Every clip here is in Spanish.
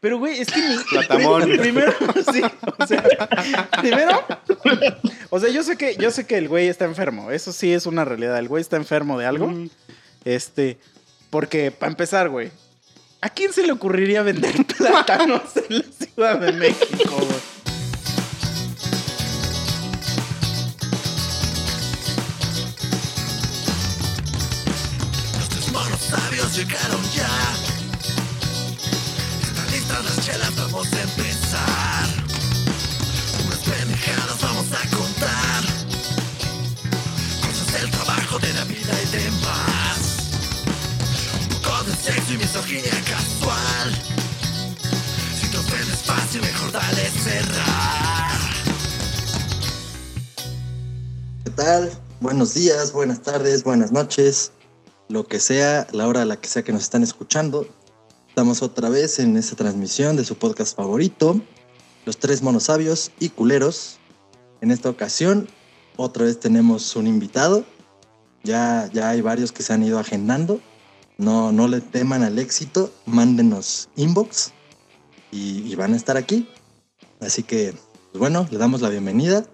Pero, güey, es que mi. Platamón. Primero, sí. O sea, primero. O sea, yo sé que, yo sé que el güey está enfermo. Eso sí es una realidad. El güey está enfermo de algo. Este. Porque, para empezar, güey. ¿A quién se le ocurriría vender plátanos en la Ciudad de México, güey? Los tres monos sabios llegaron ya. Chelas, vamos a empezar. Unas pendejadas vamos a contar. Cosas del trabajo, de la vida y demás. Un poco de sexo y misoginia casual. Si te ofendes fácil, mejor dale cerrar. ¿Qué tal? Buenos días, buenas tardes, buenas noches, lo que sea, la hora a la que sea que nos están escuchando. Estamos otra vez en esta transmisión de su podcast favorito, Los Tres Monosabios y Culeros. En esta ocasión, otra vez tenemos un invitado. Ya, ya hay varios que se han ido agendando. No, no le teman al éxito, mándenos inbox y, y van a estar aquí. Así que, pues bueno, le damos la bienvenida.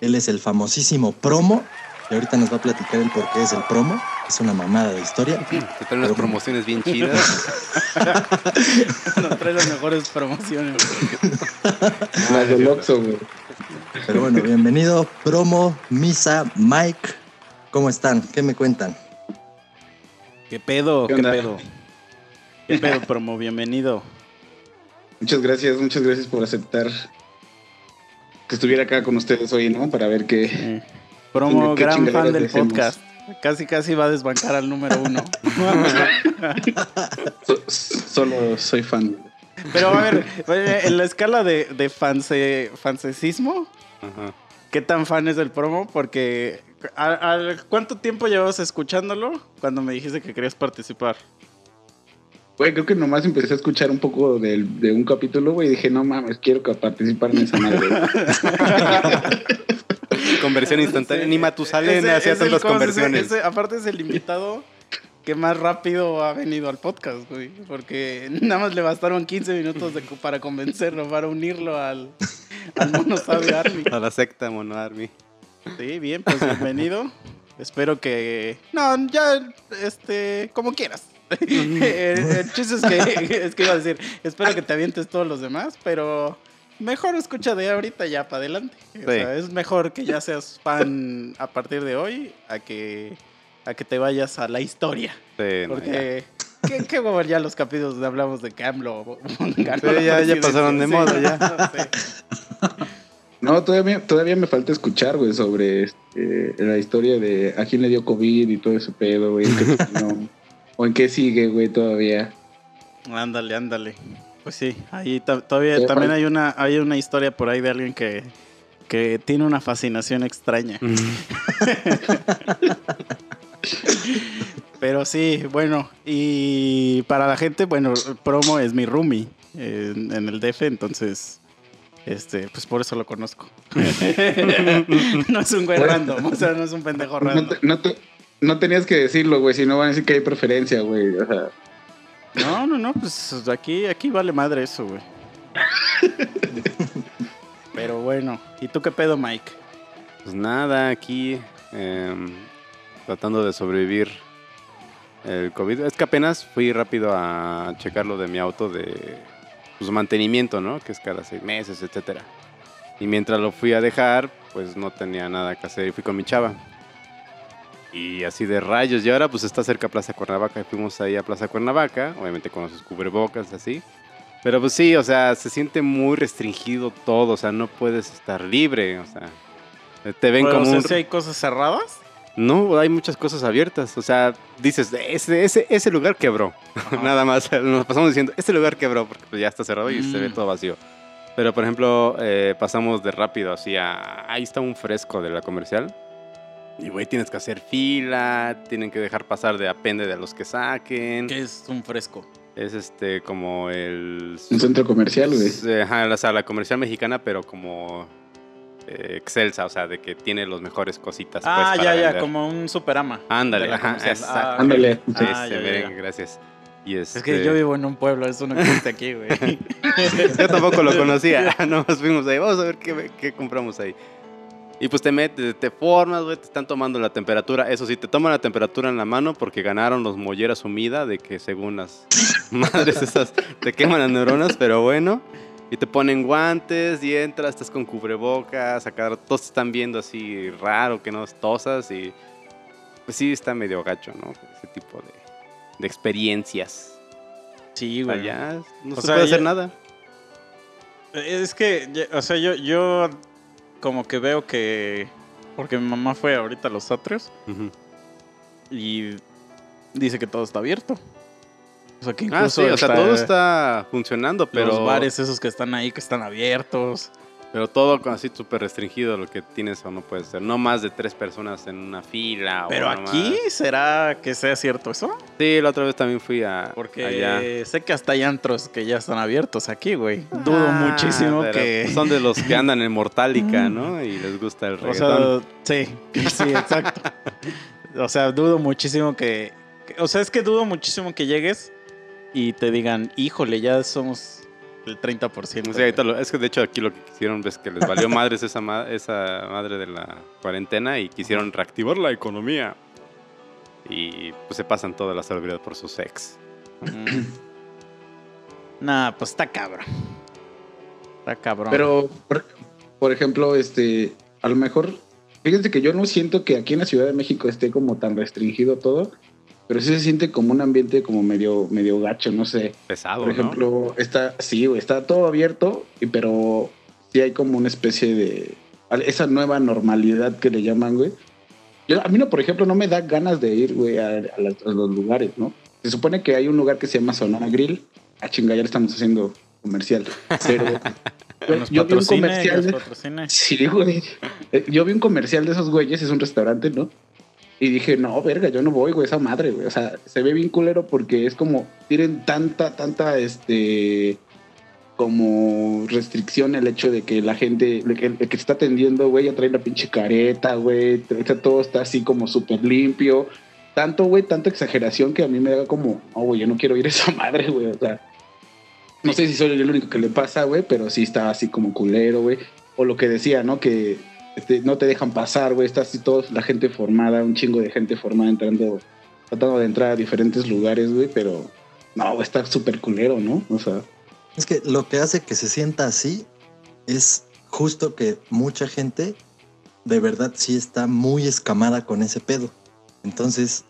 Él es el famosísimo promo. Y ahorita nos va a platicar el por qué es el promo. Es una mamada de historia. Te traen unas promociones bien chidas. Nos trae las mejores promociones. Las del Oxxo, güey. Pero bueno, bienvenido, promo, Misa, Mike. ¿Cómo están? ¿Qué me cuentan? ¿Qué pedo? ¿Qué pedo? ¿Qué pedo, promo? Bienvenido. Muchas gracias, muchas gracias por aceptar que estuviera acá con ustedes hoy, ¿no? Para ver qué. Promo, ¿Qué gran fan del hacemos? podcast. Casi, casi va a desbancar al número uno. So- solo soy fan. Pero a ver, en la escala de, de fanse, Ajá. ¿qué tan fan es del promo? Porque, ¿a- a- ¿cuánto tiempo llevas escuchándolo cuando me dijiste que querías participar? Güey, creo que nomás empecé a escuchar un poco del- de, un capítulo, güey, y dije, no mames, quiero participar en esa madre. Conversión instantánea. Ni Matusalén hacía tantas conversiones. Ese- aparte es el invitado que más rápido ha venido al podcast, güey. Porque nada más le bastaron 15 minutos de- para convencerlo, para unirlo al, al Mono Sabe Army. A la secta Mono Army. Sí, bien, pues bienvenido. Espero que... No, ya, este, como quieras. el, el chiste es que, es que iba a decir, espero que te avientes todos los demás, pero mejor escucha de ahorita ya para adelante. O sea, es mejor que ya seas fan a partir de hoy a que, a que te vayas a la historia. Sí, no. Porque... ¿Qué, qué huevo ya los capítulos donde hablamos de Camlo? Sí, ya- ya pasaron de moda, ya. No, todavía, todavía me falta escuchar, güey, sobre este, la historia de a quién le dio COVID y todo ese pedo, güey. no- o en qué sigue, güey, todavía. Ándale, ándale. Pues sí, ahí todavía Sí, también hay una, hay una historia por ahí de alguien que, que tiene una fascinación extraña. Pero sí, bueno, y para la gente, bueno, promo es mi roomie en, en el DF, entonces, este, pues por eso lo conozco. no es un güey random, o sea, no es un pendejo No, random. te- no, te- no tenías que decirlo, güey, si no van a decir que hay preferencia, güey. O sea, No, no, no, pues aquí, aquí vale madre eso, güey. Pero bueno, ¿y tú qué pedo, Mike? Pues nada, aquí em, tratando de sobrevivir el COVID. Es que apenas fui rápido a checar lo de mi auto de pues, mantenimiento, ¿no? Que es cada seis meses, etcétera. Y mientras lo fui a dejar, pues no tenía nada que hacer y fui con mi chava. Y así de rayos. Y ahora pues está cerca Plaza Cuernavaca y fuimos ahí a Plaza Cuernavaca, obviamente con sus cubrebocas así. Pero pues sí, o sea, se siente muy restringido todo, o sea, no puedes estar libre, o sea, te ven Pero, como o sea, un... ¿sí hay cosas cerradas? No, hay muchas cosas abiertas. O sea, dices, ese, ese, ese lugar quebró. Nada más. Nos pasamos diciendo, este lugar quebró porque pues, ya está cerrado y se ve Mm. todo vacío. Pero, por ejemplo, eh, pasamos de rápido así a... Ahí está un fresco de la comercial. Y, güey, tienes que hacer fila, tienen que dejar pasar de apende de los que saquen. ¿Qué es un fresco? Es este, como el... un centro comercial, güey. Ajá, o sea, la comercial mexicana, pero como eh, excelsa, o sea, de que tiene los mejores cositas. pues, Ah, para ya, ya, vender. como un superama. Ándale, ajá, exacto. Ah. Ándale. Sí, Ah, sí, ya, ya, miren, ya. gracias. Y Es este, que yo vivo en un pueblo, eso no existe aquí, güey. Yo tampoco lo conocía. Nomás fuimos ahí, vamos a ver qué, qué compramos ahí. Y pues te metes, te formas, güey, te están tomando la temperatura. Eso sí, te toman la temperatura en la mano porque ganaron los molleras humida de que según las madres esas te queman las neuronas, pero bueno. Y te ponen guantes y entras, estás con cubrebocas, acá todos te están viendo así raro, que no tosas y pues sí está medio gacho, ¿no? Ese tipo de, de experiencias. Sí, güey. Allá no O se sea, puede ya- hacer nada. Es que, o sea, yo, yo como que veo que. Porque mi mamá fue ahorita a los atrios y dice que todo está abierto. O sea, que Ah, incluso sí, o sea, está- todo está funcionando, pero, los bares esos que están ahí que están abiertos. Pero todo así súper restringido lo que tienes o no puedes hacer. No más de tres personas en una fila. o Pero aquí más. será que sea cierto eso? Sí, la otra vez también fui a Porque allá. sé que hasta hay antros que ya están abiertos aquí, güey. Dudo Ah, muchísimo pero que. Son de los que andan en Mortálica, ¿no? Y les gusta el O reggaetón. sea, sí, sí, exacto. o sea, dudo muchísimo que, que- O sea, es que dudo muchísimo que llegues y te digan, híjole, ya somos el 30%. Sí, ahorita lo- es que de hecho aquí lo que quisieron es que les valió madres esa, ma- esa madre de la cuarentena y quisieron reactivar la economía. Y pues se pasan toda la celebridad por sus ex. Mm. Nah, pues está cabrón. Está cabrón. Pero, por, por ejemplo, este, a lo mejor, fíjense que yo no siento que aquí en la Ciudad de México esté como tan restringido todo, pero sí se siente como un ambiente como medio, medio gacho, no sé. Pesado, Por ¿no? ejemplo, está, sí, está todo abierto, pero sí hay como una especie de, esa nueva normalidad que le llaman, güey. Yo, a mí no, por ejemplo, no me da ganas de ir, güey, a, a las- a los lugares, ¿no? Se supone que hay un lugar que se llama Sonora Grill. A chinga, ya le estamos haciendo comercial. Pero nos yo vi un comercial. de-. Sí, güey. Eh, Yo vi un comercial de esos güeyes, es un restaurante, ¿no? Y dije, no, verga, yo no voy, güey, esa madre, güey. O sea, se ve bien culero porque es como, tienen tanta, tanta, este, como restricción el hecho de que la gente, el que, el que te está atendiendo, güey, ya trae la pinche careta, güey, todo está así como súper limpio. Tanto, güey, tanta exageración que a mí me da como, no, güey, yo no quiero ir a esa madre, güey. O sea, no sé si soy yo el único que le pasa, güey, pero sí está así como culero, güey. O lo que decía, ¿no? Que este, no te dejan pasar, güey. Está así toda la gente formada, un chingo de gente formada entrando, tratando de entrar a diferentes lugares, güey, pero no, está súper culero, ¿no? O sea, Es que lo que hace que se sienta así es justo que mucha gente de verdad sí está muy escamada con ese pedo. Entonces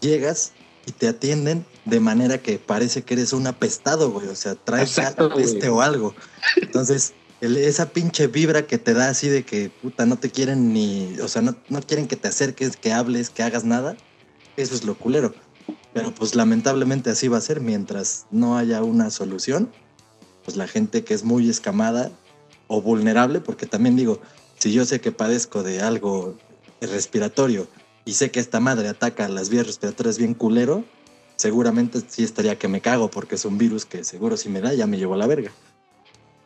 llegas y te atienden de manera que parece que eres un apestado, güey. O sea, traes Exacto, peste o algo. Entonces, esa pinche vibra que te da así de que puta no te quieren ni, o sea, no, no quieren que te acerques, que hables, que hagas nada. Eso es lo culero. Pero pues lamentablemente así va a ser mientras no haya una solución. Pues la gente que es muy escamada o vulnerable, porque también digo, si yo sé que padezco de algo respiratorio y sé que esta madre ataca las vías respiratorias bien culero, seguramente sí estaría que me cago porque es un virus que seguro si me da ya me llevó a la verga.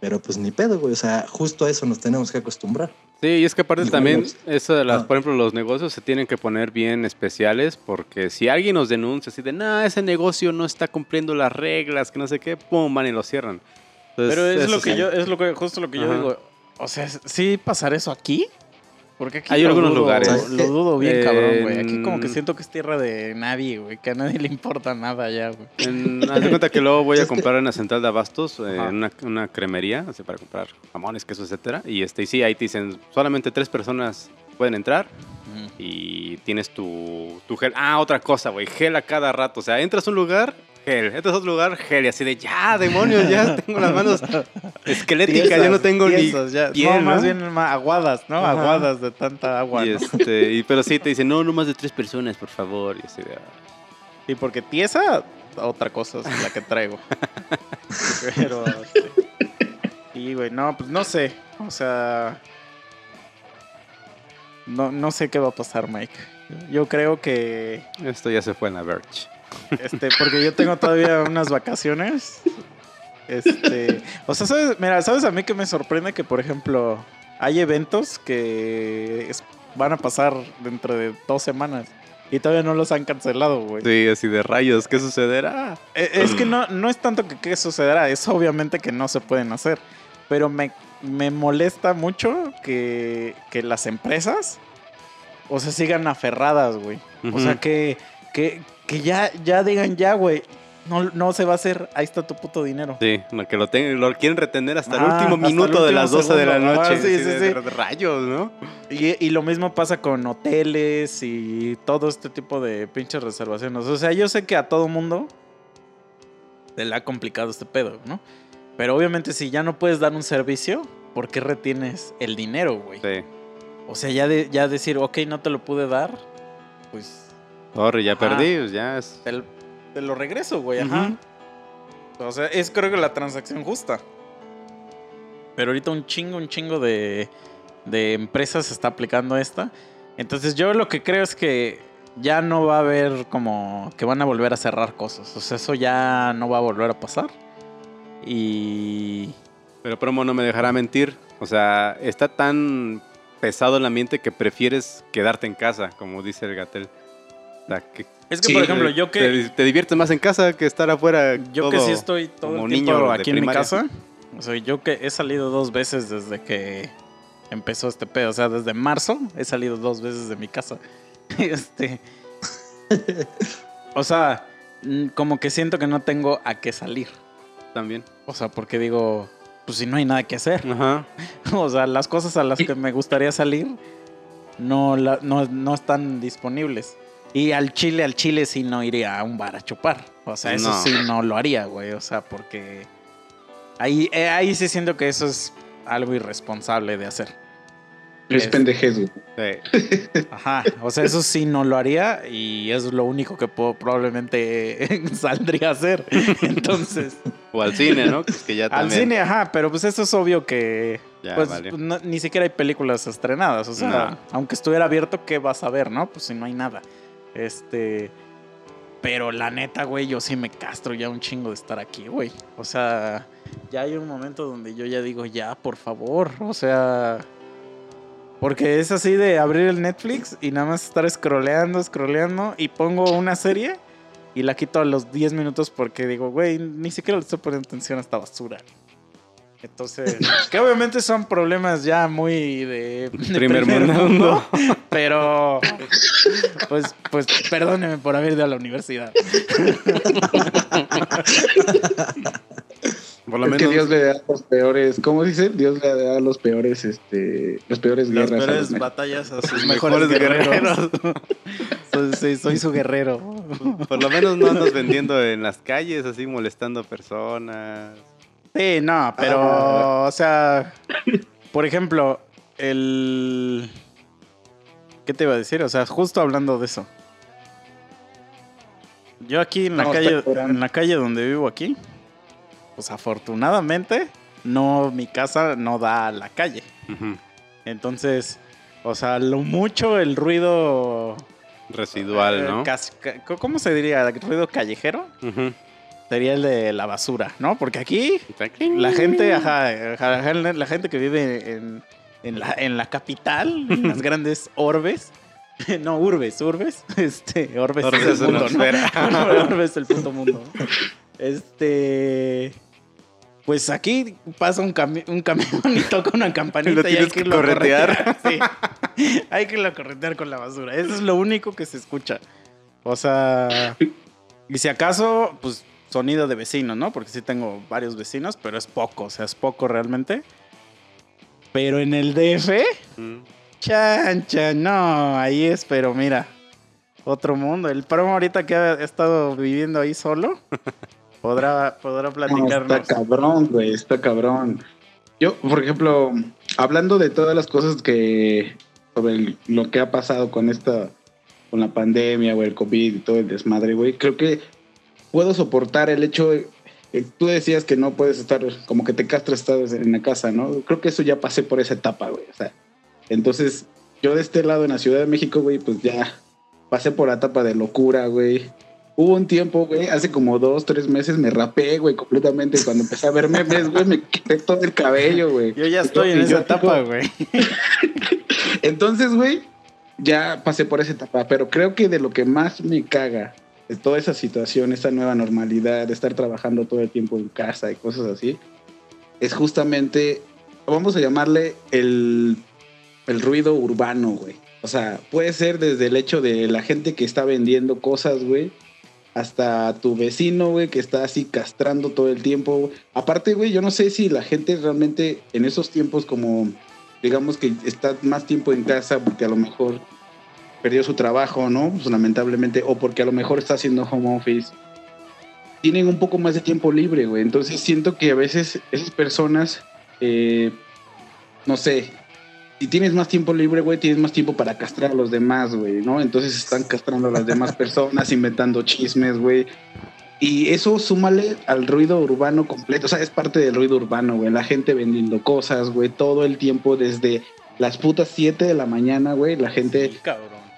Pero pues ni pedo, güey. O sea, justo a eso nos tenemos que acostumbrar. Sí, y es que aparte Igual también, los- eso de las, Ah. por ejemplo, los negocios se tienen que poner bien especiales porque si alguien nos denuncia así de, no, ese negocio no está cumpliendo las reglas, que no sé qué, pum, van y lo cierran. Entonces, Pero es lo que sí. yo, es lo que, justo lo que yo Ajá. digo. O sea, ¿sí pasar eso aquí? Porque aquí Hay lo algunos dudo- lugares. Lo dudo bien, cabrón, güey. Aquí como que siento que es tierra de nadie, güey. Que a nadie le importa nada ya, güey. En- haz de cuenta que luego voy a comprar en la central de abastos, eh, en una, una cremería, así para comprar jamones, quesos, etcétera. Y este, y sí, ahí te dicen, solamente tres personas pueden entrar y tienes tu, tu gel. Ah, otra cosa, güey, gel a cada rato. O sea, entras a un lugar, gel. Entras a otro lugar, gel. Y así de, ya, demonios, ya tengo las manos esqueléticas, ya no tengo Tiesas, ni ya. piel, no, más bien aguadas, ¿no? Ajá. Aguadas de tanta agua, Y este, y- pero sí te dicen, no, no más de tres personas, por favor. Y así de, ah. Sí, porque tiesa, otra cosa es la que traigo. Pero. este, Sí, güey, no, pues no sé. O sea. No, no sé qué va a pasar, Mike. Yo creo que. esto ya se fue en la Verge. Este, porque yo tengo todavía unas vacaciones. Este. O sea, ¿sabes? Mira, ¿sabes a mí que me sorprende que, por ejemplo, hay eventos que es- van a pasar dentro de dos semanas? y todavía no los han cancelado, güey. Sí, así de rayos, ¿qué sucederá? Eh, Es que no, no es tanto que qué sucederá, es obviamente que no se pueden hacer. Pero me, me molesta mucho que, que las empresas, o sea, sigan aferradas, güey. O sea, que, que, que ya, ya digan ya, güey. No, no se va a hacer, ahí está tu puto dinero. Sí, no, que lo, tengan, lo quieren retener hasta el Ah, último hasta el minuto de las 12 de la segundo. noche. Ah, sí, sí, sí. de rayos, ¿no? Y, y lo mismo pasa con hoteles y todo este tipo de pinches reservaciones. O sea, yo sé que a todo mundo se le ha complicado este pedo, ¿no? Pero obviamente si ya no puedes dar un servicio, ¿por qué retienes el dinero, güey? Sí. O sea, ya, de- ya decir, ok, no te lo pude dar, pues Sorry, ya Ajá. perdí, pues ya es... te, lo- te lo regreso, güey, ajá. O sea, es creo que la transacción justa. Pero ahorita un chingo, un chingo de, de empresas está aplicando esta. Entonces yo lo que creo es que ya no va a haber como que van a volver a cerrar cosas. O sea, eso ya no va a volver a pasar. Y... Pero Promo no me dejará mentir. O sea, está tan pesado el ambiente que prefieres quedarte en casa, como dice el Gatel. Sea, que Es que, Sí, por ejemplo, yo que... te, te diviertes más en casa que estar afuera. Yo que sí estoy todo como el tiempo niño aquí en mi casa. O sea, yo que he salido dos veces desde que empezó este pedo. O sea, desde marzo he salido dos veces de mi casa. Este. O sea, como que siento que no tengo a qué salir. También. O sea, porque digo, pues si no hay nada que hacer. Ajá. O sea, las cosas a las que me gustaría salir no, la- no, no están disponibles. Y al chile, al chile sí no iría a un bar a chupar. O sea, eso No. sí no lo haría, güey. O sea, porque ahí, eh, ahí sí siento que eso es algo irresponsable de hacer. Es Es- pendejez, güey. Sí. Ajá. O sea, eso sí no lo haría y eso es lo único que puedo, probablemente saldría a hacer. Entonces, O al cine, ¿no? Que, es que ya al cine, ajá, pero pues eso es obvio que Ya, pues no- ni siquiera hay películas estrenadas. O sea, No. aunque estuviera abierto, ¿qué vas a ver, no? Pues si no hay nada. Este. Pero la neta, güey, yo sí me castro ya un chingo de estar aquí, güey. O sea, ya hay un momento donde yo ya digo, ya, por favor. O sea. Porque es así de abrir el Netflix y nada más estar scrolleando, scrolleando y pongo una serie y la quito a los 10 minutos porque digo, güey, ni siquiera le estoy poniendo atención a esta basura. Entonces, que obviamente son problemas ya muy de, de Primer mundo. pero pues, pues perdóneme por haber ido a la universidad. Por lo Es que menos. Dios le da los peores, ¿cómo dice? Dios le da los peores, este, los peores Las guerras. a peores mejores. batallas a sus mejores mejores guerreros. soy, soy- soy su guerrero. Por lo menos no andas vendiendo en las calles, así molestando personas. Sí, no, pero, Ah. o sea, por ejemplo, el... ¿Qué te iba a decir? O sea, justo hablando de eso. Yo aquí en la No, calle, en la calle donde vivo aquí, pues afortunadamente, no, mi casa no da a la calle. Entonces, o sea, lo mucho el ruido... Residual, eh, ¿no? ¿Cómo se diría? ¿El ruido callejero? Sería el de la basura, ¿no? Porque aquí la gente, ajá, la gente que vive en, en la, en la capital, en las grandes orbes, no, urbes, urbes, este, orbes, Orbes es el mundo, orbes es el puto mundo. Este, pues aquí pasa un, cami- un camión y toca una campanita Lo y hay que, a corretear. corretear, sí. hay que a corretear con la basura. Eso es lo único que se escucha. O sea, y si acaso, pues sonido de vecinos, ¿no? Porque sí tengo varios vecinos, pero es poco, o sea, es poco realmente. Pero en el DF, Mm. chan, chan, no, ahí es, pero mira, otro mundo. El promo ahorita que ha estado viviendo ahí solo, podrá, podrá No, platicarnos. está cabrón, güey, está cabrón. Yo, por ejemplo, hablando de todas las cosas que sobre el- lo que ha pasado con esta, con la pandemia, güey, el COVID y todo el desmadre, güey, creo que puedo soportar el hecho de eh, tú decías que no puedes estar como que te castras en la casa, ¿no? Creo que eso ya pasé por esa etapa, güey. O sea, entonces yo de este lado en la Ciudad de México, güey, pues ya pasé por la etapa de locura, güey. Hubo un tiempo, güey, hace como dos, tres meses me rapé, güey, completamente. Cuando empecé a ver memes, güey, me quité todo el cabello, güey. Yo ya estoy en Y esa yo, etapa, güey. Entonces, güey, ya pasé por esa etapa, pero creo que de lo que más me caga toda esa situación, esta nueva normalidad, de estar trabajando todo el tiempo en casa y cosas así, es justamente, vamos a llamarle el, el ruido urbano, güey. O sea, puede ser desde el hecho de la gente que está vendiendo cosas, güey, hasta tu vecino, güey, que está así castrando todo el tiempo. Aparte, güey, yo no sé si la gente realmente en esos tiempos como, digamos que está más tiempo en casa porque a lo mejor perdió su trabajo, ¿no? Pues lamentablemente, o porque a lo mejor está haciendo home office. Tienen un poco más de tiempo libre, güey. Entonces siento que a veces esas personas, eh, no sé, si tienes más tiempo libre, güey, tienes más tiempo para castrar a los demás, güey, ¿no? Entonces están castrando a las demás personas, inventando chismes, güey. Y eso súmale al ruido urbano completo. O sea, es parte del ruido urbano, güey. La gente vendiendo cosas, güey, todo el tiempo desde las putas 7 de la mañana, güey. La gente Sí.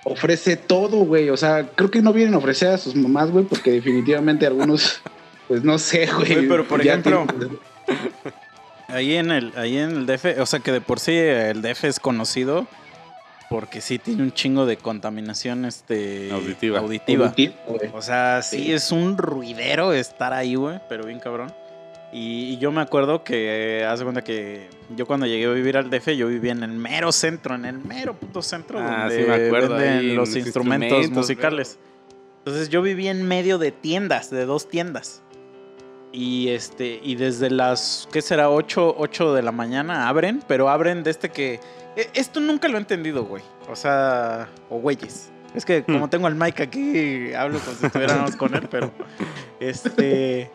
Ofrece todo, güey. O sea, creo que no vienen a ofrecer a sus mamás, güey, porque definitivamente algunos, pues no sé, güey. Pero por ejemplo, tienen- Ahí en el, ahí en el DF, o sea que de por sí el DF es conocido porque sí tiene un chingo de contaminación este Auditiva. auditiva. O sea, sí, Sí. es un ruidero estar ahí, güey, pero bien cabrón. Y, y yo me acuerdo que, eh, haz de cuenta que yo cuando llegué a vivir al DF, yo vivía en el mero centro, en el mero puto centro Ah, donde sí me acuerdo, venden los los instrumentos, instrumentos, musicales. Entonces yo vivía en medio de tiendas, de dos tiendas. Y este, y desde las, ¿qué será? 8, 8 de la mañana abren, pero abren de este que. e- Esto nunca lo he entendido, güey. O sea, o güeyes. Es que como tengo el mic aquí, hablo como si estuviéramos con él, pero. Este.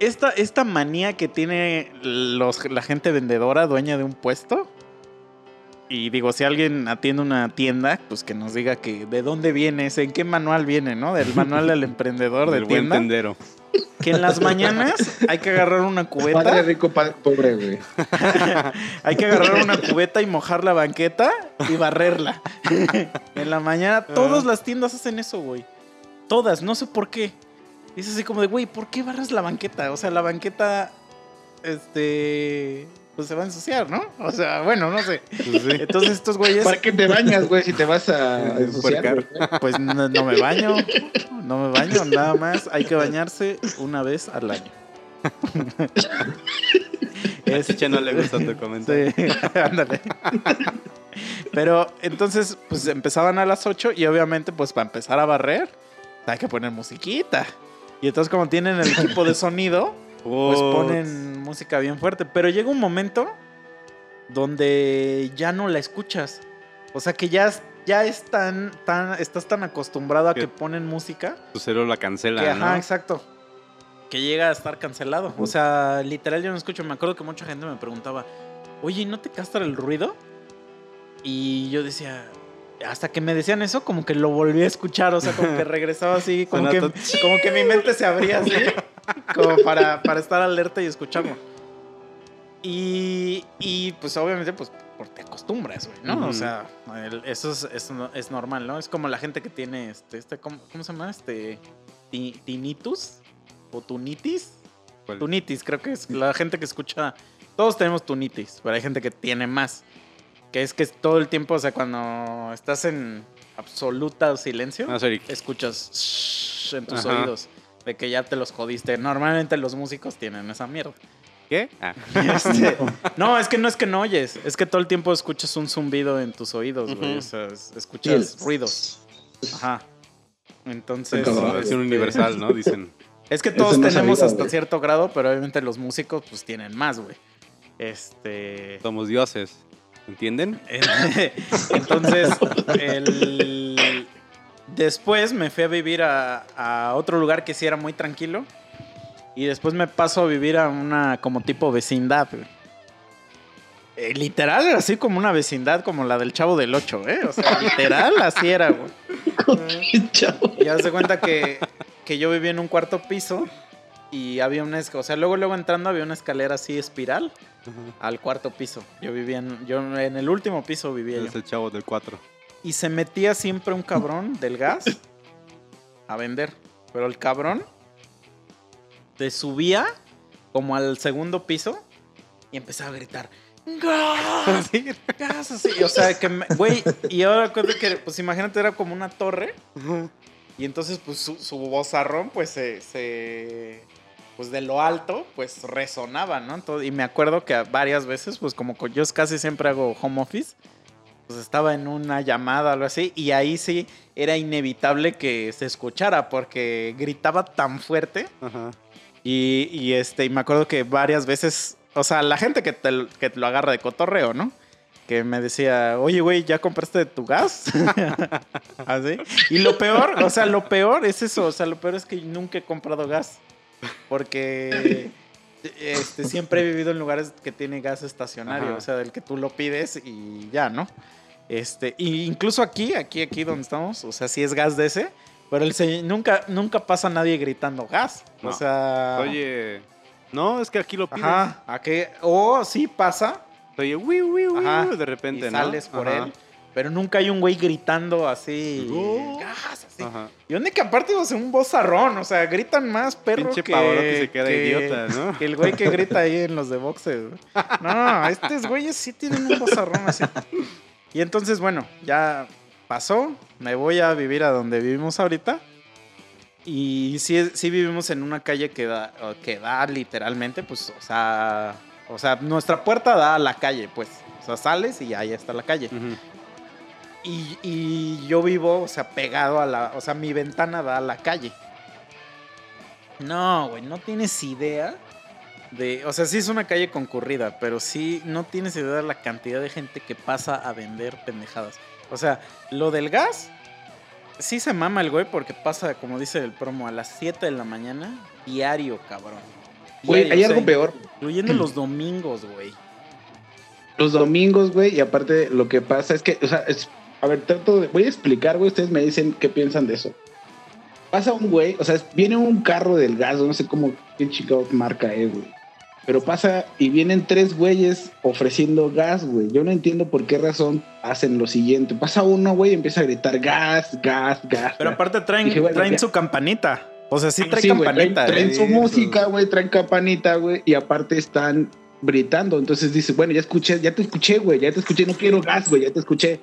Esta, esta manía que tiene los, la gente vendedora, dueña de un puesto. Y digo, si alguien atiende una tienda, pues que nos diga que de dónde viene, ese, en qué manual viene, ¿no? Del manual del emprendedor de Del buen tendero. Que en las mañanas hay que agarrar una Padre cubeta, rico, padre pobre, güey. hay que agarrar una cubeta y mojar la banqueta y barrerla. En la mañana todas las tiendas hacen eso, güey. Todas, no sé por qué. Y es así como de, güey, ¿por qué barras la banqueta? O sea, la banqueta, este, pues se va a ensuciar, ¿no? O sea, bueno, no sé. Entonces estos güeyes, ¿Para qué te bañas, güey, si te vas a ensuciar, pues no, no me baño, no me baño, nada más. Hay que bañarse una vez al año. A Chicha no le gusta tu comentario. Sí, ándale. Pero entonces, pues empezaban a las 8 y obviamente, pues para empezar a barrer, hay que poner musiquita. Y entonces, como tienen el equipo de sonido, pues ponen música bien fuerte. Pero llega un momento donde ya no la escuchas. O sea que ya, ya es tan, tan, estás tan acostumbrado a Que- que ponen música Tu cerebro la cancela, que, ¿no? ajá, exacto. Que llega a estar cancelado. O sea, literal yo no escucho. Me acuerdo que mucha gente me preguntaba, oye, ¿y ¿no te castra el ruido? Y yo decía, hasta que me decían eso, como que lo volví a escuchar. O sea, como que regresaba así, como, que, como que mi mente se abría así, como para, para estar alerta y escucharlo. Y, y pues obviamente, pues por te acostumbras, güey, ¿no? O sea, el- eso es, es, no- es normal, ¿no? Es como la gente que tiene, este, este ¿cómo, cómo se llama? Este, ti- tinnitus o tunitis. ¿Cuál? Tunitis, creo que es la gente que escucha, todos tenemos tunitis, pero hay gente que tiene más. Que es que es todo el tiempo, o sea, cuando estás en absoluta silencio, Ah, escuchas shhh en tus Ajá. oídos de que ya te los jodiste. Normalmente los músicos tienen esa mierda. ¿Qué? Ah. Este, no, es que no es que no oyes, es que todo el tiempo escuchas un zumbido en tus oídos, güey. O sea, es- escuchas Sí. ruidos. Ajá. Entonces. Es este, un universal, ¿no? Dicen. Es que todos no tenemos sabía, hasta güey. cierto grado, pero obviamente los músicos pues tienen más, güey. Este. Somos dioses. ¿Entienden? Entonces, el... después me fui a vivir a, a otro lugar que sí era muy tranquilo. Y después me paso a vivir a una como tipo vecindad. Eh, literal, así como una vecindad como la del Chavo del 8, ¿eh? O sea, literal, así era, güey. Chavo. Y haz de cuenta que, que yo vivía en un cuarto piso y había una, o sea, luego luego entrando había una escalera así espiral al cuarto piso. Yo vivía en, yo en el último piso vivía. Es el chavo del 4. Y se metía siempre un cabrón del gas a vender. Pero el cabrón te subía como al segundo piso y empezaba a gritar. ¡Gas! ¡Gas! Así, o sea, que, güey, y ahora que, pues imagínate, era como una torre. Y entonces, pues su, su vozarrón, pues se, se- Pues de lo alto, pues resonaba, ¿no? Entonces, y me acuerdo que varias veces, pues como co- yo casi siempre hago home office, pues estaba en una llamada o algo así, y ahí sí era inevitable que se escuchara, porque gritaba tan fuerte. Ajá. Y, y, este, y me acuerdo que varias veces, o sea, la gente que te, que te lo agarra de cotorreo, ¿no? Que me decía, oye, güey, ¿ya compraste tu gas? Así. Y lo peor, o sea, lo peor es eso, o sea, lo peor es que nunca he comprado gas. Porque este, siempre he vivido en lugares que tiene gas estacionario, Ajá. o sea, del que tú lo pides y ya, ¿no? Este, y incluso aquí, aquí, aquí donde estamos, o sea, sí es gas de ese, pero el se- nunca, nunca pasa nadie gritando gas. O sea. Oye, no, es que aquí lo pides. Ajá, ¿a qué? O sí pasa Oye, uy, uy, de repente, y ¿no? sales por Ajá. él, pero nunca hay un güey gritando así. Oh. gas, así. Y donde que aparte, o sea, un vozarrón, o sea, gritan más perro Pinche que... Pavarotti se queda que- idiota, ¿no? Que el güey que grita ahí en los de boxes. No, estos güeyes sí tienen un vozarrón así. Y entonces, bueno, ya pasó, me voy a vivir a donde vivimos ahorita. Y sí, sí vivimos en una calle que da, que da literalmente, pues, o sea, o sea, nuestra puerta da a la calle, pues. O sea, sales y ahí está la calle. Y, y yo vivo, o sea, pegado a la. O sea, mi ventana da a la calle. No, güey, no tienes idea de. O sea, sí es una calle concurrida, pero sí no tienes idea de la cantidad de gente que pasa a vender pendejadas. O sea, lo del gas. Sí se mama el güey porque pasa, como dice el promo, a las 7 de la mañana, diario, cabrón. Güey, hay o sea, algo peor. Incluyendo los domingos, güey. Los domingos, güey, y aparte lo que pasa es que, o sea, es- a ver, trato de, voy a explicar, güey, ustedes me dicen qué piensan de eso. Pasa un güey, o sea, viene un carro del gas, no sé cómo, qué chica marca es, güey. Pero pasa y vienen tres güeyes ofreciendo gas, güey. Yo no entiendo por qué razón hacen lo siguiente. Pasa uno, güey, y empieza a gritar gas, gas, gas. Pero aparte traen, Dije, bueno, traen ya. su campanita. O sea, sí trae Sí, güey, campanita. traen, traen eh. su música, güey, traen campanita, güey, y aparte están gritando. Entonces dice, bueno, ya escuché, ya te escuché, güey, ya te escuché, no quiero gas, güey, ya te escuché.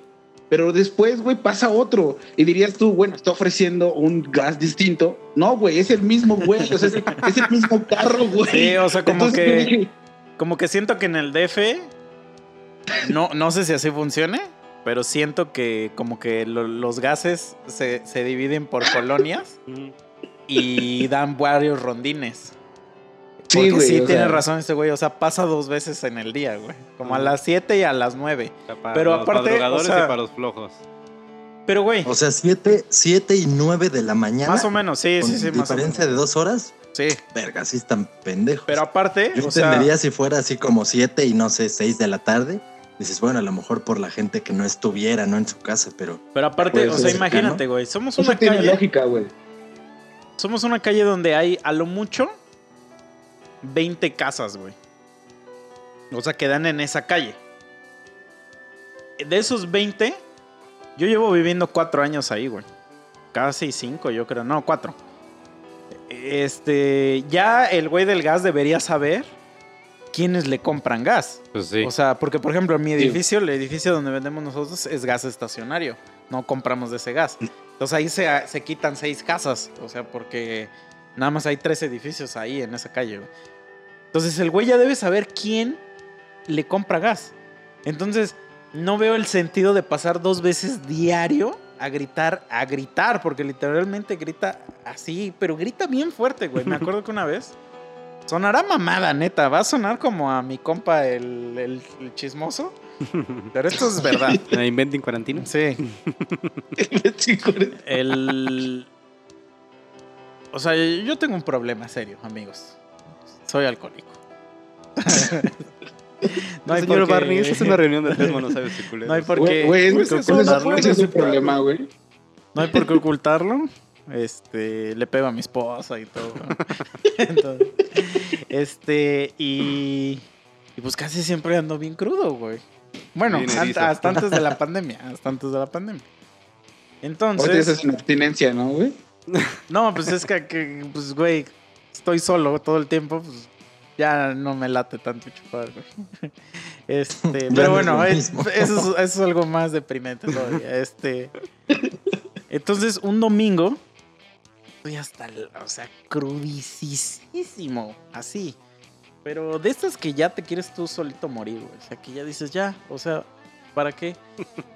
Pero después, güey, pasa otro. Y dirías tú, bueno, está ofreciendo un gas distinto. No, güey, es el mismo, güey. O sea, es el, es el mismo carro, güey. Sí, o sea, como Entonces, que- dije, Como que siento que en el DF, no, no sé si así funcione, pero siento que como que lo- los gases se, se dividen por colonias y dan varios rondines. Sí, Porque güey, sí, o tiene sea- razón este güey. O sea, pasa dos veces en el día, güey. Como a las 7 y a las 9. O sea, para Pero los aparte, o sea- y para los flojos. Pero, güey, O sea, 7 siete y 9 de la mañana. más o menos, sí, con sí, sí, diferencia de dos horas. Sí, Verga, sí están pendejos. pero aparte, Yo o sea, entendería si fuera así como 7 y no sé, 6 de la tarde. Dices, bueno, a lo mejor por la gente que no estuviera, ¿no? En su casa, pero pero aparte, o sea, imagínate, güey, somos Eso una tiene calle, lógica, güey. somos una calle donde hay a lo mucho 20 casas, güey. O sea, que dan en esa calle. De esos 20, yo llevo viviendo cuatro años ahí, güey. Casi cinco, yo creo. No, cuatro. Este, ya el güey del gas debería saber quiénes le compran gas. Pues sí. O sea, porque por ejemplo, en mi Sí. edificio, el edificio donde vendemos nosotros es gas estacionario. No compramos de ese gas. Entonces ahí se, se quitan seis casas. O sea, porque nada más hay tres edificios ahí en esa calle. güey. Entonces el güey ya debe saber quién le compra gas. Entonces no veo el sentido de pasar dos veces diario a gritar, a gritar, porque literalmente grita así, pero grita bien fuerte, güey. Me acuerdo que una vez sonará mamada, neta, va a sonar como a mi compa el, el- el chismoso, pero esto es verdad. ¿La Inventing Cuarentino? Sí, güey. el... O sea, yo tengo un problema serio, amigos. Soy alcohólico. no hay Señor por qué- Barney, esta es una reunión de tres monosabios No hay por qué, güey, por ese es- ese ocultarlo. es un problema, güey. No hay por qué ocultarlo. Este, le pego a mi esposa y todo. Entonces, este, y, y pues casi siempre ando bien crudo, güey. Bueno, erizo. hasta antes de la pandemia, hasta antes de la pandemia. Ahorita Entonces, es una abstinencia, ¿no, güey? no, pues es que, que, pues, güey, estoy solo todo el tiempo, pues, ya no me late tanto chupar, güey. Este, pero no bueno, es es- eso, es, eso es algo más deprimente todavía. Este, entonces, un domingo, estoy hasta, o sea, crudicísimo, así. Pero de estas que ya te quieres tú solito morir, güey. O sea, que ya dices, ya, o sea, ¿para qué?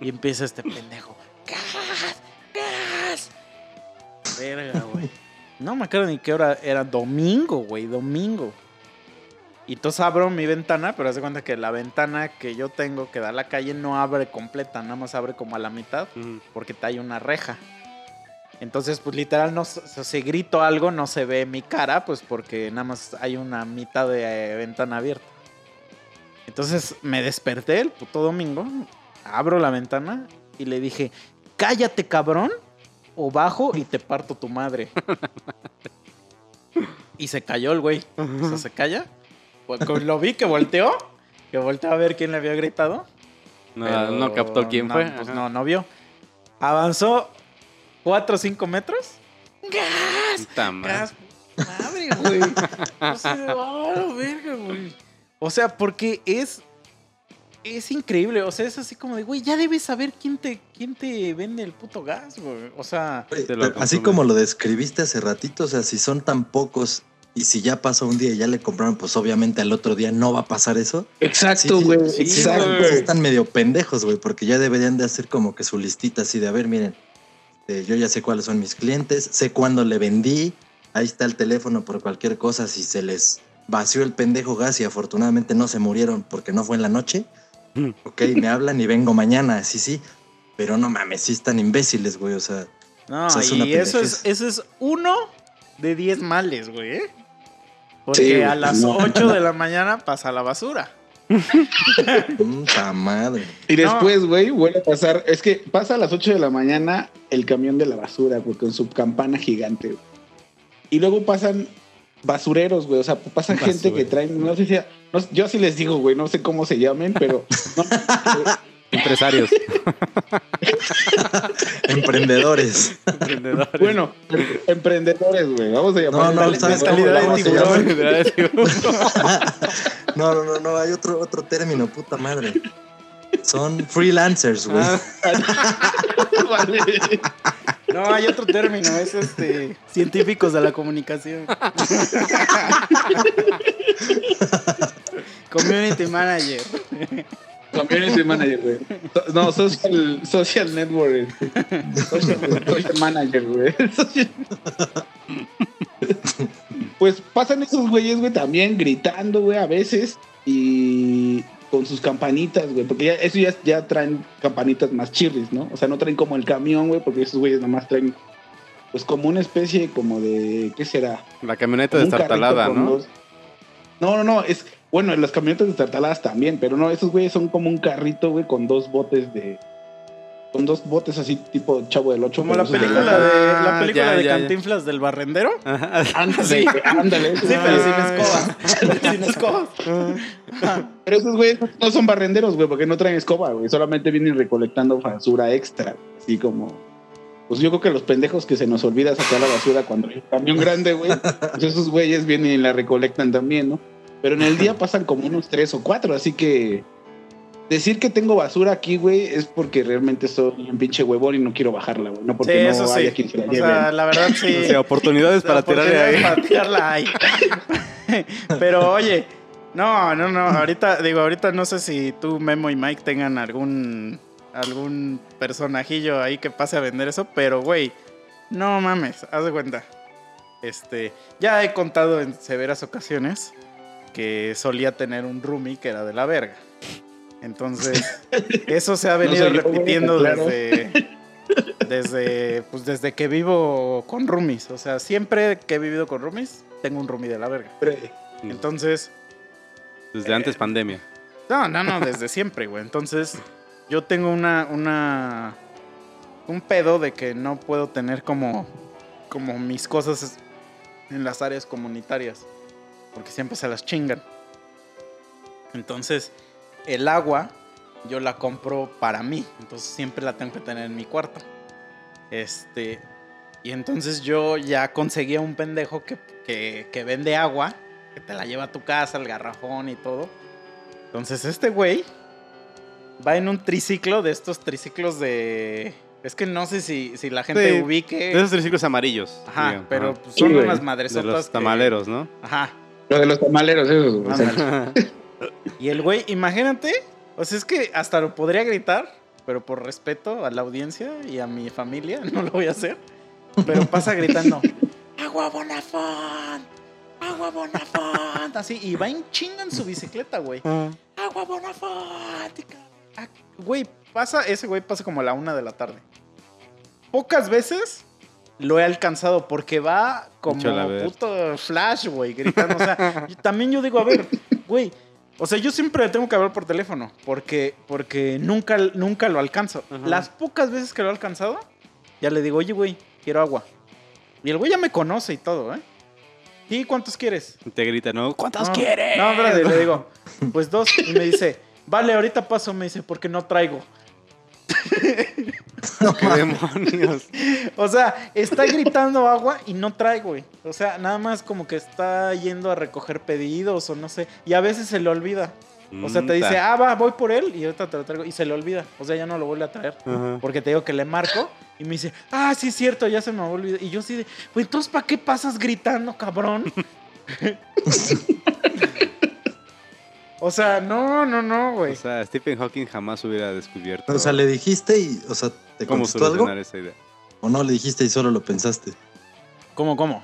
Y empieza este pendejo. ¡Gas! ¡Gas! Verga, güey. No me acuerdo ni qué hora era. Domingo, güey, domingo. Y entonces abro mi ventana, pero haz de cuenta que la ventana que yo tengo que da a la calle no abre completa, nada más abre como a la mitad Ujú. porque hay una reja. Entonces, pues literal, no, si grito algo, no se ve mi cara, pues porque nada más hay una mitad de eh, ventana abierta. Entonces me desperté el puto domingo, abro la ventana y le dije, cállate cabrón, o bajo y te parto tu madre. y se cayó el güey. O sea, se calla. Pues, lo vi que volteó, que volteó a ver quién le había gritado. No, Pero no captó quién no, fue. Pues Ajá. no, no vio. Avanzó 4 o 5 metros. ¡Gas! ¡Gas! ¡Madre, güey! O sea, ¡ah, la verga, güey! O sea, porque es. Es increíble. O sea, es así como de, güey, ya debes saber quién te, quién te vende el puto gas, güey. O sea. Oye, así como lo describiste hace ratito, o sea, si son tan pocos y si ya pasó un día y ya le compraron, pues obviamente al otro día no va a pasar eso. Exacto, Sí, güey. sí, sí, exacto. pues están medio pendejos, güey, porque ya deberían de hacer como que su listita así de, a ver, miren, eh, yo ya sé cuáles son mis clientes, sé cuándo le vendí, ahí está el teléfono por cualquier cosa, si se les vació el pendejo gas y afortunadamente no se murieron porque no fue en la noche. Ok, me hablan y vengo mañana, sí, sí, pero no mames, sí están imbéciles, güey, o sea, No, O sea, es una y eso es, pendejez. eso es uno de 10 males, güey. ¿eh? Porque Sí, a las no. 8 de la mañana pasa la basura. puta madre. Y después, güey, vuelve a pasar. Es que pasa a las 8 de la mañana el camión de la basura, güey, con su campana gigante. güey. Y luego pasan basureros, güey. O sea, pasa gente que traen. No sé si. no- yo sí les digo, güey, no sé cómo se llamen, pero. no, Empresarios. Emprendedores. Emprendedores. bueno, emprendedores, güey. Vamos a llamar. No, no, ¿sabes cómo vamos a? No, no, no, no, hay otro, otro término, puta madre. Son freelancers, güey. Ah, Vale. No, hay otro término, es este científicos de la comunicación. Community manager. Community manager, güey. No, social, social network. Social, social manager, güey. Social- Pues pasan esos güeyes, güey, también gritando, güey, a veces. Y con sus campanitas, güey. Porque ya, eso ya, ya traen campanitas más chirris, ¿no? O sea, no traen como el camión, güey, porque esos güeyes nomás traen, pues como una especie como de, ¿qué será? La camioneta destartalada, ¿no? No, no, no, es bueno, las camionetas destartaladas también, pero no, esos güeyes son como un carrito, güey, con dos botes de con dos botes así tipo Chavo del Ocho. Como la de película de la Ah, película ya, de ya, ya. Cantinflas del barrendero. Ajá. Ándale, Sí. ándale. Sí, pero sin escoba. sin escoba. Pero esos güeyes no son barrenderos, güey, porque no traen escoba, güey, solamente vienen recolectando basura extra, así como pues yo creo que los pendejos que se nos olvida sacar la basura cuando hay un camión grande, güey, pues esos güeyes vienen y la recolectan también, ¿no? Pero en el día pasan como unos tres o cuatro, así que decir que tengo basura aquí, güey, es porque realmente soy un pinche huevón y no quiero bajarla, güey, no Sí, porque no sí. haya quien se la O lleve. sea, la verdad sí. O sea, oportunidades para tirarle Oportunidades ahí. Para tirarla ahí. Pero oye, no, no, no. Ahorita, digo, ahorita no sé si tú, Memo y Mike tengan algún algún personajillo ahí que pase a vender eso, pero güey, no mames, haz de cuenta. Este, ya he contado en severas ocasiones que solía tener un roomie que era de la verga. Entonces, eso se ha venido repitiendo claro. desde desde pues desde que vivo con roomies, o sea, siempre que he vivido con roomies tengo un roomie de la verga. Entonces, Desde antes pandemia. no, no, no, desde siempre, güey. Entonces, yo tengo una, una, un pedo de que no puedo tener como, como mis cosas en las áreas comunitarias, porque siempre se las chingan. Entonces, el agua yo la compro para mí, entonces siempre la tengo que tener en mi cuarto. Este, y entonces yo ya conseguía un pendejo que, que, que vende agua que te la lleva a tu casa, el garrafón y todo. Entonces este güey va en un triciclo de estos triciclos de... Es que no sé si, si la gente Sí, ubique... De esos triciclos amarillos. Ajá, pero ajá. pues, Sí, son güey. unas De madresotas los que- tamaleros, ¿no? Ajá. Lo de los tamaleros, esos, y el güey, imagínate, o sea, es que hasta lo podría gritar, pero por respeto a la audiencia y a mi familia, no lo voy a hacer. Pero pasa gritando, ¡Agua Bonafont! ¡Agua Bonafont! Así, y va en chinga en su bicicleta, güey. ¡Agua Bonafont! ah, Güey, pasa, ese güey pasa como a la una de la tarde. Pocas veces lo he alcanzado porque va como puto flash, güey, gritando. O sea, también yo digo, a ver, güey. O sea, yo siempre tengo que hablar por teléfono porque, porque nunca, nunca lo alcanzo. Ajá. Las pocas veces que lo he alcanzado, ya le digo, oye, güey, quiero agua. Y el güey ya me conoce y todo, ¿eh? ¿Y cuántos quieres? Te grita, ¿no? ¿Cuántos No, quieres? No, espérate, le digo, pues dos. Y me dice, vale, ahorita paso, me dice, porque no traigo. ¿Qué demonios? O sea, está gritando agua y no trae, güey. O sea, nada más como que está yendo a recoger pedidos o no sé. Y a veces se le olvida. O sea, te dice, ah, va, voy por él y ahorita te lo traigo. Y se le olvida. O sea, ya no lo vuelve a traer. Ajá. Porque te digo que le marco y me dice, ah, sí es cierto, ya se me olvidó. Y yo así de, pues entonces, ¿para qué pasas gritando, cabrón? o sea, no, no, no, güey. O sea, Stephen Hawking jamás hubiera descubierto O sea, le dijiste y, o sea, ¿te cómo contestó algo? solucionar esa idea. ¿O no le dijiste y solo lo pensaste? ¿Cómo, cómo?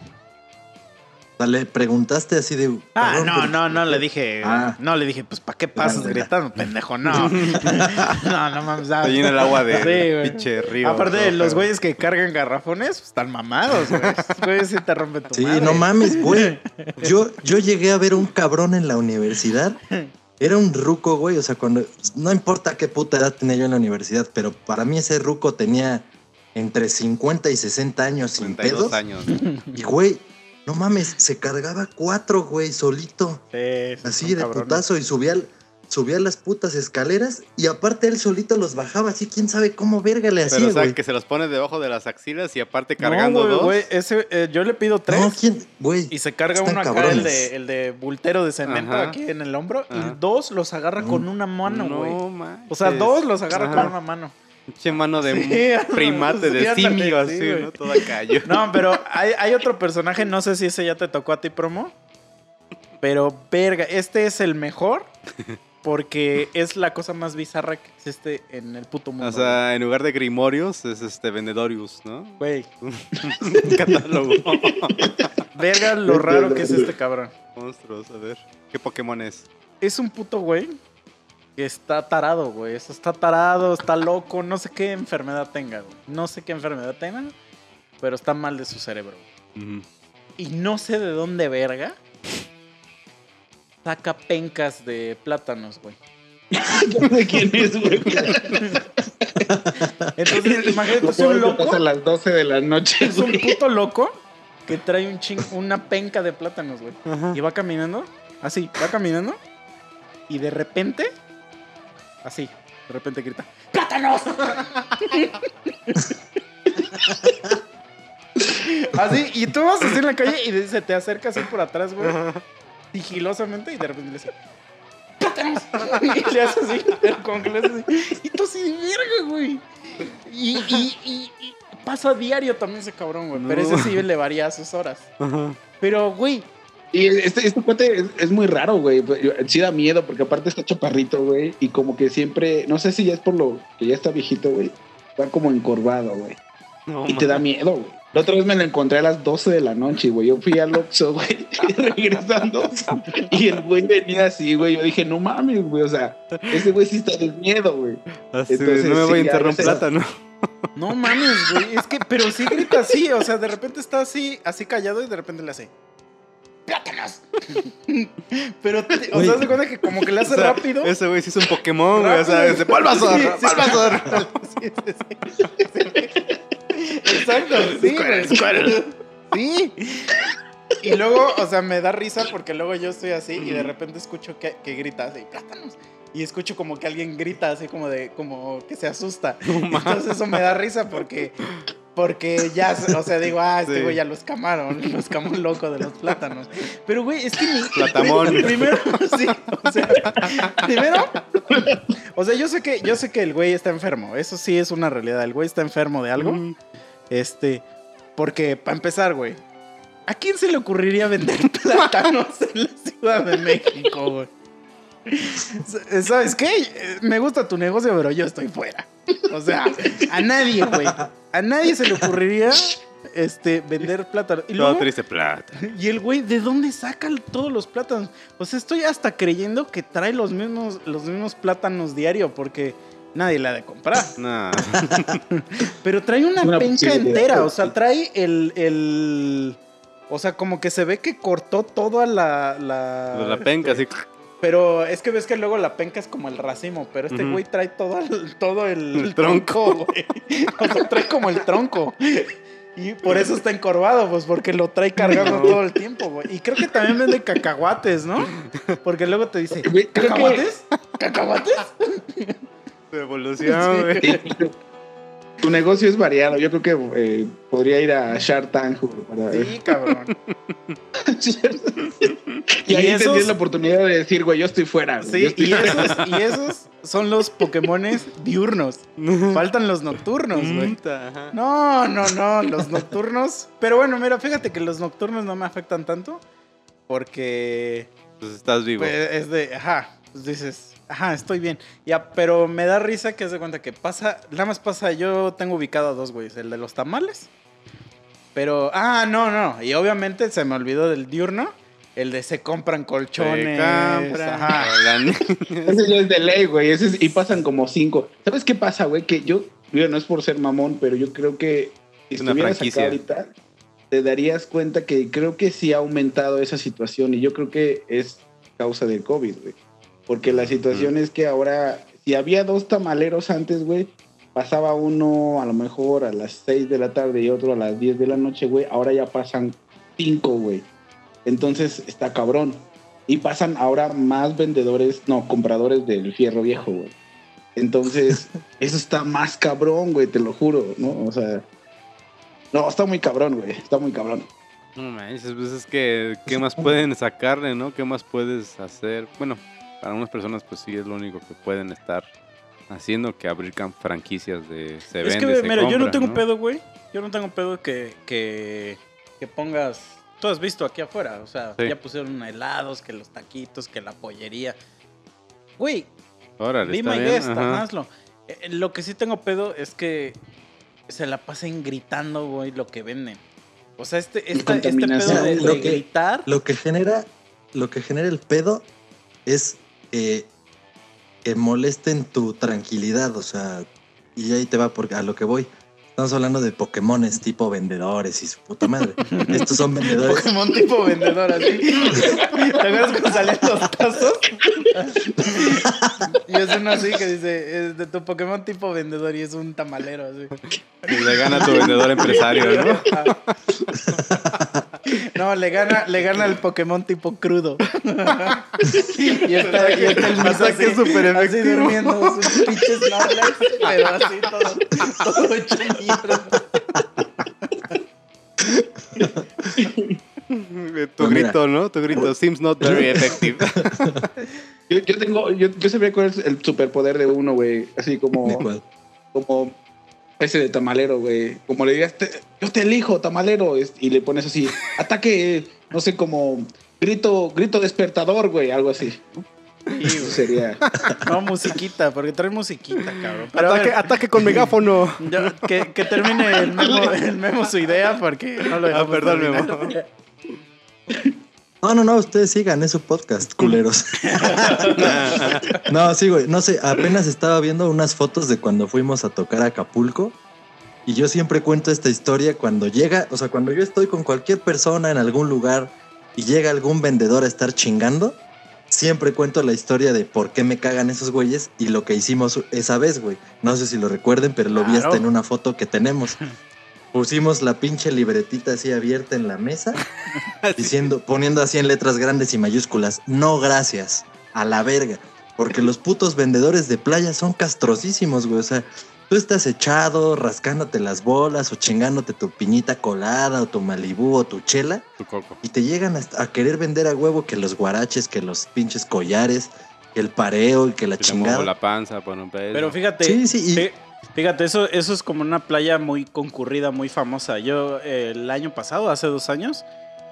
O sea, le preguntaste así de. Ah, "Cabrón, no, ¿por no, qué?" no le dije. Ah. No le dije, pues, ¿para qué pasas gritando, pendejo? No. no, no mames. ah. Se llena el agua de Sí, pinche río. Aparte, los güeyes que cargan garrafones pues, están mamados, güey. Güeyes sí te rompen tu Sí, madre. no mames, güey. Yo, yo llegué a ver un cabrón en la universidad. Era un ruco, güey. O sea, cuando. No importa qué puta edad tenía yo en la universidad, pero para mí ese ruco tenía entre 50 y 60 años sin 32 pedos. años. Y, güey, no mames, se cargaba cuatro, güey, solito. Sí, sí, Así de cabrones. putazo y subía, subía las putas escaleras y aparte él solito los bajaba así, quién sabe cómo verga le Pero, hacía, o sea, güey. que se los pone debajo de las axilas y aparte No, cargando güey, dos. güey, ese, eh, yo le pido tres. No, quién, güey. Y se carga uno acá, el de, el de bultero de cemento Ajá. aquí en el hombro. Ajá. Y dos los agarra No. con una mano, güey. No, manches. o sea, dos los agarra Ajá. con una mano. Pinche mano de Sí, primate, de sí, simio, sí, así, güey. ¿no? Toda cayó. No, pero hay, hay otro personaje, no sé si ese ya te tocó a ti, promo. Pero, verga, este es el mejor porque es la cosa más bizarra que existe en el puto mundo. O sea, en lugar de Grimorius es este Vendedorius, ¿no? güey. Un catálogo. Verga lo raro que es este cabrón. Monstruos, a ver. ¿Qué Pokémon es? Es un puto güey que está tarado, güey. Eso Está tarado, está loco, no sé qué enfermedad tenga, güey. No sé qué enfermedad tenga, pero está mal de su cerebro. Y no sé de dónde verga saca pencas de plátanos, güey. ¿De quién es, güey? Entonces, imagínate, es un pasa a loco, las 12 de la noche, es un puto loco que trae un ching, una penca de plátanos, güey. Y va caminando, así, va caminando, y de repente, así, de repente grita, ¡Plátanos! así, y tú vas así en la calle y se te acerca así por atrás, güey, sigilosamente, y de repente le dice, ¡Plátanos! Y le hace así, pero como que le hace así, y tú así de verga, güey. Y, y, y- y pasa diario también ese cabrón, güey, pero ese sí le varía a sus horas. Ajá. Pero, güey, Y este, este cuate es, es muy raro, güey. Sí da miedo porque aparte está chaparrito, güey. Y como que siempre, no sé si ya es por lo que ya está viejito, güey. Va como encorvado, güey. No, Y te da miedo, güey. La otra vez me lo encontré a las 12 de la noche, güey. Yo fui al Oxxo, güey, regresando. Y el güey venía así, güey. Yo dije, no mames, güey. O sea, ese güey sí está de miedo, güey. Así, Entonces, no me voy a sí, enterrar a un veces- plátano. no mames, güey. Es que, pero sí grita así, o sea, de repente está así, así callado y de repente le hace. ¡Plátanos! pero, te- o sea, se cuenta que como que le hace O sea, rápido. Ese güey sí es un Pokémon, güey. O sea, es de Bulbasaur, Sí, sí. Sí, sí, sí. Exacto, sí, güey. Sí. Y luego, o sea, me da risa porque luego yo estoy así y de repente escucho que, que grita así, plátanos. Y escucho como que alguien grita así como de, como que se asusta. Entonces eso me da risa porque, Porque ya, o sea, digo, ah, este Sí. güey ya lo escamaron, lo escamó el loco de los plátanos. Pero, güey, es que mi. Platamón. Primero, sí, o sea, primero. O sea, yo sé que, yo sé que el güey está enfermo. Eso sí es una realidad. El güey está enfermo de algo. Mm. Este. Porque, para empezar, güey. ¿A quién se le ocurriría vender plátanos en la Ciudad de México, güey? ¿Sabes qué? Me gusta tu negocio, pero yo estoy fuera. O sea, a nadie, güey. A nadie se le ocurriría este, vender plátanos. Y, Todo luego, triste plata. y el güey, ¿de dónde saca todos los plátanos? O sea, estoy hasta creyendo que trae los mismos, los mismos plátanos diario porque nadie la ha de comprar. Nah. Pero trae una, Una penca entera. pues, O sea, trae el, el. O sea, como que se ve que cortó toda la. La, La penca, este, así. Pero es que ves que luego la penca es como el racimo. Pero este güey trae todo el, todo el, El tronco. güey. O sea, trae como el tronco. Y por eso está encorvado, pues porque lo trae cargando todo el tiempo, güey. Y creo que también vende cacahuates, ¿no? Porque luego te dice, ¿cacahuates? ¿Cacahuates? Evolución, güey. Tu negocio es variado. Yo creo que eh, podría ir a Shark Tank para Sí, cabrón. y ahí ¿Y esos? tendrías la oportunidad de decir, güey, yo estoy fuera. güey, yo Sí, estoy y fuera. esos, y esos son los Pokémones diurnos. Faltan los nocturnos, güey. No, no, no, los nocturnos. Pero bueno, mira, fíjate que los nocturnos no me afectan tanto. Porque Pues estás vivo. pues, es de, ajá, pues dices, ajá, estoy bien. Ya, pero me da risa que se cuenta que pasa, nada más pasa, yo tengo ubicado a dos güeyes, el de los tamales. Pero, ah, no, no, y obviamente se me olvidó del diurno, el de se compran colchones. Se compra. ajá. Ese ya es de ley, güey. ese es- y pasan como cinco. ¿Sabes qué pasa, güey? Que yo, digo, no es por ser mamón, pero yo creo que si Es una estuvieras acá franquicia. ahorita, te darías cuenta que creo que sí ha aumentado esa situación y yo creo que es causa del COVID, güey. Porque la situación es que ahora, si había dos tamaleros antes, güey, pasaba uno a lo mejor a las 6 de la tarde y otro a las 10 de la noche, güey. Ahora ya pasan cinco, güey. Entonces está cabrón. Y pasan ahora más vendedores, no, compradores del fierro viejo, güey. Entonces, eso está más cabrón, güey, te lo juro, ¿no? O sea, no, está muy cabrón, güey, está muy cabrón. No manches, pues es que, ¿qué más pueden sacarle, no? ¿Qué más puedes hacer? Bueno, para unas personas, pues sí es lo único que pueden estar haciendo que abrir franquicias de se Es vende, que, se mira, yo no tengo pedo, güey. Yo no tengo pedo que, que, que pongas. Tú has visto aquí afuera, o sea, Sí. ya pusieron helados, que los taquitos, que la pollería. Güey, Órale, guest, ajá. hazlo. Eh, lo que sí tengo pedo es que se la pasen gritando, güey, lo que venden. O sea, este, esta- este pedo de, Lo de que- gritar. Lo que genera, lo que genera el pedo es eh, que molesten tu tranquilidad, o sea, y ahí te va porque a lo que voy. Estamos hablando de Pokémones tipo vendedores y su puta madre. Estos son vendedores. Pokémon tipo vendedor, así. ¿Te acuerdas cuando salían los tazos? y es uno así que dice, es de tu Pokémon tipo vendedor y es un tamalero, así. Y le gana tu vendedor empresario, ¿no? No, le gana, le gana el Pokémon tipo crudo. y está, y está el Ataque así, súper así durmiendo sus pinches Snorlax, pero así todo, todo hecho mierda. Tu Pues mira. grito, ¿no? Tu grito seems not very effective. Yo, yo tengo, yo, yo sabía cuál es el superpoder de uno, güey, así ¿De como, cuál? como ese de tamalero, güey. Como le digas, "Te- yo te elijo, tamalero, y le pones así, ataque, no sé, como grito, grito despertador, güey, algo así. Sí. Sería. No, musiquita, porque trae musiquita, cabrón. Pero ataque, ver, ataque con megáfono. yo- que, que termine el memo, el memo su idea, porque no lo Ah, perdón, terminar. Memo. No, no, no, ustedes sigan, es su podcast, culeros. no, sí, güey, no sé, apenas estaba viendo unas fotos de cuando fuimos a tocar a Acapulco y yo siempre cuento esta historia cuando llega, o sea, cuando yo estoy con cualquier persona en algún lugar y llega algún vendedor a estar chingando, siempre cuento la historia de por qué me cagan esos güeyes y lo que hicimos esa vez, güey. No sé si lo recuerden, pero lo vi hasta en una foto que tenemos. Pusimos la pinche libretita así abierta en la mesa diciendo, poniendo así en letras grandes y mayúsculas, no gracias, a la verga. Porque los putos vendedores de playa son castrosísimos, güey. O sea, tú estás echado, rascándote las bolas o chingándote tu piñita colada o tu malibú o tu chela Tu coco. y te llegan a, a querer vender a huevo que los guaraches, que los pinches collares, que el pareo y que la Y chingada. la panza por un peso. Pero fíjate, Sí, sí, y- fíjate, eso, eso es como una playa muy concurrida, muy famosa. Yo eh, el año pasado, hace dos años,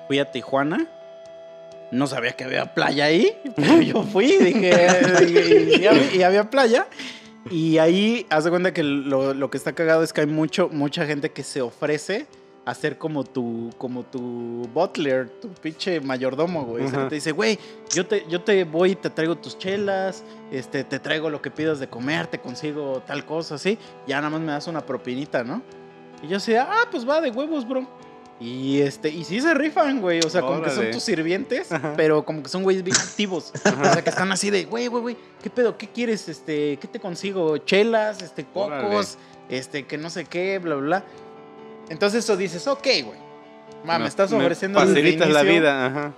fui a Tijuana. No sabía que había playa ahí, pero yo fui, dije, y, y había, y había playa. Y ahí, haz de cuenta que lo, lo que está cagado es que hay mucho, mucha gente que se ofrece a ser como tu, como tu butler, tu pinche mayordomo, güey. O sea, que te dice, güey, yo te, yo te voy y te traigo tus chelas, este, te traigo lo que pidas de comer, te consigo tal cosa, así. Ya nada más me das una propinita, ¿no? Y yo decía, ah, pues va de huevos, bro. Y este, y sí se rifan, güey. O sea, como que son tus sirvientes, pero como que son güeyes bien activos. O sea, que están así de, güey, güey, güey, ¿qué pedo? ¿Qué quieres? Este, ¿qué te consigo? Chelas, este, cocos, Órale. este, que no sé qué, bla, bla, bla. Entonces eso dices, ok, güey. Ma, me No, estás ofreciendo desde Facilitas la vida, ajá.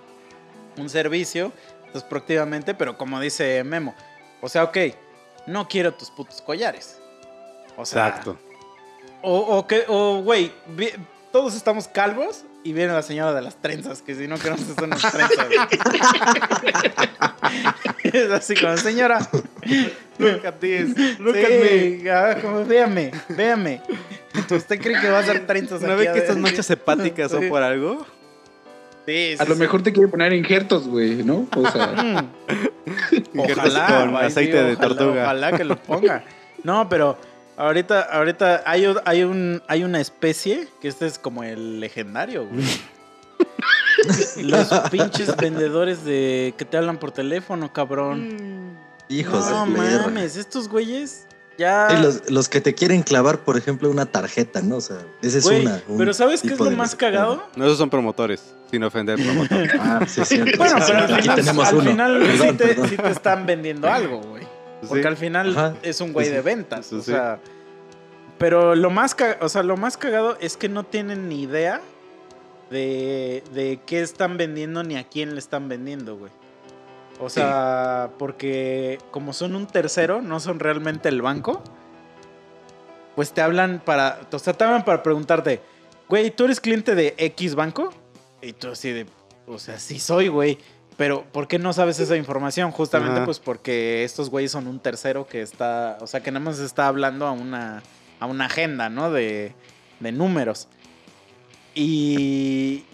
un servicio, entonces proactivamente, pero como dice Memo, o sea, ok, no quiero tus putos collares. O sea, Exacto. o, o que, o güey, todos estamos calvos y viene la señora de las trenzas, que si no queremos hacer unas trenzas. es así como, señora. Look at this. Look sí, ah, como, véame, véame. ¿Usted cree que va a hacer trenzas ¿No aquí ve que estas manchas hepáticas son por algo? Sí, A lo sí. mejor te quiere poner injertos, güey, ¿no? O sea, Mm. Injertos Ojalá, con aceite de ojalá, tortuga. Ojalá que lo ponga. No, pero ahorita, ahorita hay, hay un, hay una especie que este es como el legendario, güey. Los pinches vendedores de que te hablan por teléfono, cabrón. Hijos no de perra. mames, estos güeyes ya. Sí, los, los que te quieren clavar, por ejemplo, una tarjeta, ¿no? O sea, esa es Güey, una. un pero ¿sabes qué es lo más cagado? No, esos son promotores, sin ofender promotores. Ah, sí, cierto. Bueno, sí, pero sí, al aquí final, al final Perdón, sí, te, perdón. sí te están vendiendo algo, güey. Porque Sí. al final Ajá. es un güey de ventas. Sí, o sea. Pero lo más, o sea, lo más cagado es que no tienen ni idea de, de qué están vendiendo ni a quién le están vendiendo, güey. O sea, porque como son un tercero, no son realmente el banco, pues te hablan para, o sea, te hablan para preguntarte, güey, ¿tú eres cliente de X banco? Y tú así de, o sea, sí soy, güey. Pero, ¿por qué no sabes esa información? Justamente, Ajá. pues, porque estos güeyes son un tercero que está, o sea, que nada más está hablando a una, a una agenda, ¿no? De, de números. Y,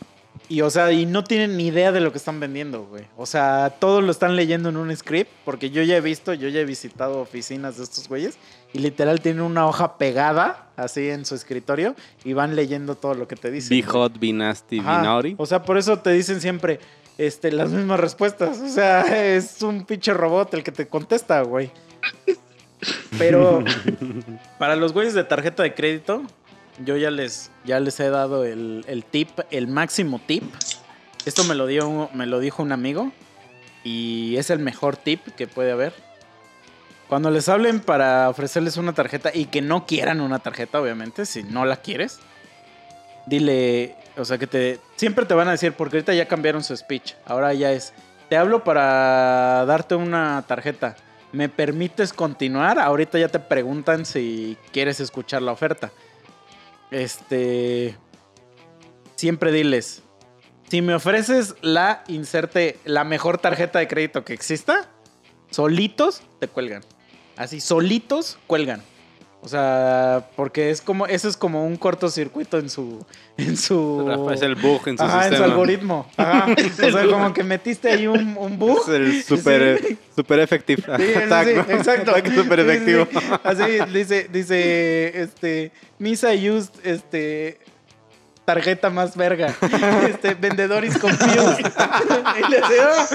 y, o sea, y no tienen ni idea de lo que están vendiendo, güey. O sea, todo lo están leyendo en un script, porque yo ya he visto, yo ya he visitado oficinas de estos güeyes, y literal tienen una hoja pegada, así en su escritorio, y van leyendo todo lo que te dicen. Be hot, be nasty, be Ajá. naughty. O sea, por eso te dicen siempre este, las mismas respuestas. O sea, es un pinche robot el que te contesta, güey. Pero para los güeyes de tarjeta de crédito, yo ya les, ya les he dado el, el tip, el máximo tip. Esto me lo, dio, me lo dijo un amigo y es el mejor tip que puede haber. Cuando les hablen para ofrecerles una tarjeta y que no quieran una tarjeta, obviamente, si no la quieres, dile, o sea, que te siempre te van a decir, porque ahorita ya cambiaron su speech. Ahora ya es, te hablo para darte una tarjeta. ¿Me permites continuar? Ahorita ya te preguntan si quieres escuchar la oferta. Este, siempre diles, si me ofreces la inserte la mejor tarjeta de crédito que exista, solitos te cuelgan. Así solitos cuelgan. O sea, porque es como, eso es como un cortocircuito en su, en su, es el bug en su Ajá, en su sistema. algoritmo. Ajá. O sea, como que metiste ahí un, un bug. Es el super, Sí. super effective Sí, exacto. Super efectivo. sí. Así dice, dice, este, Misa used, este, tarjeta más verga. Este, vendedor is confused. Y le hace, "Ah".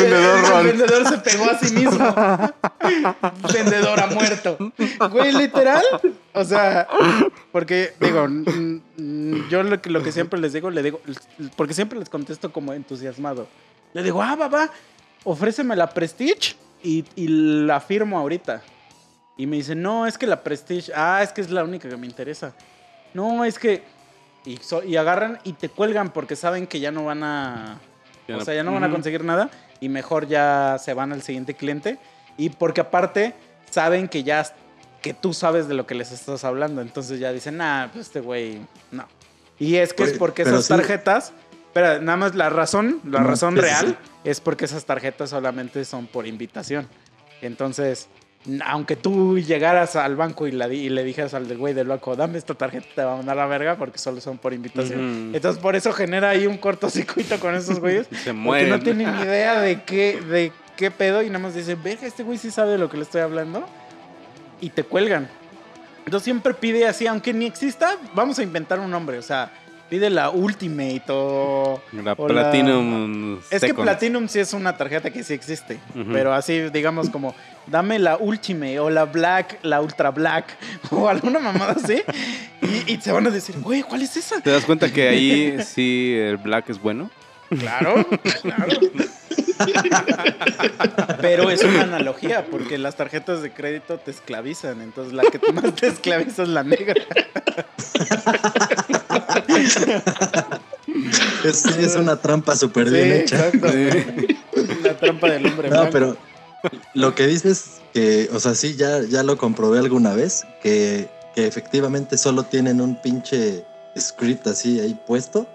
Vendedor El vendedor se pegó a sí mismo. vendedor ha muerto. Güey, literal. O sea, porque, digo, yo lo que, lo que siempre les digo, le digo, porque siempre les contesto como entusiasmado. Le digo, ah, papá, ofréceme la Prestige y, y la firmo ahorita. Y me dice, no, es que la Prestige, ah, es que es la única que me interesa. No, es que... Y, so- y agarran y te cuelgan porque saben que ya no van a... Ya o no- sea, ya no van a conseguir nada y mejor ya se van al siguiente cliente. Y porque aparte saben que ya que tú sabes de lo que les estás hablando. Entonces ya dicen, nah, pues este güey, no. Y es que es porque esas sí. tarjetas, pero nada más la razón, la No, razón real sí. es porque esas tarjetas solamente son por invitación. Entonces, aunque tú llegaras al banco y, la di- y le dijeras al del güey del banco, dame esta tarjeta, te va a mandar a la verga porque solo son por invitación. Entonces, por eso genera ahí un cortocircuito con esos güeyes. Se Porque mueren. no tienen ni idea de qué, de qué pedo y nada más dicen, verga, este güey sí sabe de lo que le estoy hablando. Y te cuelgan. Entonces siempre pide así, aunque ni exista, vamos a inventar un nombre. O sea, pide la Ultimate o... La o la- Platinum. Es que. Platinum sí es una tarjeta que sí existe. Pero así, digamos, como, dame la Ultimate o la Black, la Ultra Black o alguna mamada así. Y, y se van a decir, güey, ¿cuál es esa? ¿Te das cuenta que ahí sí el black es bueno? Claro, claro. Pero es una analogía, porque las tarjetas de crédito te esclavizan. Entonces, la que más te esclaviza es la negra. Es, una trampa súper Sí, bien hecha. exacto. La trampa del hombre No, blanco. pero lo que dices que, o sea, sí, ya, ya lo comprobé alguna vez, que, que efectivamente solo tienen un pinche script así ahí puesto.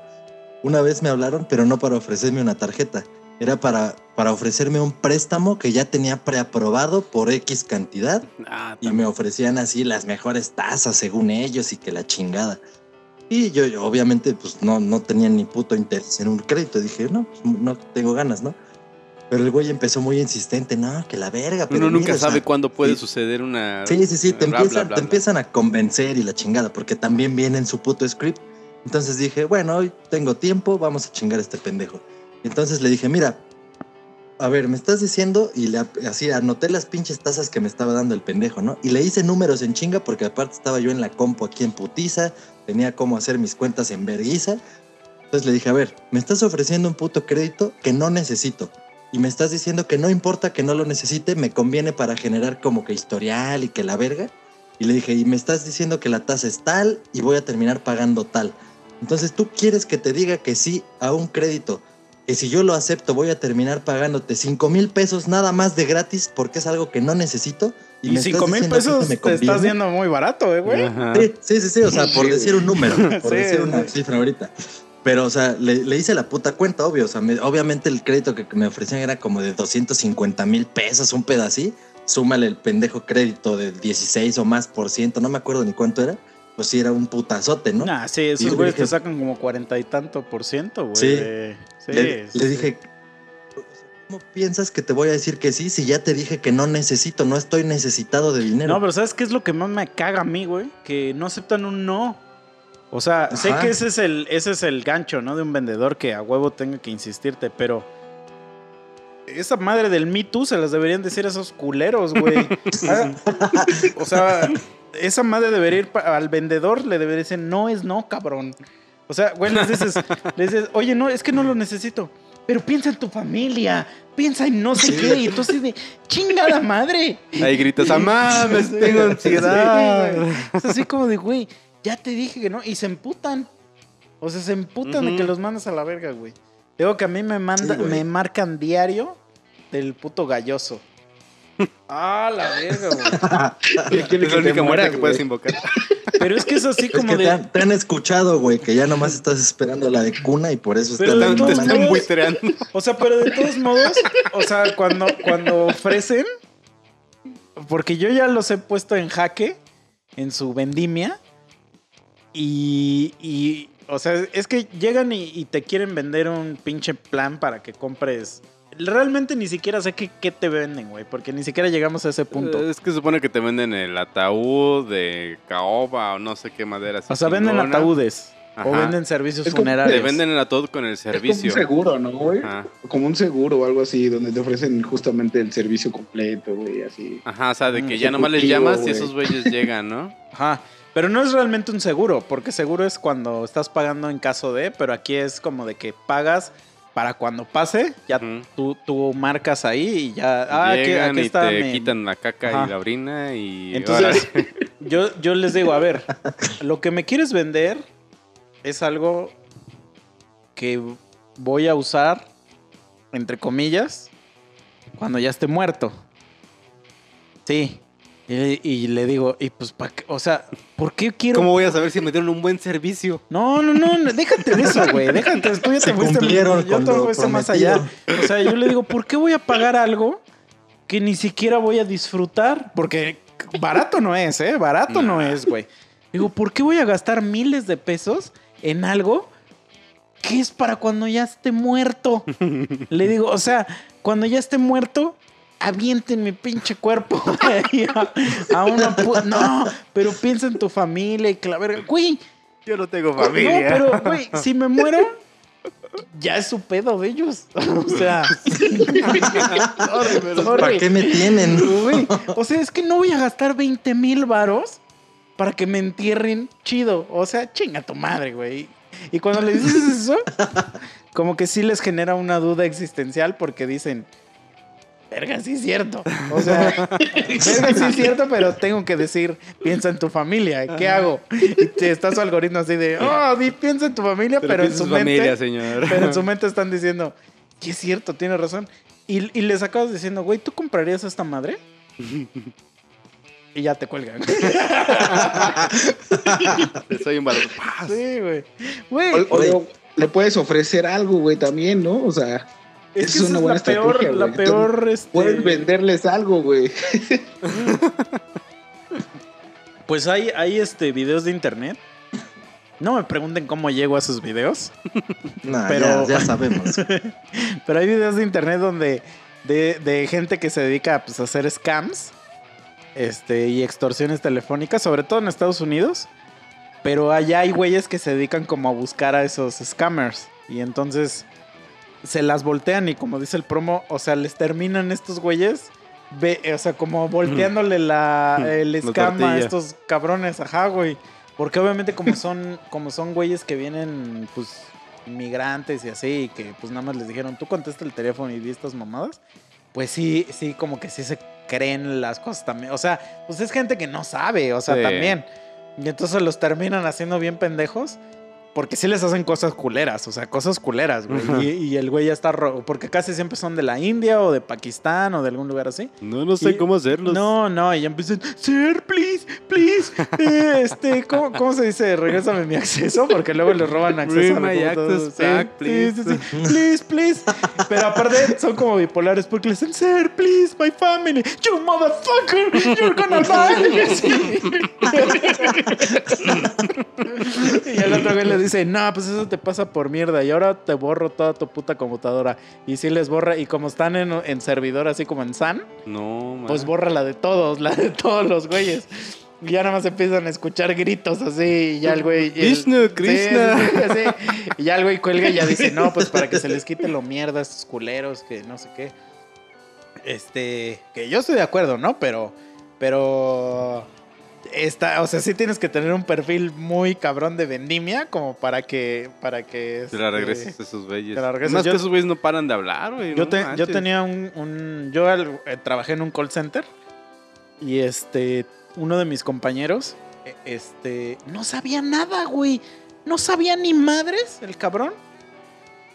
Una vez me hablaron, pero no para ofrecerme una tarjeta. Era para, para ofrecerme un préstamo que ya tenía preaprobado por X cantidad Ah, y me ofrecían así las mejores tasas según ellos y que la chingada. Y yo, yo, obviamente pues no, no tenía ni puto interés en un crédito. Dije, no, pues, no tengo ganas, ¿no? Pero el güey empezó muy insistente, no, que la verga. Pero Uno nunca mira, o sea, sabe cuándo puede sí. suceder una. Sí, sí, sí, te, bla, empiezan, bla, bla, te empiezan a convencer y la chingada, porque también viene en su puto script. Entonces dije, bueno, hoy tengo tiempo, vamos a chingar a este pendejo. Entonces le dije, mira, a ver, me estás diciendo, y le, así anoté las pinches tazas que me estaba dando el pendejo, ¿no? Y le hice números en chinga, porque aparte estaba yo en la compu aquí en putiza, tenía cómo hacer mis cuentas en verguiza. Entonces le dije, a ver, me estás ofreciendo un puto crédito que no necesito. Y me estás diciendo que no importa que no lo necesite, me conviene para generar como que historial y que la verga. Y le dije, y me estás diciendo que la tasa es tal y voy a terminar pagando tal. Entonces tú quieres que te diga que sí a un crédito, que si yo lo acepto voy a terminar pagándote 5 mil pesos nada más de gratis porque es algo que no necesito. Y me estás 5 mil pesos me te estás viendo muy barato, eh, güey. Sí, sí, sí, sí, o sea, por decir un número, por Sí, decir una sí. cifra ahorita. Pero, o sea, le, le hice la puta cuenta, obvio. O sea, me- obviamente el crédito que me ofrecían era como de 250 mil pesos, un pedacito. Súmale el pendejo crédito de 16 o más por ciento, no me acuerdo ni cuánto era. Pues sí, era un putazote, ¿no? Nah, sí, esos güeyes te sacan como cuarenta y tanto por ciento, güey. Sí. sí, le, sí, le sí. dije, ¿cómo piensas que te voy a decir que sí si ya te dije que no necesito, no estoy necesitado de dinero? No, pero ¿sabes qué es lo que más me caga a mí, güey? Que no aceptan un no. O sea, sé que ese es el, ese es el gancho, ¿no? De un vendedor que a huevo tenga que insistirte, pero esa madre del Me Too se las deberían decir a esos culeros, güey. Ah, o sea, esa madre debería ir al vendedor, le debería decir, no es no, cabrón. O sea, güey, les dices, les dices, oye, no, es que no lo necesito. Pero piensa en tu familia, piensa en no sé qué. Y entonces de, chingada madre. Ahí gritas, ¡amá! Me Sí, tengo ansiedad. es así como de, güey, ya te dije que no. Y se emputan. O sea, se emputan de que los mandas a la verga, güey. Digo que a mí me manda, Sí, me marcan diario del puto galloso. Ah, la verga, güey. Es la única que puedes invocar. Pero es que es así Es como que te de. han, te han escuchado, güey, que ya nomás estás esperando la de cuna y por eso Pero están Te están modos- buitreando. O sea, pero de todos modos, o sea, cuando, cuando ofrecen, porque yo ya los he puesto en jaque en su vendimia y, y, o sea, es que llegan y, y te quieren vender un pinche plan para que compres. Realmente ni siquiera sé qué, qué te venden, güey, porque ni siquiera llegamos a ese punto. Es que se supone que te venden el ataúd de caoba o no sé qué madera. así O sea, venden chingona. ataúdes o venden servicios como- funerarios. Te venden el ataúd con el Es como un servicio. seguro, ¿no, güey? Ajá. Como un seguro o algo así, donde te ofrecen justamente el servicio completo, güey, así. Ajá, o sea, de que Mm, ya nomás les llamas y esos güeyes llegan, ¿no? Ajá. Pero no es realmente un seguro, porque seguro es cuando estás pagando en caso de, pero aquí es como de que pagas para cuando pase, ya Ujú. tú, tú marcas ahí y ya. Ah, aquí, Llegan aquí y está. te quitan la caca Ajá. y la orina y... Entonces, yo, yo les digo, a ver, lo que me quieres vender es algo que voy a usar, entre comillas, cuando ya esté muerto. Sí. Y, le- y le digo, y pues, pa' o sea, ¿por qué quiero ¿Cómo voy a saber si me dieron un buen servicio? No, no, no, no, déjate de eso, güey. Déjate, tú ya te fuiste, yo te lo fuiste más allá. O sea, yo le digo, ¿por qué voy a pagar algo que ni siquiera voy a disfrutar? Porque barato no es, ¿eh? Barato no es, güey. Digo, ¿por qué voy a gastar miles de pesos en algo que es para cuando ya esté muerto? Le digo, o sea, cuando ya esté muerto, avienten mi pinche cuerpo ahí a, a una pu- No, pero piensa en tu familia y que la verga. Güey, Yo no tengo no, pero, güey, si me muero, ya es su pedo de ellos. O sea, sorry, ¿Para qué me tienen? güey. O sea, es que no voy a gastar 20 mil varos para que me entierren chido. O sea, chinga tu madre, güey. Y cuando le dices eso, como que sí les genera una duda existencial porque dicen, verga, sí es cierto. O sea, verga, sí es cierto, pero tengo que decir, piensa en tu familia, ¿qué hago? Y te está su algoritmo así de, oh, di, piensa en tu familia, pero, en su mente... familia, señor. Pero en su mente están diciendo, que es cierto, tiene razón. Y, y les acabas diciendo, güey, ¿tú comprarías esta madre? y ya te cuelgan. Soy un valor. sí, güey. Güey, O- le puedes ofrecer algo, güey, también, ¿no? O sea, es es que esa una es buena la peor, estrategia, la peor, este, puedes venderles algo, güey. Pues hay, hay este, videos de internet. No me pregunten cómo llego a esos videos. Nah, Pero- ya, ya sabemos. Pero hay videos de internet donde de, de gente que se dedica pues, a hacer scams este, y extorsiones telefónicas, sobre todo en Estados Unidos. Pero allá hay güeyes que se dedican como a buscar a esos scammers. Y entonces se las voltean y como dice el promo, o sea, les terminan estos güeyes, ve, o sea, como volteándole la, el La scam a estos cabrones, ajá, güey. Porque obviamente como son, como son güeyes que vienen, pues, inmigrantes y así, y que pues nada más les dijeron, tú contesta el teléfono y di estas mamadas, pues sí, sí, como que sí se creen las cosas también. O sea, pues es gente que no sabe, o sea, Sí. también. Y entonces los terminan haciendo bien pendejos. Porque sí les hacen cosas culeras, o sea, cosas culeras, güey. Y, y el güey ya está... ro- Porque casi siempre son de la India o de Pakistán o de algún lugar así. No, no sé Y- cómo hacerlos. No, no, y ya empiezan, sir, please, please, eh, este, ¿cómo, cómo se dice? Regrésame mi acceso, porque luego le roban acceso Bring a la my access Sí, back, sí, please. sí, sí, please, please. Pero aparte son como bipolares porque le dicen, sir, please, my family, you motherfucker, you're gonna die. Sí. y el otro güey le dice, no, pues eso te pasa por mierda y ahora te borro toda tu puta computadora. Y sí les borra, y como están en, en servidor así como en SAN, No, man. pues borra la de todos, la de todos los güeyes. Y ya nada más empiezan a escuchar gritos así, y ya el güey. el- Vishnu, Krishna. sí, sí, sí. Y ya el güey cuelga y ya dice, no, pues para que se les quite lo mierda a estos culeros, que no sé qué. Este, que yo estoy de acuerdo, ¿no? Pero, pero. Está, o sea, sí tienes que tener un perfil muy cabrón de vendimia como para que, para que. Te la este, regreses a esos güeyes. te la regreses. Más Yo- que esos güeyes no paran de hablar, güey. Yo, no te- yo tenía un, un- yo al- eh, trabajé en un call center y este, uno de mis compañeros, eh, este, no sabía nada, güey. No sabía ni madres, el cabrón.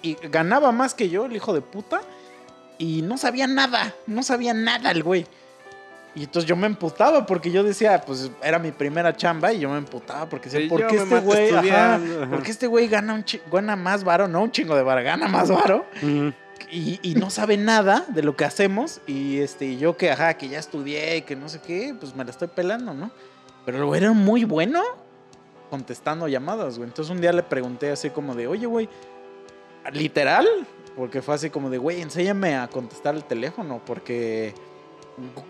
Y ganaba más que yo, el hijo de puta. Y no sabía nada, no sabía nada el güey. Y entonces yo me emputaba porque yo decía, pues era mi primera chamba y yo me emputaba porque decía, Sí, ¿por qué este güey, ajá. ¿por qué este güey gana, un gana más varo? No un chingo de varo, gana más varo y, y no sabe nada de lo que hacemos. Y este, y yo que, ajá, que ya estudié y que no sé qué, pues me la estoy pelando, ¿no? Pero el güey era muy bueno contestando llamadas, güey. Entonces un día le pregunté así como de, oye, güey, literal, porque fue así como de, güey, enséñame a contestar el teléfono, porque.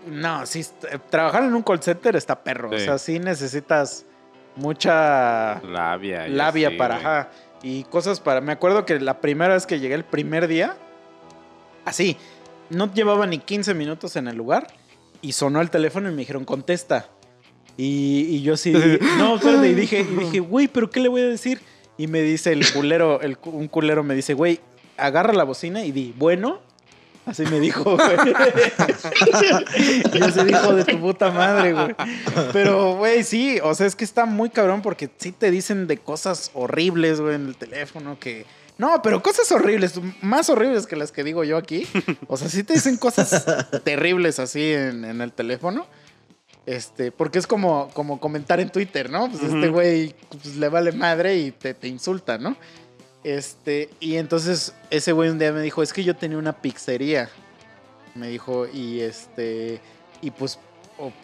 No, sí, trabajar en un call center está perro. O sea, sí necesitas mucha Labia. labia para, güey. ajá, y cosas para. Me acuerdo que la primera vez que llegué el primer día, así, no llevaba ni 15 minutos en el lugar y sonó el teléfono y me dijeron, contesta. Y, y yo sí, dije, no, espérate, y dije, y dije, güey, pero ¿qué le voy a decir? Y me dice el culero, el, un culero me dice, güey, agarra la bocina y di, bueno. Así me dijo, güey. Yo se dijo de tu puta madre, güey. Pero, güey, sí, o sea, es que está muy cabrón porque sí te dicen de cosas horribles, güey, en el teléfono que... No, pero cosas horribles, más horribles que las que digo yo aquí. O sea, sí te dicen cosas terribles así en, en el teléfono. Este, porque es como, como comentar en Twitter, ¿no? Pues este güey pues, le vale madre y te, te insulta, ¿no? Este, y entonces ese güey un día me dijo, es que yo tenía una pizzería. Me dijo, y este, y pues,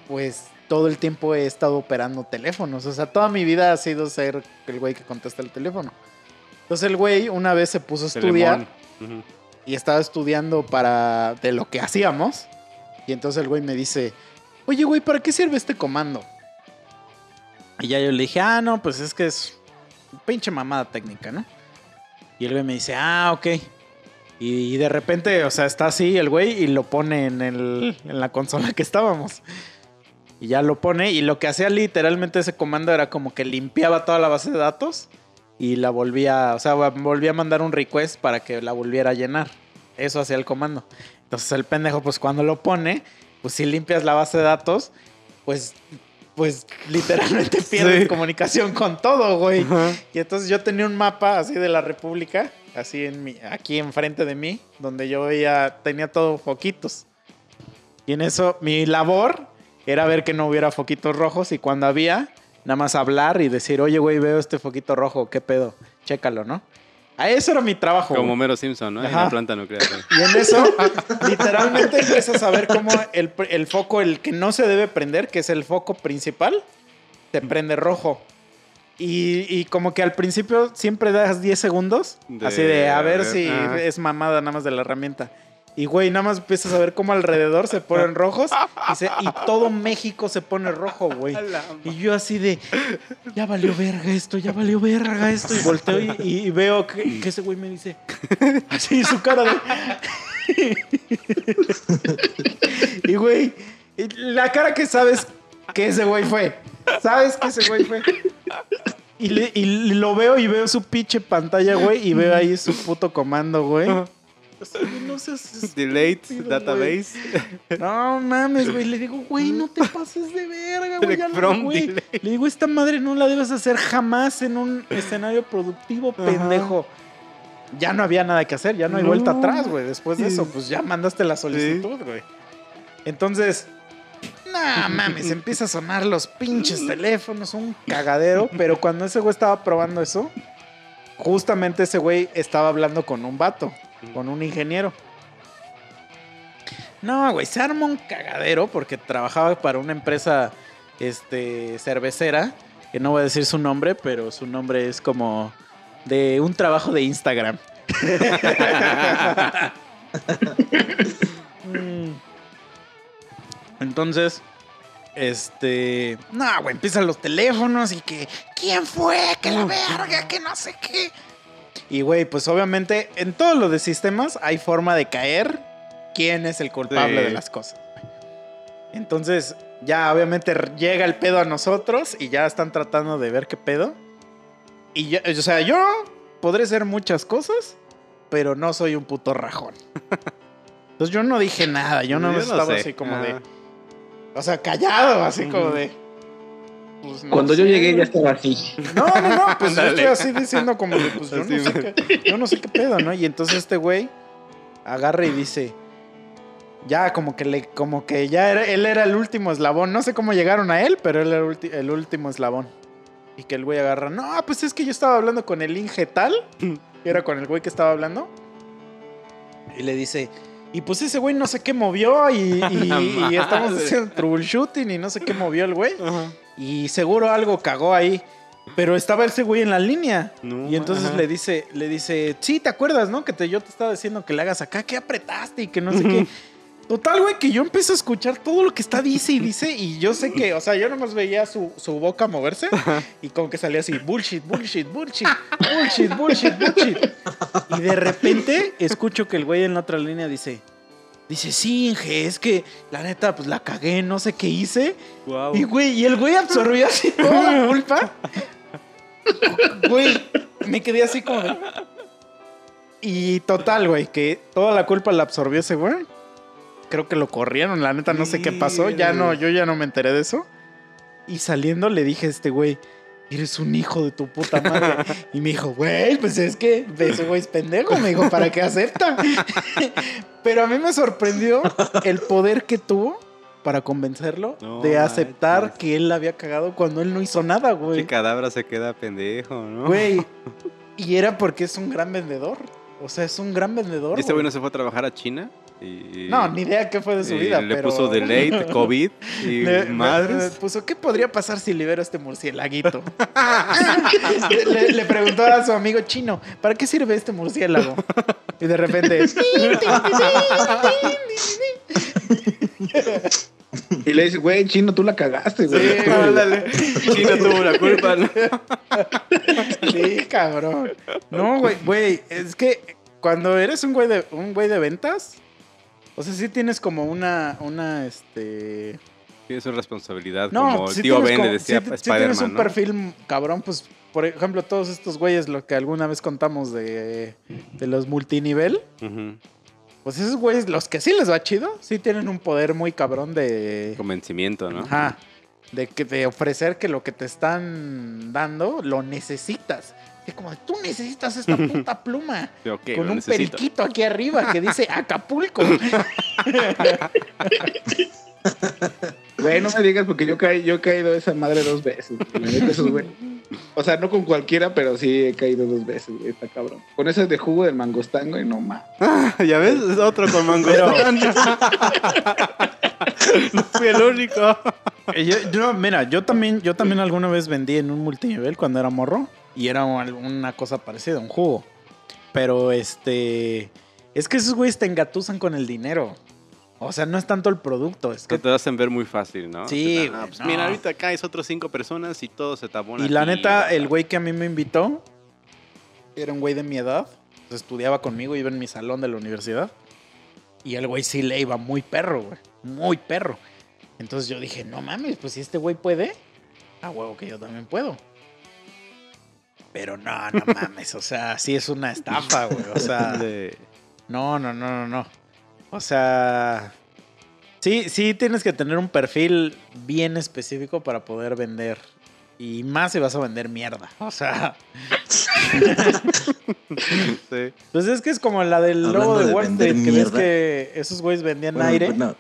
pues todo el tiempo he estado operando teléfonos. O sea, toda mi vida ha sido ser el güey que contesta el teléfono. Entonces el güey una vez se puso a estudiar y estaba estudiando para de lo que hacíamos. Y entonces el güey me dice, oye güey, ¿para qué sirve este comando? Y ya yo le dije, ah, no, pues es que es pinche mamada técnica, ¿no? Y el güey me dice, ah, ok. Y, de repente, o sea, está así el güey y lo pone en, el, en la consola que estábamos. Y ya lo pone y lo que hacía literalmente ese comando era como que limpiaba toda la base de datos y la volvía, o sea, volvía a mandar un request para que la volviera a llenar. Eso hacía el comando. Entonces el pendejo, pues cuando lo pone, pues si limpias la base de datos, pues, pues literalmente pierdes Sí. comunicación con todo, güey. Ajá. Y entonces yo tenía un mapa así de la República, así en mi, aquí enfrente de mí, donde yo veía, tenía todo foquitos. Y en eso mi labor era ver que no hubiera foquitos rojos y cuando había, nada más hablar y decir, oye, güey, veo este foquito rojo, ¿qué pedo? Chécalo, ¿no? A eso era mi trabajo. Como güey. Mero Simpson, ¿no? En la planta nuclear. Y en eso, literalmente empiezas a ver cómo el, el foco, el que no se debe prender, que es el foco principal, se prende rojo. Y, y como que al principio siempre das 10 segundos, De- así de a ver a ver, si ajá. es mamada nada más de la herramienta. Y güey, nada más empiezas a ver cómo alrededor se ponen rojos y, se- y todo México se pone rojo, güey. Y yo así de, ya valió verga esto, ya valió verga esto. Y volteo y, y veo que, que ese güey me dice, así su cara de... y güey, la cara que sabes que ese güey fue. Sabes que ese güey fue. Y, le- y lo veo y veo su pinche pantalla, güey, y veo ahí su puto comando, güey. No seas Delete estúpido, database. no mames, güey. Le digo, güey, no te pases de verga, güey. ya güey. Le digo, esta madre no la debes hacer jamás en un escenario productivo, pendejo. Ya no había nada que hacer, ya no hay No. vuelta atrás, güey. Después de eso, pues ya mandaste la solicitud, güey. Entonces, no mames, empieza a sonar los pinches teléfonos, un cagadero. Pero cuando ese güey estaba probando eso, justamente ese güey estaba hablando con un vato, con un ingeniero. No, güey, se armó un cagadero porque trabajaba para una empresa este, cervecera, que no voy a decir su nombre, pero su nombre es como de un trabajo de Instagram. Mm. Entonces, este, no, güey, empiezan los teléfonos y que, ¿quién fue? Que la verga, que no sé qué. Y, güey, pues obviamente en todo lo de sistemas hay forma de caer quién es el culpable Sí. de las cosas. Entonces, ya obviamente llega el pedo a nosotros y ya están tratando de ver qué pedo. Y yo, o sea, yo podré ser muchas cosas, pero no soy un puto rajón. Entonces yo no dije nada, yo no Yo no estaba sé. así como de... O sea, callado, así como de... pues, no Cuando yo llegué ya estaba así. No, no, no, pues yo estoy así diciendo como de, pues yo no, sé qué, yo no sé qué pedo, ¿no? Y entonces este güey agarra y dice, ya como que le, como que ya era, él era el último eslabón, no sé cómo llegaron a él, pero él era el, ulti- el último eslabón. Y que el güey agarra, no, pues es que yo estaba hablando con el Inge tal, que era con el güey que estaba hablando, y le dice, y pues ese güey no sé qué movió y, y- y estamos haciendo troubleshooting y no sé qué movió el güey. Y seguro algo cagó ahí. Pero estaba ese güey en la línea. No, y entonces ajá. le dice, le dice, sí, ¿te acuerdas, no? Que te, yo te estaba diciendo que le hagas acá, que apretaste y que no sé qué. Total, güey, que yo empiezo a escuchar todo lo que está dice y dice. Y yo sé que, o sea, yo nomás veía su, su boca moverse. Y como que salía así, bullshit, bullshit, bullshit, bullshit, bullshit, bullshit. Y de repente escucho que el güey en la otra línea dice, dice, sí, Inge, es que la neta, pues la cagué, no sé qué hice. Y güey, y el güey absorbió así toda la culpa. Güey, me quedé así como de- Y total, güey, que toda la culpa la absorbió ese güey. Creo que lo corrieron, la neta, no sé qué pasó. Ya no, yo ya no me enteré de eso. Y saliendo le dije a este güey, eres un hijo de tu puta madre. Y me dijo, güey, pues es que ese güey es pendejo. Me dijo, ¿para qué acepta? Pero a mí me sorprendió el poder que tuvo para convencerlo No de aceptar que él la había cagado cuando él no hizo nada, Qué güey. cadabra se queda pendejo, ¿no? Güey. Y era porque es un gran vendedor. O sea, es un gran vendedor. Y este güey. no se fue a trabajar a China. Y, No, ni idea qué fue de su y vida, le pero... puso delay, COVID y Le- le- madres. le puso, ¿qué podría pasar si libero a este murciélaguito? le, preguntó a su amigo chino, ¿para qué sirve este murciélago? Y de repente, Y le dice, güey, chino, tú la cagaste, güey. Sí, ándale. China tuvo la culpa. ¿no? sí, cabrón. No, güey, güey, es que cuando eres un güey de un güey de ventas, o sea, sí tienes como una una este Tienes una responsabilidad No, como el tío Ben le decía sí- sí tienes un ¿no? perfil cabrón, pues, por ejemplo, todos estos güeyes, lo que alguna vez contamos de, de los multinivel, pues esos güeyes, los que sí les va chido, sí tienen un poder muy cabrón de... Convencimiento, ¿no? Ajá. De, que, de ofrecer que lo que te están dando lo necesitas. Es como, tú necesitas esta puta pluma. Con un necesito. periquito aquí arriba que dice Acapulco. Güey, no me digas porque yo, caí, yo he caído de esa madre dos veces. güey. O sea, no con cualquiera, pero sí he caído dos veces, güey. Está cabrón. Con ese de jugo del mangostán, güey, no más. ¿Ya ves? Es otro con mango. no fui el único. Eh, yo, yo- mira, yo también, yo también alguna vez vendí en un multinivel cuando era morro y era un- una cosa parecida, un jugo. Pero este, es que esos güeyes te engatusan con el dinero. O sea, no es tanto el producto, es Que que te hacen ver muy fácil, ¿no? Sí, Ah, güey, pues no. Mira, ahorita caes otros cinco personas y todo se tabona. Y la neta, el güey que a mí me invitó era un güey de mi edad. pues, estudiaba conmigo, iba en mi salón de la universidad. Y el güey sí le iba muy perro, güey. Muy perro. Entonces yo dije, no mames, pues si este güey puede, a huevo que yo también puedo. Pero no, no mames, o sea, sí es una estafa, güey. O sea, no, no, no, no, no. O sea, sí, sí tienes que tener un perfil bien específico para poder vender. Y más si vas a vender mierda. O sea, sí. pues es que es como la del Hablando lobo de, de Wall Street, que ves que esos güeyes vendían Bueno, aire. no.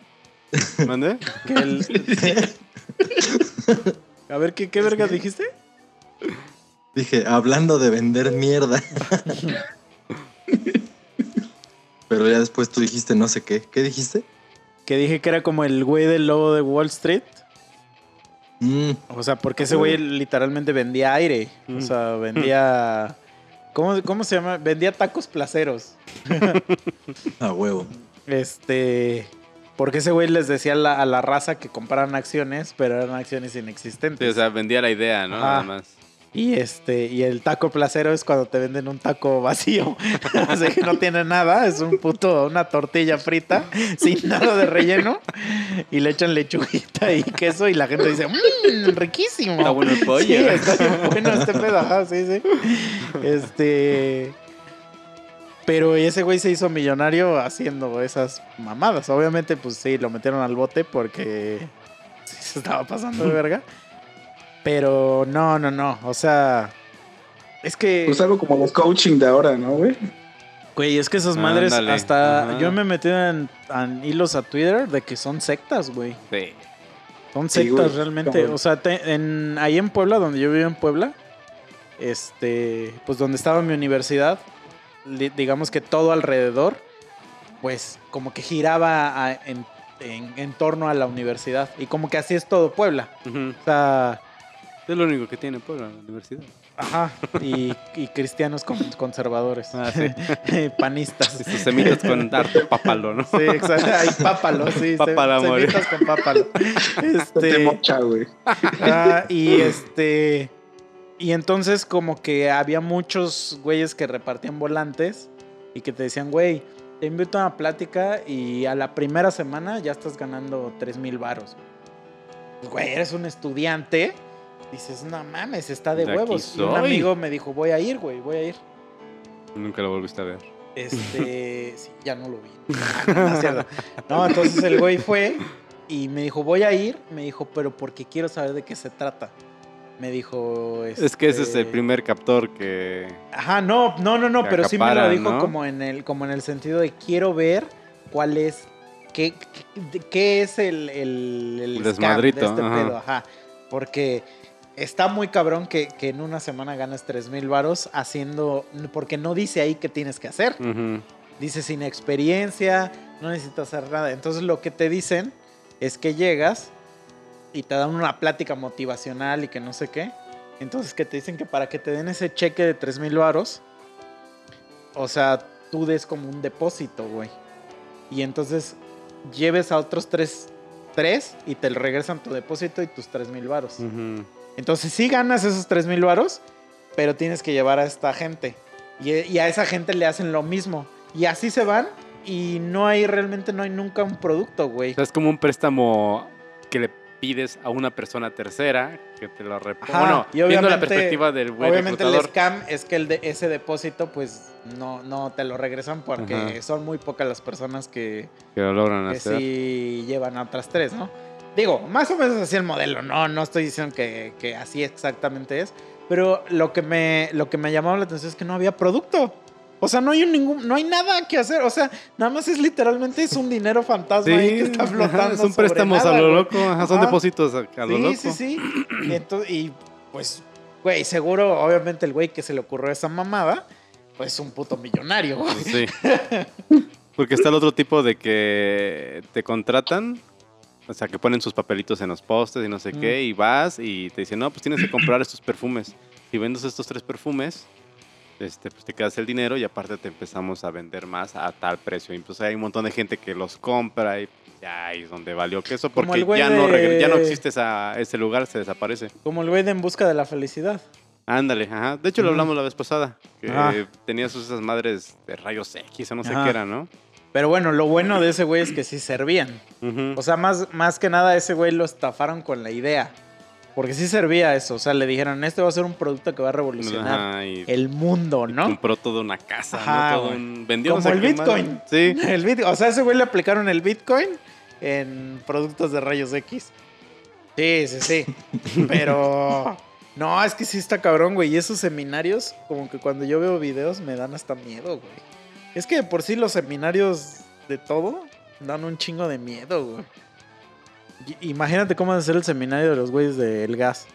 El- A ver, ¿qué, qué vergas dijiste? Dije, hablando de vender mierda. Pero ya después tú dijiste no sé qué. ¿Qué dijiste? Que dije que era como el güey del lobo de Wall Street. Mm, O sea, porque ese güey literalmente vendía aire. O Mm. sea, vendía. ¿Cómo, ¿Cómo se llama? Vendía tacos placeros. a huevo. Este. Porque ese güey les decía a la, a la raza que compraran acciones, pero eran acciones Sí, inexistentes. o sea, vendía la idea, ¿no? Nada más. Y este, y el taco placero es cuando te venden un taco vacío. o sea que no tiene nada, es un puto, una tortilla frita, sin nada de relleno. Y le echan lechuguita y queso, y la gente dice, mmm, riquísimo. Está bueno el pollo. Sí, está bien bueno este pedo, ajá, sí, sí. Este. Pero ese güey se hizo millonario haciendo esas mamadas. Obviamente, pues sí, lo metieron al bote porque se estaba pasando de verga. Pero no, no, no. O sea, es que, Pues algo como los coaching de ahora, ¿no, güey? güey, es que esas madres Ándale, hasta ajá. yo me metí en, en hilos a Twitter de que son sectas, güey. Sí. Son sectas realmente. O sea, te- en, ahí en Puebla, donde yo vivo en Puebla, este, pues donde estaba mi universidad, li- digamos que todo alrededor, pues como que giraba a- en, en- en torno a la universidad. Y como que así es todo Puebla. Ujú. O sea, Es lo único que tiene Puebla, la universidad. ajá. Y, y cristianos con- conservadores. Ah, sí. Panistas. Y sus semitas con harto papalo, ¿no? Sí, exacto. Hay pápalo, sí. Pápalo, se- amor. semitas con pápalo. Te Este, mocha, güey. Ah, y este. Y entonces, como que había muchos güeyes que repartían volantes y que te decían, güey, te invito a una plática y a la primera semana ya estás ganando 3 mil varos. Pues, Güey, eres un estudiante. Dices, no mames, está de huevos. Y un amigo me dijo, voy a ir, güey, voy a ir. Nunca lo volviste a ver. Este, sí, ya no lo vi. No, entonces el güey fue y me dijo, voy a ir. Me dijo, pero porque quiero saber de qué se trata. Me dijo. Es que ese es el este, primer captor que... Ajá, no, no, no, no, pero sí me lo dijo ¿no? como en el, como en el sentido de quiero ver cuál es qué, qué- qué es el, el, el scam Desmadrito, de este ajá. pedo. Ajá. Porque está muy cabrón que, que en una semana ganes 3 mil varos haciendo. Porque no dice ahí qué tienes que hacer. Ujú. Dice sin experiencia, no necesitas hacer nada. Entonces lo que te dicen es que llegas y te dan una plática motivacional y que no sé qué. Entonces que te dicen que para que te den ese cheque de 3 mil varos, o sea, tú des como un depósito, güey. Y entonces lleves a otros tres, tres y te regresan tu depósito y tus 3 mil varos. Ujú. Entonces sí ganas esos 3 mil varos, pero tienes que llevar a esta gente. Y, y a esa gente le hacen lo mismo. Y así se van y no hay realmente, no hay nunca un producto, güey. O sea, es como un préstamo que le pides a una persona tercera que te lo reponga. Bueno, y viendo la perspectiva del buen Obviamente el reclutador. scam es que el de ese depósito pues no, no te lo regresan porque Ajá. son muy pocas las personas que, que lo logran que hacer. sí llevan a otras tres, ¿no? Digo, más o menos así el modelo, no, no estoy diciendo que, que así exactamente es, pero lo que me lo que me llamaba la atención es que no había producto. O sea, no hay un ningún, no hay nada que hacer. O sea, nada más es literalmente es un dinero fantasma ahí que está flotando. son préstamos nada, a lo loco, ajá, son Ajá. depósitos a, a lo sí, loco. sí, sí. Y, entonces- y, pues, güey, seguro, obviamente, el güey que se le ocurrió esa mamada, pues un puto millonario, güey. Sí. Porque está el otro tipo de que te contratan, o sea, que ponen sus papelitos en los postes y no sé Mm. qué, y vas y te dicen, no, pues tienes que comprar estos perfumes. Si vendes estos tres perfumes, este, pues te quedas el dinero y aparte te empezamos a vender más a tal precio. Y entonces hay un montón de gente que los compra y ya ahí es donde valió queso porque ya, no de- regre- ya no existe esa, ese lugar, se desaparece. Como el güey de En Busca de la Felicidad. Ándale, ajá. De hecho, lo hablamos la vez pasada. Que Ajá. tenías esas madres de rayos X o no sé qué era, ¿no? Pero bueno, lo bueno de ese güey es que sí servían. O sea, más, más que nada, ese güey lo estafaron con la idea. Porque sí servía eso. O sea, le dijeron, este va a ser un producto que va a revolucionar Ajá, el mundo, ¿no? compró toda una casa, Ajá, ¿no? Todo un- vendió Como el Bitcoin. Sí. El o sea, ese güey le aplicaron el Bitcoin en productos de rayos X. Sí, sí, sí. Pero no, es que sí está cabrón, güey. Y esos seminarios, como que cuando yo veo videos me dan hasta miedo, güey. Es que de por sí los seminarios de todo dan un chingo de miedo, güey. Y- Imagínate cómo va a ser el seminario de los güeyes del gas.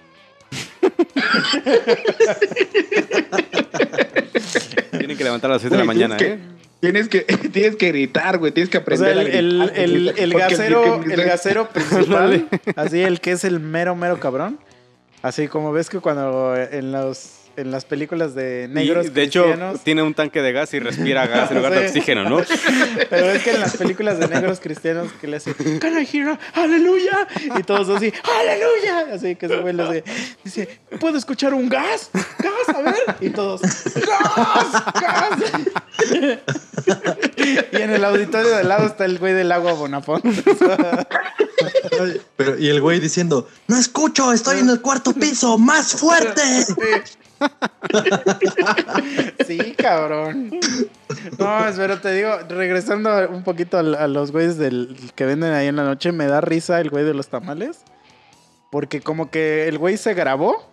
Tienen que levantar a las 7 de la mañana, tienes ¿eh? Tienes que, tienes que gritar, güey. Tienes que O sea, aprender el, el- a gritar. el- porque- el porque gasero, el gasero principal, así el que es el mero, mero cabrón. Así como ves que cuando en los en las películas de negros Y, de hecho, cristianos, tiene un tanque de gas y respira gas en lugar de oxígeno, ¿no? pero es que en las películas de negros cristianos que le hacen Can I hear a- aleluya y todos así aleluya, así que ese güey le hace, dice, ¿puedo escuchar un gas? Gas, a ver, y todos gas, gas. y en el auditorio de al lado está el güey del agua Bonafont. Pero, y el güey diciendo, no escucho, estoy en el cuarto piso, más fuerte. Sí, cabrón. No, pero te digo, regresando un poquito a, a los güeyes del, que venden ahí en la noche, me da risa el güey de los tamales. Porque como que el güey se grabó.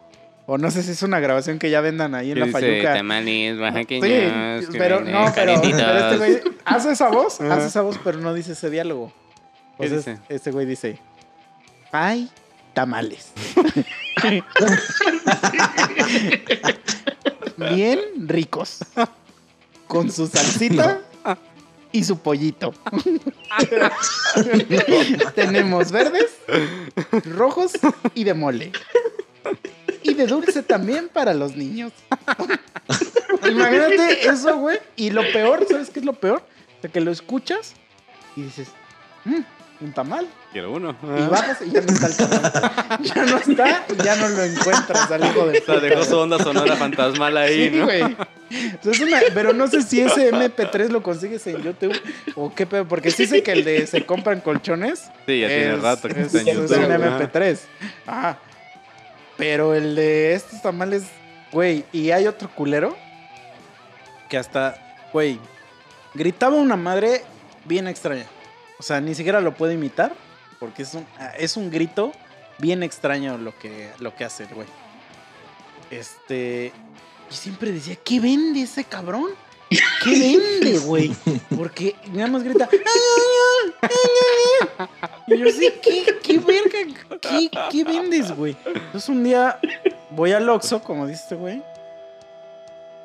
O no sé si es una grabación que ya vendan ahí en la fayuca. tamales Sí, pero no, pero, pero este güey hace esa voz, hace esa voz, pero no dice ese diálogo. ¿Qué Entonces, dice? este güey dice, ay, tamales. Bien ricos. Con su salsita y su pollito. Tenemos verdes, rojos y de mole. Y de dulce también para los niños. Imagínate eso, güey. Y lo peor, ¿sabes qué es lo peor? Que lo escuchas y dices, "Mm, un tamal. Quiero uno. Y bajas y ya no está el tamal. Ya no está y ya no lo encuentras al hijo de O sea, dejó su onda sonora fantasmal ahí, Sí, ¿no? güey. O sea, es una- pero no sé si ese MP3 lo consigues en YouTube o qué pedo, porque sí sé que el de se compran colchones. Sí, ya tiene es- rato que es, está en es un ajá. MP3. Ajá. Pero el de estos tamales, güey, y hay otro culero que hasta, güey, gritaba una madre bien extraña. O sea, ni siquiera lo puedo imitar porque es un, es un grito bien extraño lo que, lo que hace el güey. Este, y siempre decía, ¿qué vende ese cabrón? ¿Qué vende, güey? Porque nada más grita, "Ah, Y yo así, ¿qué, qué verga? ¿Qué, qué vendes, güey? Entonces un día voy al Oxxo, como dice este güey,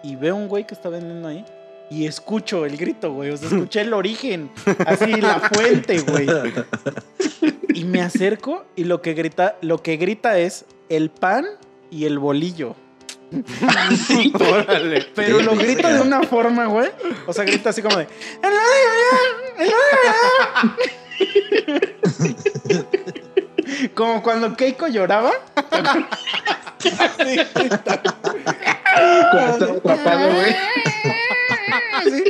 y veo un güey que está vendiendo ahí. Y escucho el grito, güey. O sea, escuché el origen. Así, la fuente, güey. Y me acerco y lo que grita, lo que grita es el pan y el bolillo. Órale. Pero lo grita de una forma, güey. O sea, grita así como de. Como cuando Keiko lloraba. Así grita. Cuando estaba güey. Así.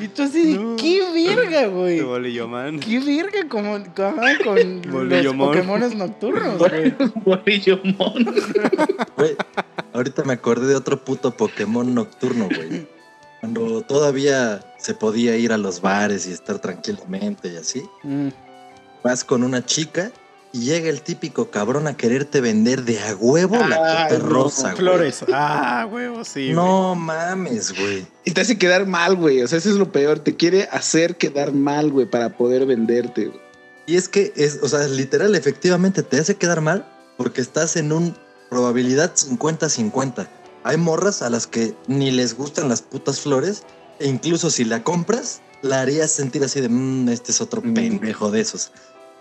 Y tú así, de, ¿qué verga, güey? Te bolillo, man. ¿Qué verga como, con los Bolillomón. Pokémones nocturnos, güey? Bolillo mono. Güey, ahorita me acordé de otro puto Pokémon nocturno, güey. Cuando todavía se podía ir a los bares y estar tranquilamente y así. Mm. Vas con una chica y llega el típico cabrón a quererte vender de a huevo la rosa, güey. Flores. Ah, huevo, sí. güey. No mames, güey. Y te hace quedar mal, güey. O sea, eso es lo peor. Te quiere hacer quedar mal, güey, para poder venderte, güey. Y es que es, o sea, literal, efectivamente te hace quedar mal porque estás en un probabilidad 50-50. Hay morras a las que ni les gustan las putas flores e incluso si la compras, la harías sentir así de, mmm, este es otro pendejo de esos.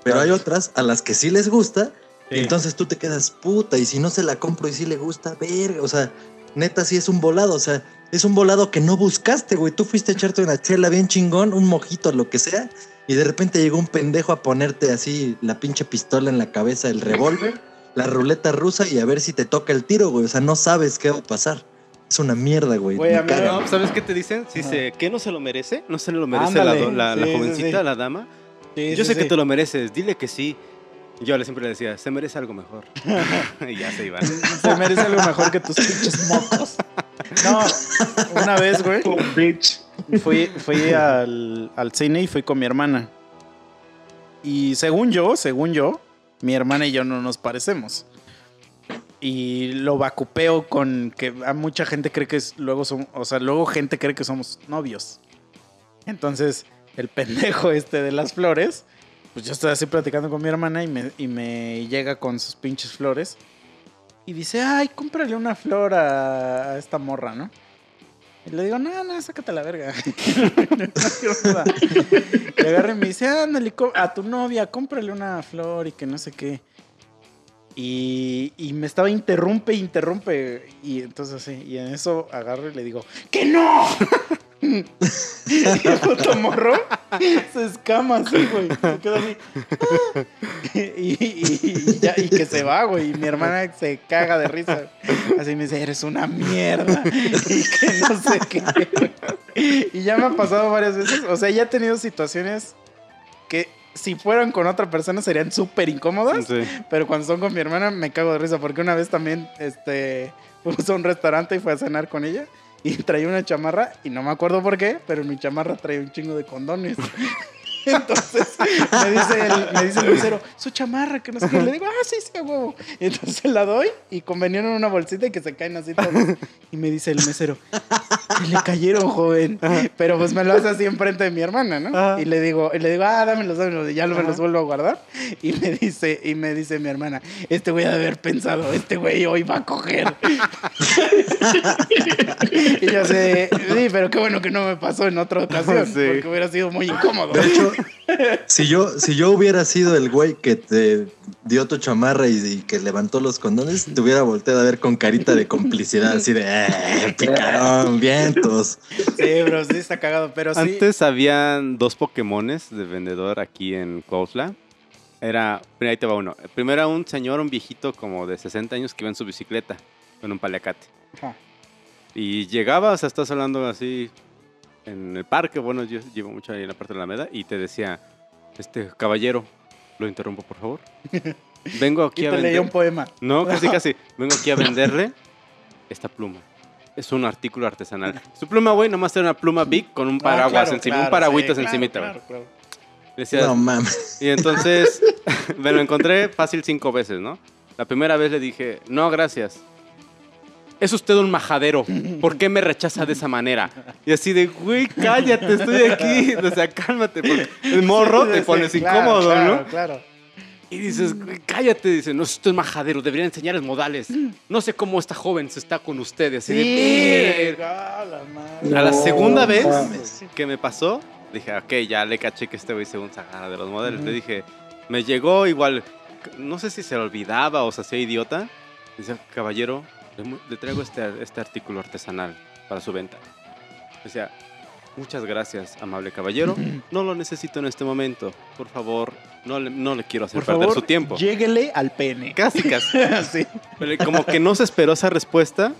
Pero hay otras a las que sí les gusta y entonces tú te quedas puta y si no se la compro y sí le gusta, verga, o sea, neta sí es un volado, o sea, es un volado que no buscaste, güey. Tú fuiste a echarte una chela bien chingón, un mojito, lo que sea, y de repente llegó un pendejo a ponerte así la pinche pistola en la cabeza, el revólver, la ruleta rusa y a ver si te toca el tiro, güey. O sea, no sabes qué va a pasar. Es una mierda, güey. Güey. No, ¿sabes qué te dicen? Si se, ¿qué no se lo merece? ¿No se lo merece la, Ándale, do- la, la sí, sí, jovencita, sí. la dama? Sí, Yo sí, sé que sí. te lo mereces, dile que sí. Yo le siempre le decía, se merece algo mejor. y ya se iban. Se merece algo mejor que tus pinches mocos. No, una vez, güey, Oh, fui, fui al, al cine y fui con mi hermana. Y según yo, según yo, mi hermana y yo no nos parecemos. Y lo vacupeo con que a mucha gente cree que es, luego son, o sea, luego gente cree que somos novios. Entonces, el pendejo este de las flores, pues yo estoy así platicando con mi hermana y me, y me llega con sus pinches flores. Y dice, ay, cómprale una flor a, esta morra, ¿no? Y le digo, no, no, sácate la verga. Y agarra y me dice, ándale, a tu novia, cómprale una flor y que no sé qué. Y, y me estaba interrumpe, interrumpe. Y entonces así, y en eso agarro y le digo, ¡que no! y el puto morro se escama así, güey. Se queda así. Y, y- y ya, y que se va, güey. Y mi hermana se caga de risa. Así me dice, eres una mierda. y que no sé qué. y ya me ha pasado varias veces. O sea, ya he tenido situaciones que si fueran con otra persona serían súper incómodas. Sí. Pero cuando son con mi hermana me cago de risa porque una vez también este, fuimos a un restaurante y fue a cenar con ella y traía una chamarra y no me acuerdo por qué, pero mi chamarra traía un chingo de condones. Entonces me dice, el, me dice el mesero, su chamarra, que no sé qué. Le digo, ah, sí, sí, huevo. Y entonces la doy y convenían en una bolsita y que se caen así todos. Y me dice el mesero, se le cayeron, joven. Pero pues me lo hace así enfrente de mi hermana, ¿no? Ajá. Y le digo, y le digo, ah, dámelos, dámelos. Y ya me los vuelvo a guardar. Y me dice, y me dice mi hermana, este güey ha de haber pensado, este güey hoy va a coger. y yo sé, sí, pero qué bueno que no me pasó en otra ocasión, Sí. porque hubiera sido muy incómodo. De hecho, si yo, si yo hubiera sido el güey que te dio tu chamarra y, y que levantó los condones, te hubiera volteado a ver con carita de complicidad, así de, eh, picarón, vientos. Sí, bro, sí está cagado, pero sí. Antes habían dos Pokémones de vendedor aquí en Cuautla. Era, ahí te va uno. El primero era un señor, un viejito como de 60 años que iba en su bicicleta con un paliacate. Ajá. Y llegaba, o sea, estás hablando así en el parque, bueno, yo llevo mucho ahí en la parte de la Alameda, y te decía, este caballero, lo interrumpo por favor. Vengo aquí Y a te leía un vender. poema. No, casi casi. Vengo aquí a venderle esta pluma. Es un artículo artesanal. Su pluma, güey, nomás era una pluma big con un Ah, paraguas claro, encima, claro, un paragüitas sí, claro, encimita, güey. claro, claro. Le decía- No mames. y entonces me lo encontré fácil cinco veces, ¿no? La primera vez le dije, no, gracias. Es usted un majadero. ¿Por qué me rechaza de esa manera? Y así de, güey, cállate, estoy aquí. O sea, cálmate. Porque el morro te Sí, pones sí, incómodo, claro, ¿no? Claro, Y dices, "Güey, cállate, dice, no, esto es majadero, debería enseñarles modales. No sé cómo esta joven se está con ustedes. Así de, "Ver". a la segunda vez mames. que me pasó, dije, ok, ya le caché que este güey según se agarra de los modelos. Le dije, me llegó igual, no sé si se olvidaba o se hacía idiota. Dice, caballero, le, traigo este, este artículo artesanal para su venta. Decía, muchas gracias, amable caballero. No lo necesito en este momento. Por favor, no le, no le quiero hacer Por perder favor, su tiempo. lléguele al pene. Casi, casi. sí. Pero como que no se esperó esa respuesta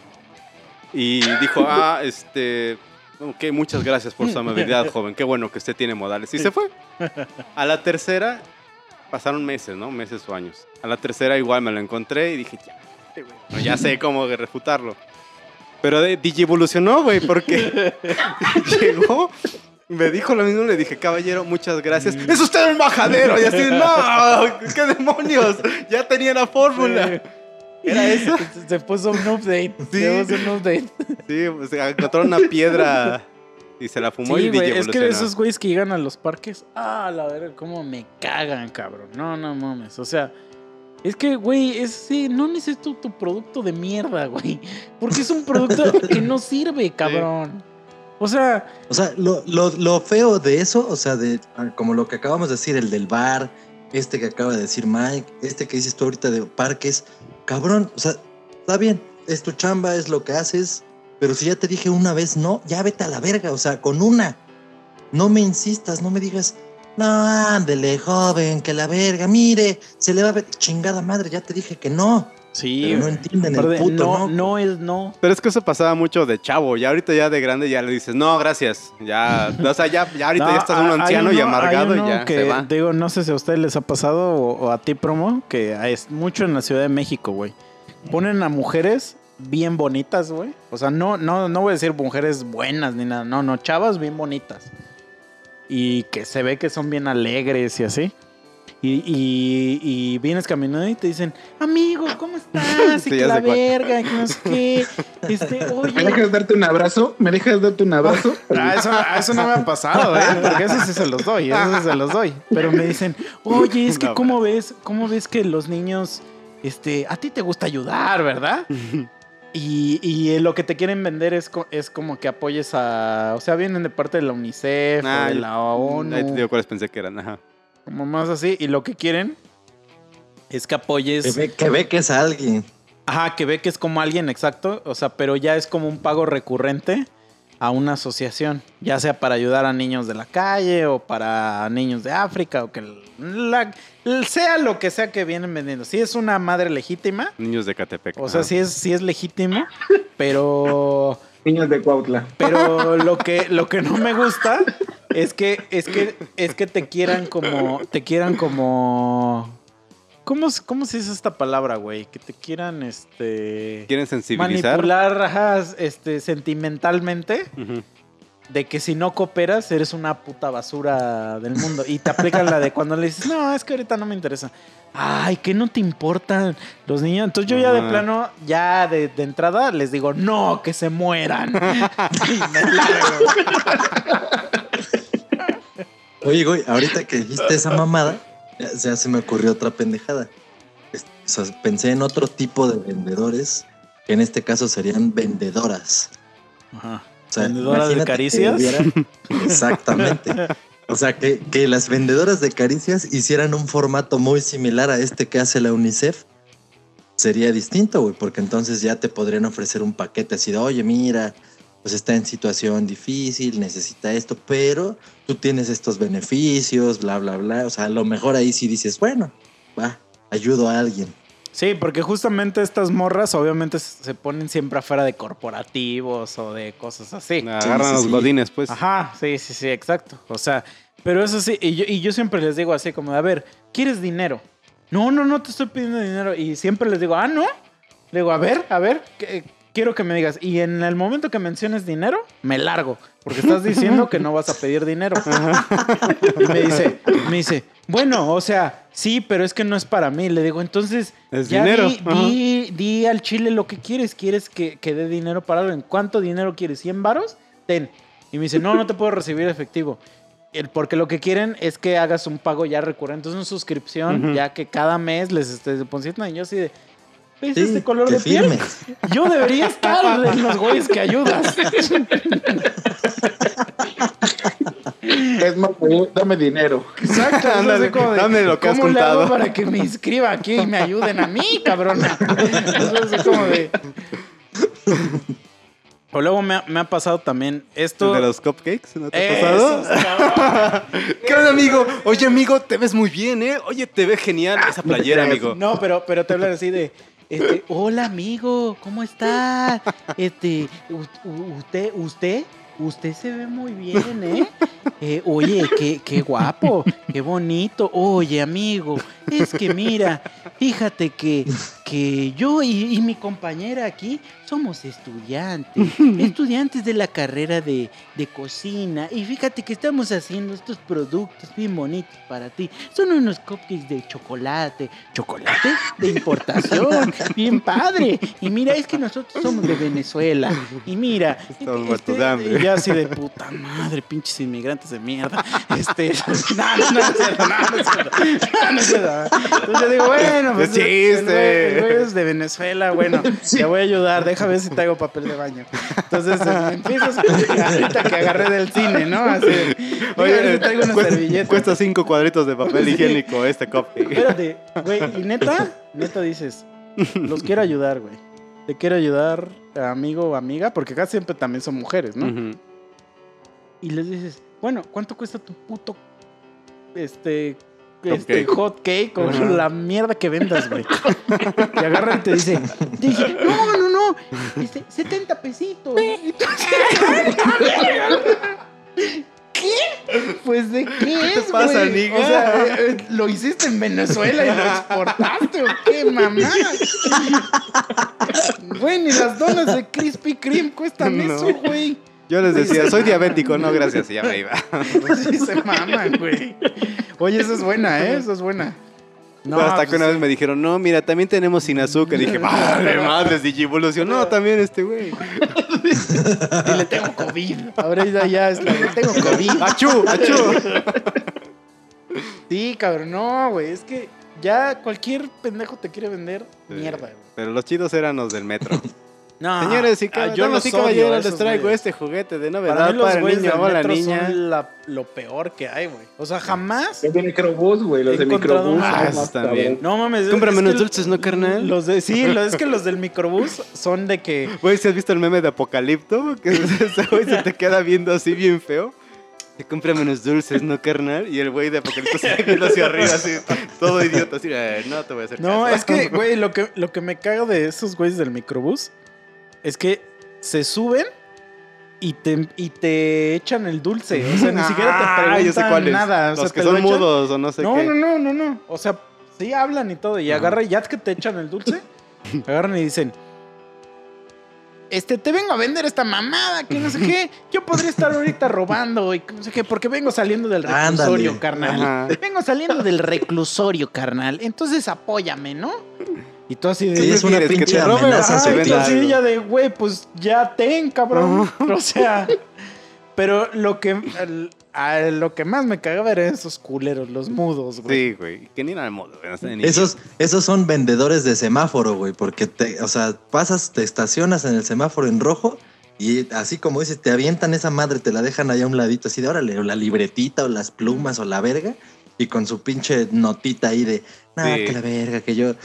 y dijo, ah, este, ok, muchas gracias por su amabilidad, joven, qué bueno que usted tiene modales. Y se fue. A la tercera, pasaron meses, ¿no? Meses o años. A la tercera igual me lo encontré y dije, ya, güey, no, ya sé cómo refutarlo. Pero de, evolucionó, güey, porque llegó, me dijo lo mismo, le dije, caballero, muchas gracias. ¡Es usted el majadero! Y así, ¡no! ¡Qué demonios! Ya tenía la fórmula. ¿Era eso? Se puso un update. Sí. Se puso un update. Sí, pues encontró una piedra y se la fumó Sí, y güey, es que esos güeyes que llegan a los parques, ah, la verdad, cómo me cagan, cabrón. No, no mames. O sea, es que, güey, es sí, no necesito tu producto de mierda, güey. Porque es un producto que no sirve, cabrón. O sea, O sea, lo, lo, lo feo de eso, o sea, de ah, como lo que acabamos de decir, el del bar, este que acaba de decir Mike, este que dices tú ahorita de parques, cabrón, o sea, está bien, es tu chamba, es lo que haces, pero si ya te dije una vez no, ya vete a la verga, o sea, con una. No me insistas, no me digas, no, ándele, joven, que la verga, mire, se le va a ver, chingada madre, ya te dije que no. sí. Pero no entienden el puto, no, ¿no? no es no. Pero es que eso pasaba mucho de chavo. Ya ahorita ya de grande ya le dices, no, gracias. Ya, o sea, ya, ya ahorita No, ya estás un anciano y amargado y ya que, se va. Digo, no sé si a ustedes les ha pasado o, o a ti, promo, que es mucho en la Ciudad de México, güey. Ponen a mujeres bien bonitas, güey. O sea, no, no, no voy a decir mujeres buenas ni nada. No, no, chavas bien bonitas. Y que se ve que son bien alegres y así. Y, y, y vienes caminando y te dicen, amigo, ¿cómo estás? Sí, Y que la verga, y que no sé qué. Este, ¿Me oye. dejas darte un abrazo? ¿Me dejas darte un abrazo? Ah, eso, ah, eso no me ha pasado, ¿eh? Porque eso sí se los doy, eso sí se los doy. Pero me dicen, oye, es que No, ¿cómo ves, cómo ves que los niños, este, a ti te gusta ayudar, ¿verdad? Y, y lo que te quieren vender es, co- es como que apoyes a, o sea, vienen de parte de la UNICEF, o Ah, de la ONU, Ahí te digo cuáles pensé que eran. Ajá. como más así. Y lo que quieren es que Que apoyes, ve, que ve que es alguien. ajá, que ve que es como alguien exacto, o sea, pero ya es como un pago recurrente a una asociación, ya sea para ayudar a niños de la calle o para niños de África o que la- sea lo que sea que vienen vendiendo. Si es una madre legítima, Niños de Catepec. o sea, ajá. sí es, sí es legítimo, pero Niños de Cuautla. pero lo que lo que no me gusta es que es que es que te quieran como te quieran como ¿Cómo, se- ¿Cómo se dice esta palabra, güey? Que te quieran, este... ¿Quieren sensibilizar? Manipular, ajá, este, sentimentalmente Ujú. De que si no cooperas eres una puta basura del mundo. Y te aplican la de cuando le dices, no, es que ahorita no me interesa. Ay, que no te importan los niños. Entonces yo ya de plano, ya de, de entrada les digo, no, que se mueran. Y me largo. Oye, güey, ahorita que dijiste esa mamada, ya, ya se me ocurrió otra pendejada. O sea, pensé en otro tipo de vendedores, que en este caso serían vendedoras. Ajá. O sea, ¿Vendedoras de caricias? hubiera- Exactamente. O sea, que, que las vendedoras de caricias hicieran un formato muy similar a este que hace la UNICEF. Sería distinto, güey, porque entonces ya te podrían ofrecer un paquete así de, oye, mira, pues está en situación difícil, necesita esto, pero tú tienes estos beneficios, bla, bla, bla. O sea, a lo mejor ahí sí dices, bueno, va, ayudo a alguien. Sí, porque justamente estas morras obviamente se ponen siempre afuera de corporativos o de cosas así. Agarran sí, a los sí. godines, pues. Ajá, sí, sí, sí, exacto. O sea, pero eso sí, y yo, y yo siempre les digo así como, a ver, ¿quieres dinero? No, no, no te estoy pidiendo dinero. Y siempre les digo, ah, ¿no? Le digo, a ver, a ver, ¿qué, quiero que me digas, y en el momento que menciones dinero, me largo, porque estás diciendo que no vas a pedir dinero. Y me dice, me dice, bueno, o sea, sí, pero es que no es para mí. Le digo, entonces, Es ya dinero. Di, di- di al chile lo que quieres. ¿Quieres que, que dé dinero para algo? ¿En cuánto dinero quieres? ¿100 varos? Ten. Y me dice, no, no te puedo recibir efectivo. Porque lo que quieren es que hagas un pago ya recurrente, es una suscripción, ya que cada mes les estés depositando. Y yo así de, ¿ves Sí, este color de piel? firmes. Yo debería estar en los güeyes que ayudas. Es más, dame dinero. Exacto. Ándale, Ándale, como de, dame lo que has ¿Cómo le hago contado?" para que me inscriba aquí y me ayuden a mí, cabrona? Eso es como de... O luego me ha, me ha pasado también esto... ¿El de los cupcakes? ¿No te ha pasado? ¿Qué onda, amigo? Oye, amigo, te ves muy bien, ¿eh? Oye, te ve genial esa playera, amigo. No, pero, pero te hablan así de... Este, hola amigo, ¿cómo está? Este, usted, usted, usted se ve muy bien, ¿eh? Eh, oye, qué, qué guapo, qué bonito. Oye, amigo, es que mira, fíjate que, que yo y, y mi compañera aquí somos estudiantes, estudiantes de la carrera de, de cocina. Y fíjate que estamos haciendo estos productos bien bonitos para ti. Son unos cupcakes de chocolate, chocolate de importación, bien padre. Y mira, es que nosotros somos de Venezuela. Y mira, Estamos muertos de hambre. y ya así de puta madre, pinches inmigrantes de mierda. Este, no, no, no, es cierto, no, no es cierto. No, no es cierto. Entonces yo digo, bueno, pues chiste. el güey es de Venezuela, bueno, te voy a ayudar, déjame ver si traigo papel de baño. Entonces eh, empiezas ahorita que agarré del cine, ¿no? Así, Oye, si traigo una cuesta, servilleta. cuesta cinco cuadritos de papel higiénico este cupcake. Espérate, güey, y neta, neta dices, los quiero ayudar, güey. Te quiero ayudar, amigo o amiga, porque acá siempre también son mujeres, ¿no? Y les dices, bueno, ¿cuánto cuesta tu puto este este hot cake o la mierda que vendas, güey? y agarra y te dice, te dice, no, no, no, dice, 70 pesitos. Y tú así, ¿Qué? Pues de qué te es, pasa, güey? O sea, eh, eh, ¿lo hiciste en Venezuela y lo exportaste o qué, mamá? Güey, ni las donas de Krispy Kreme cuestan No. eso, güey. Yo les decía, soy diabético, no, gracias, y ya me iba. Sí se maman, güey. Oye, esa es buena, ¿eh? Esa es buena. No, hasta que pues, una vez me dijeron, no, mira, también tenemos sin azúcar. Y dije, madre, madres, Digivolución. No, también este güey. Dile, tengo COVID. Ahora ya, ya es la de, tengo COVID. ¡Achú! ¡Achú! Sí, cabrón, no, güey. Es que ya cualquier pendejo te quiere vender mierda, güey. Pero los chidos eran los del metro. No, Señores y ah, yo los y caballeros, les esos traigo güeyes. este juguete de Para novedad mí los para el niño o la niña. son la- lo peor que hay, güey. O sea, jamás... Los de microbús, güey. Los de microbús. también. No mames. es- Cómprame unos dulces, ¿no, carnal? Los de, sí, lo- es que los del microbús son de que... Güey, ¿si has visto el meme de Apocalipto? Que ese güey se te queda viendo así bien feo. Te cómprame unos dulces, ¿no, carnal? Y el güey de Apocalipto se viendo hacia arriba, así, todo idiota, así, "Eh, no te voy a hacer No, caso". es que, güey, lo que, lo que me caga de esos güeyes del microbús es que se suben y te, y te echan el dulce. O sea, ni siquiera te Ah, preguntan yo sé cuáles. nada. O Los sea, que son mudos o no sé No, qué. no, no, no, no. O sea, sí hablan y todo. Y Ajá. agarra, ya que te echan el dulce, agarran y dicen. Este, te vengo a vender esta mamada, que no sé qué. Yo podría estar ahorita robando y no sé qué, porque vengo saliendo del reclusorio, Ándale. carnal. Ajá. Vengo saliendo del reclusorio, carnal. Entonces apóyame, ¿no? Y tú así de. Sí, es una quieres? ¿Que pinche te amenaza Ajá, y tú así ya de, güey, pues ya ten, cabrón. O sea, pero lo que, el- a lo que más me cagaba eran esos culeros, los mudos, güey. Sí, güey, que ni era de modo, güey, no sé, ni- Esos, esos son vendedores de semáforo, güey, porque te, o sea, pasas, te estacionas en el semáforo en rojo y así como dices, te avientan esa madre, te la dejan allá a un ladito así de órale, o la libretita o las plumas o la verga, y con su pinche notita ahí de, nada, Sí. que la verga, que yo.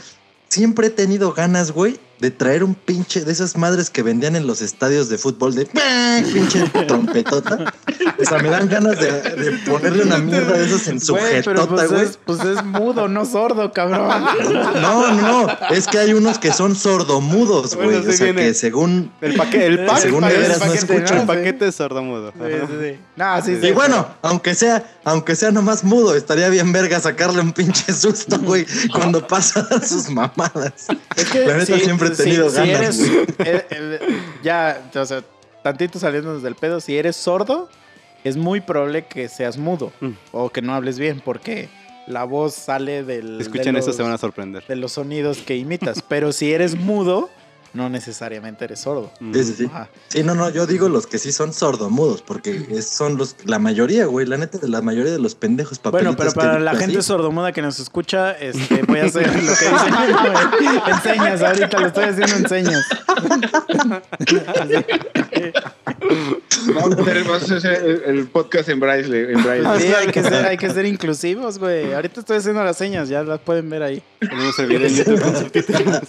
Siempre he tenido ganas, güey, de traer un pinche de esas madres que vendían en los estadios de fútbol de pinche trompetota. O sea, me dan ganas de, de ponerle una mierda de esas en pero sujetota, pues güey. es, pues es mudo, no sordo, cabrón. No, no, no. Es que hay unos que son sordomudos, güey. Bueno, sí o sea, que según. El paquete, el pack, Según de veras paquete, escuchan. El paquete es sordomudo. Sí, sí, sí. No, sí, sí. Y bueno, aunque sea, aunque sea nomás mudo, estaría bien verga sacarle un pinche susto, güey, cuando pasa sus mamadas. Es que La neta sí, siempre tenido si ganas, eres. eh, eh, ya, o sea, tantito saliendo del pedo, si eres sordo, es muy probable que seas mudo Mm. o que no hables bien, porque la voz sale del. Si escuchan de eso se van a sorprender. de los sonidos que imitas. Pero si eres mudo, no necesariamente eres sordo. Sí, sí, sí. Ajá. Sí, no, no, yo digo los que sí son sordomudos, porque son los, la mayoría, güey, la neta, la mayoría de los pendejos Bueno, pero para la así, gente sordomuda que nos escucha, este, voy a hacer lo que dice Memo, en señas. Ahorita lo estoy haciendo en señas. Vamos a hacer, vamos a hacer el, el podcast en Braille. En braille. Sí, hay que ser, hay que ser inclusivos, güey. Ahorita estoy haciendo las señas, ya las pueden ver ahí. Tenemos el video en YouTube con subtítulos.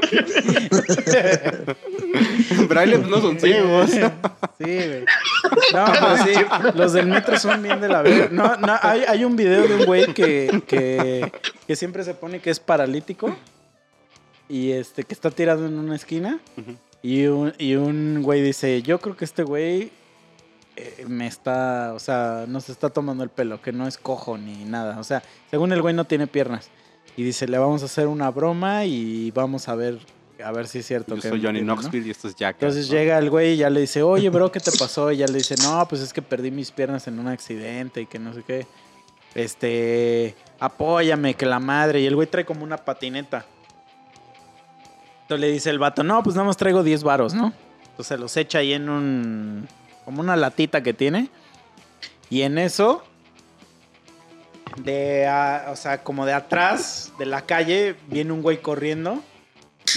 Braille no son ciegos. Sí, güey. No, pero sí, los del metro son bien de la verga. No, no, hay, hay un video de un güey que, que, que siempre se pone que es paralítico y este que está tirado en una esquina y un, y un güey dice, yo creo que este güey eh, me está, o sea, no se está tomando el pelo, que no es cojo ni nada. O sea, según el güey no tiene piernas. Y dice, le vamos a hacer una broma y vamos a ver, a ver si es cierto. Yo que soy Johnny tiene, ¿no?". Knoxville y esto es Jack. Entonces llega el güey y ya le dice, oye, bro, ¿qué te pasó? Y ya le dice, no, pues es que perdí mis piernas en un accidente y que no sé qué. Este, apóyame, que la madre. Y el güey trae como una patineta. Entonces le dice el vato, no, pues nada más traigo 10 varos, ¿no? Entonces los echa ahí en un, como una latita que tiene. Y en eso, de, a- o sea, como de atrás de la calle, viene un güey corriendo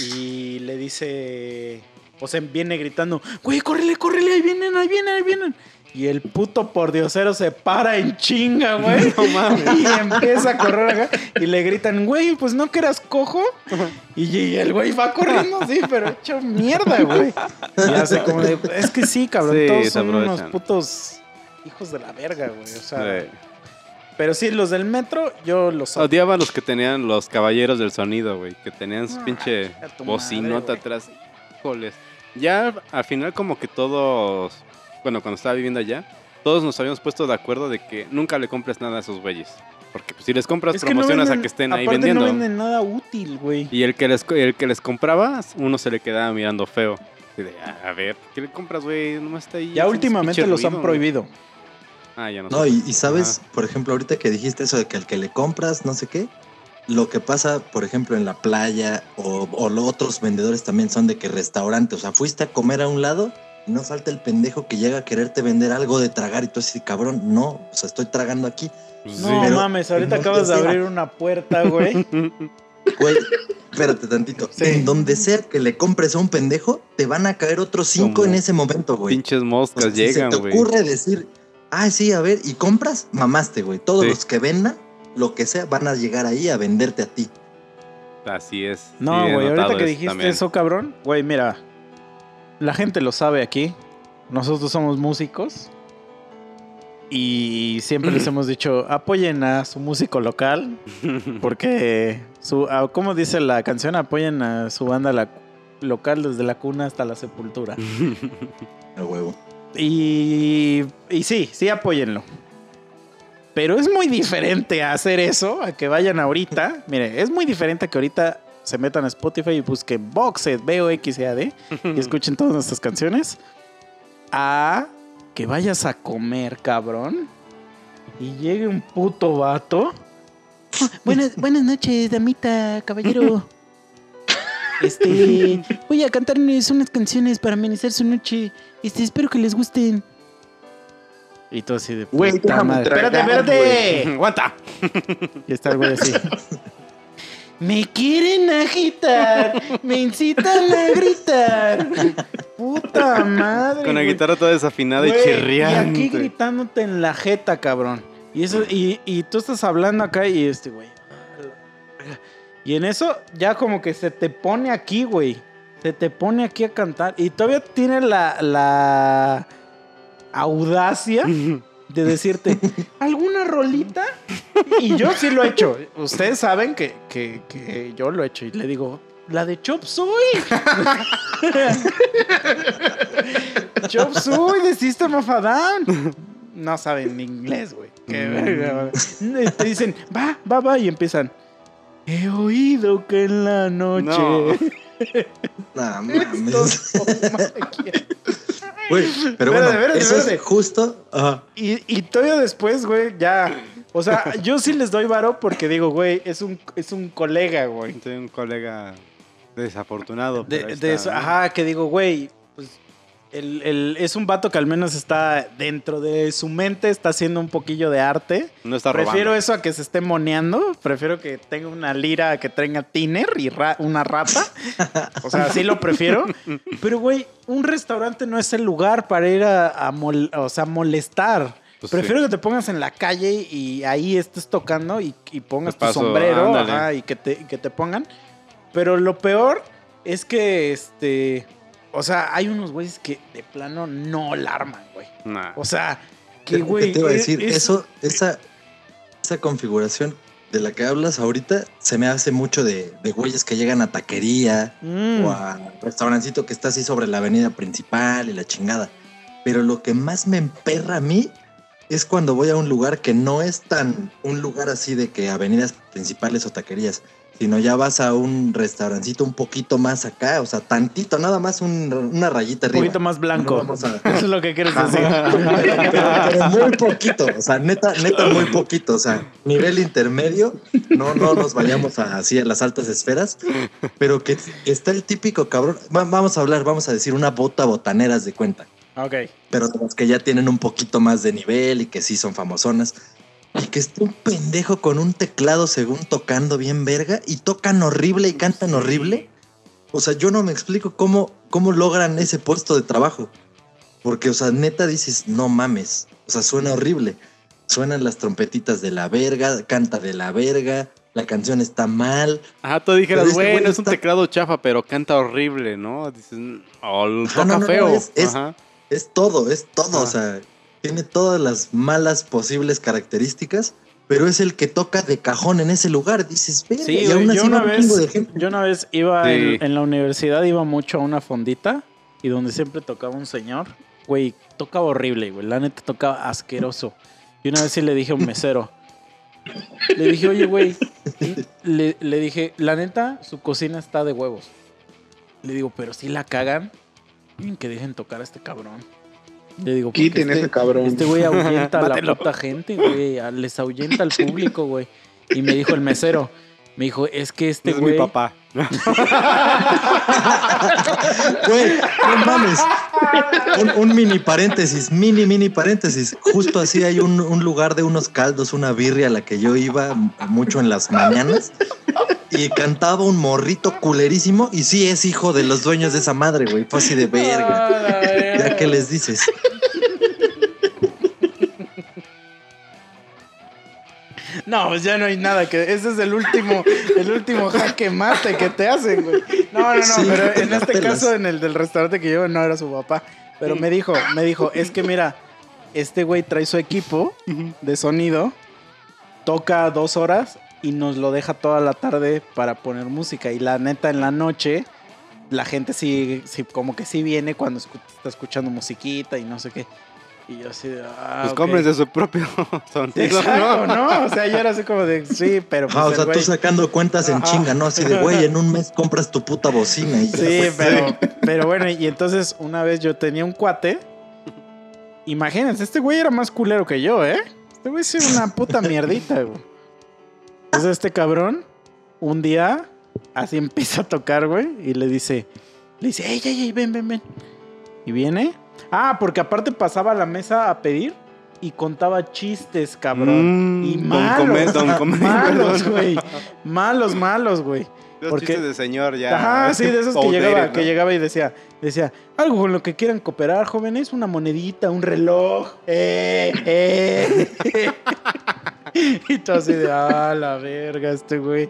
y le dice, o sea, viene gritando, güey, córrele, córrele, ahí vienen, ahí vienen, ahí vienen. Y el puto pordiosero se para en chinga, güey. Y empieza a correr acá. Y le gritan, güey, pues no que eras cojo. Y, el güey va corriendo así, pero hecho mierda, güey. Y hace como de, es que sí, cabrón, Sí, todos son unos putos hijos de la verga, güey. O sea, Sí. Pero sí, los del metro, yo los. Odiaba a los que tenían los caballeros del sonido, güey. Que tenían su Ah, pinche a bocinota atrás. Híjoles. Ya al final como que todos, bueno, cuando estaba viviendo allá, todos nos habíamos puesto de acuerdo de que nunca le compres nada a esos güeyes. Porque pues, si les compras, Es que no promocionas a venden- que estén ahí vendiendo. no venden nada útil, güey. Y el que, les, el que les compraba, uno se le quedaba mirando feo. Y de, "Ah, a ver, ¿qué le compras, güey? Nomás está ahí. Ya últimamente los han ruido". prohibido. Ah, ya no, No, y, y sabes, por ejemplo, ahorita que dijiste eso de que al que le compras, no sé qué, lo que pasa, por ejemplo, en la playa o, o los otros vendedores también son de que restaurante, o sea, fuiste a comer a un lado y no falta el pendejo que llega a quererte vender algo de tragar y tú así, cabrón, no, o sea, estoy tragando aquí. Pues No sí. pero- mames, ahorita no acabas de abrir una puerta, güey. Güey, espérate tantito. Sí. En donde sea que le compres a un pendejo, te van a caer otros cinco Como en ese momento, güey. Pinches O moscas sea, si llegan, se te güey. ocurre decir, ah, sí, a ver, y compras, mamaste, güey. Todos Sí. los que vendan, lo que sea, van a llegar ahí a venderte a ti. Así es. No, Sí, güey, ahorita que dijiste también. eso, cabrón. Güey, mira. La gente lo sabe aquí. Nosotros somos músicos. Y siempre les hemos dicho, apoyen a su músico local. Porque, su, ah, ¿cómo dice la canción? Apoyen a su banda la- local desde la cuna hasta la sepultura. A huevo. Y, y sí, sí, apóyenlo. Pero es muy diferente a hacer eso, a que vayan ahorita. Mire, es muy diferente a que ahorita se metan a Spotify y busquen Boxed, B-O-X-E-A-D, y escuchen todas nuestras canciones. A que vayas a comer, cabrón, y llegue un puto vato. buenas, buenas noches, damita, caballero. Este, voy a cantarles unas canciones para amenizar su noche. Este, espero que les gusten. Y todo así de Güey, Espérate, espérate. ¡Aguanta! Y está el güey así. Me quieren agitar, me incitan a gritar. Puta madre. Con la guitarra toda desafinada y chirriante. Y aquí gritándote en la jeta, cabrón. Y eso, y, y tú estás hablando acá y este, güey. Y en eso ya como que se te pone aquí, güey. Se te pone aquí a cantar. Y todavía tiene la, la audacia de decirte, ¿alguna rolita? Y yo sí lo he hecho. Ustedes saben que, que- que yo lo he hecho. Y le digo, la de Chop Suey. Chop Suey de System of a Down. No saben inglés, güey. Qué verga, güey. Te dicen, va, va, va. Y empiezan, he oído que en la noche. No. Nah, mames. Güey, pero Espérate, bueno, espérate, eso espérate. es justo. Ajá. Y, y todavía después, güey, ya. O sea, yo sí les doy varo porque digo, güey, es un, es un colega, güey. Tengo un colega desafortunado. Ajá, que digo, güey, pues el, el- es un vato que al menos está dentro de su mente, está haciendo un poquillo de arte. No está robando. Prefiero eso a que se esté moneando. Prefiero que tenga una lira que tenga tiner y ra- una rata. O sea, sí lo prefiero. Pero, güey, un restaurante no es el lugar para ir a, a mol- o sea, molestar. Pues prefiero sí. que te pongas en la calle y ahí estés tocando y, y pongas tu sombrero ajá, y que te, y que te pongan. Pero lo peor es que, este... O sea, hay unos güeyes que de plano no la arman, güey. Nah. O sea, ¿Qué, que, güey... te iba a es- decir? es- Eso, esa, esa configuración de la que hablas ahorita se me hace mucho de, de güeyes que llegan a taquería Mm. o a restaurancito que está así sobre la avenida principal y la chingada. Pero lo que más me emperra a mí es cuando voy a un lugar que no es tan un lugar así de que avenidas principales o taquerías, sino ya vas a un restaurancito un poquito más acá, o sea, tantito, nada más un- una rayita Un arriba. poquito más blanco. No vamos a- Eso es lo que quieres decir. pero, pero muy poquito, o sea, neta, neta muy poquito, o sea, nivel intermedio, no, no nos vayamos a, así a las altas esferas, pero que está el típico cabrón, va- vamos a hablar, vamos a decir una bota botaneras de cuenta, ok. pero de las que ya tienen un poquito más de nivel y que sí son famosonas. Y que está un pendejo con un teclado según tocando bien verga y tocan horrible y cantan horrible. O sea, yo no me explico cómo, cómo logran ese puesto de trabajo. Porque, o sea, neta dices, no mames. O sea, suena horrible. Suenan las trompetitas de la verga, canta de la verga, la canción está mal. Ajá, tú dijeras, este bueno, güey es un teclado chafa, pero canta horrible, ¿no? Dices, oh, Ajá, toca no, no, no, feo. es- es- Ajá. Es todo, es todo. Ah. O sea, tiene todas las malas posibles características, pero es el que toca de cajón en ese lugar. Dices, verga, Sí, y güey, aún así yo una un vez, chingo de gente. yo una vez iba Sí. en, en la universidad, iba mucho a una fondita y donde siempre tocaba un señor, güey, tocaba horrible, güey, la neta tocaba asqueroso. Y una vez sí le dije a un mesero, le dije, oye, güey, le, le dije, la neta, su cocina está de huevos. Le digo, pero si la cagan, miren que dejen tocar a este cabrón. Le digo, Quiten este- ese cabrón. Este güey ahuyenta a la puta gente, güey. a- Les ahuyenta al público, güey. Y me dijo el mesero, me dijo, es que este es mi güey... papá. Güey, no mames. Un, un mini paréntesis, mini, mini paréntesis. Justo así hay un, un lugar de unos caldos, una birria a la que yo iba mucho en las mañanas. Y cantaba un morrito culerísimo. Y sí es hijo de los dueños de esa madre, güey. Fue así de verga. Ah. Ya que les dices. No, pues ya no hay nada que... Ese es el último, el último jaque mate que te hacen, güey. No, no, no, Sí, pero en este pelas. caso, en el del restaurante que yo no era su papá. Pero me dijo, me dijo, es que mira, este güey trae su equipo de sonido, toca dos horas y nos lo deja toda la tarde para poner música. Y la neta, en la noche, la gente sí, sí como que sí viene cuando está escuchando musiquita y no sé qué. Y yo así de, ah, Pues ok. cómprense su propio sonido, Exacto, ¿no? ¿no? O sea, yo era así como de, sí, pero pues Ah, o sea, güey- tú sacando cuentas en Ajá. chinga, ¿no? Así de, güey, en un mes compras tu puta bocina. Y ya, Sí, pues. pero, pero bueno, y entonces una vez yo tenía un cuate. Imagínense, este güey era más culero que yo, ¿eh? Este güey sí era una puta mierdita, güey. Entonces este cabrón, un día, así empieza a tocar, güey, y le dice, le dice, ey, ey, ey, ven, ven, ven. Y viene. Ah, porque aparte pasaba a la mesa a pedir y contaba chistes, cabrón. Mm, y don malos, don malos, güey. Malos, malos, güey. Los Porque- chistes de señor ya. Ajá, sí, de esos que llegaba, ¿no? que llegaba y decía, decía, algo con lo que quieran cooperar, jóvenes, una monedita, un reloj, eh, eh. y todo así de, ah, la verga, este güey.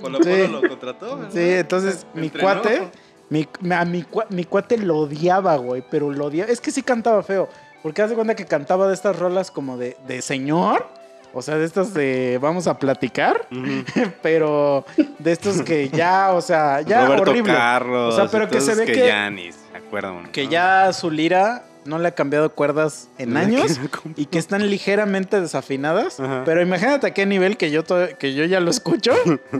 Polo Sí. Polo lo contrató, ¿verdad? Sí, entonces mi cuate, mi, a mi, mi cuate lo odiaba, güey, pero lo odiaba. Es que sí cantaba feo, porque hace cuenta que cantaba de estas rolas como de, de señor, o sea, de estas de vamos a platicar, pero de estos que ya, o sea, ya Roberto horrible. Carlos. O sea, pero que se ve que que- ya ni se acuerdan. Que ¿no? ya su lira no le ha cambiado cuerdas en años y que están ligeramente desafinadas. Ajá. Pero imagínate a qué nivel que yo, que yo ya lo escucho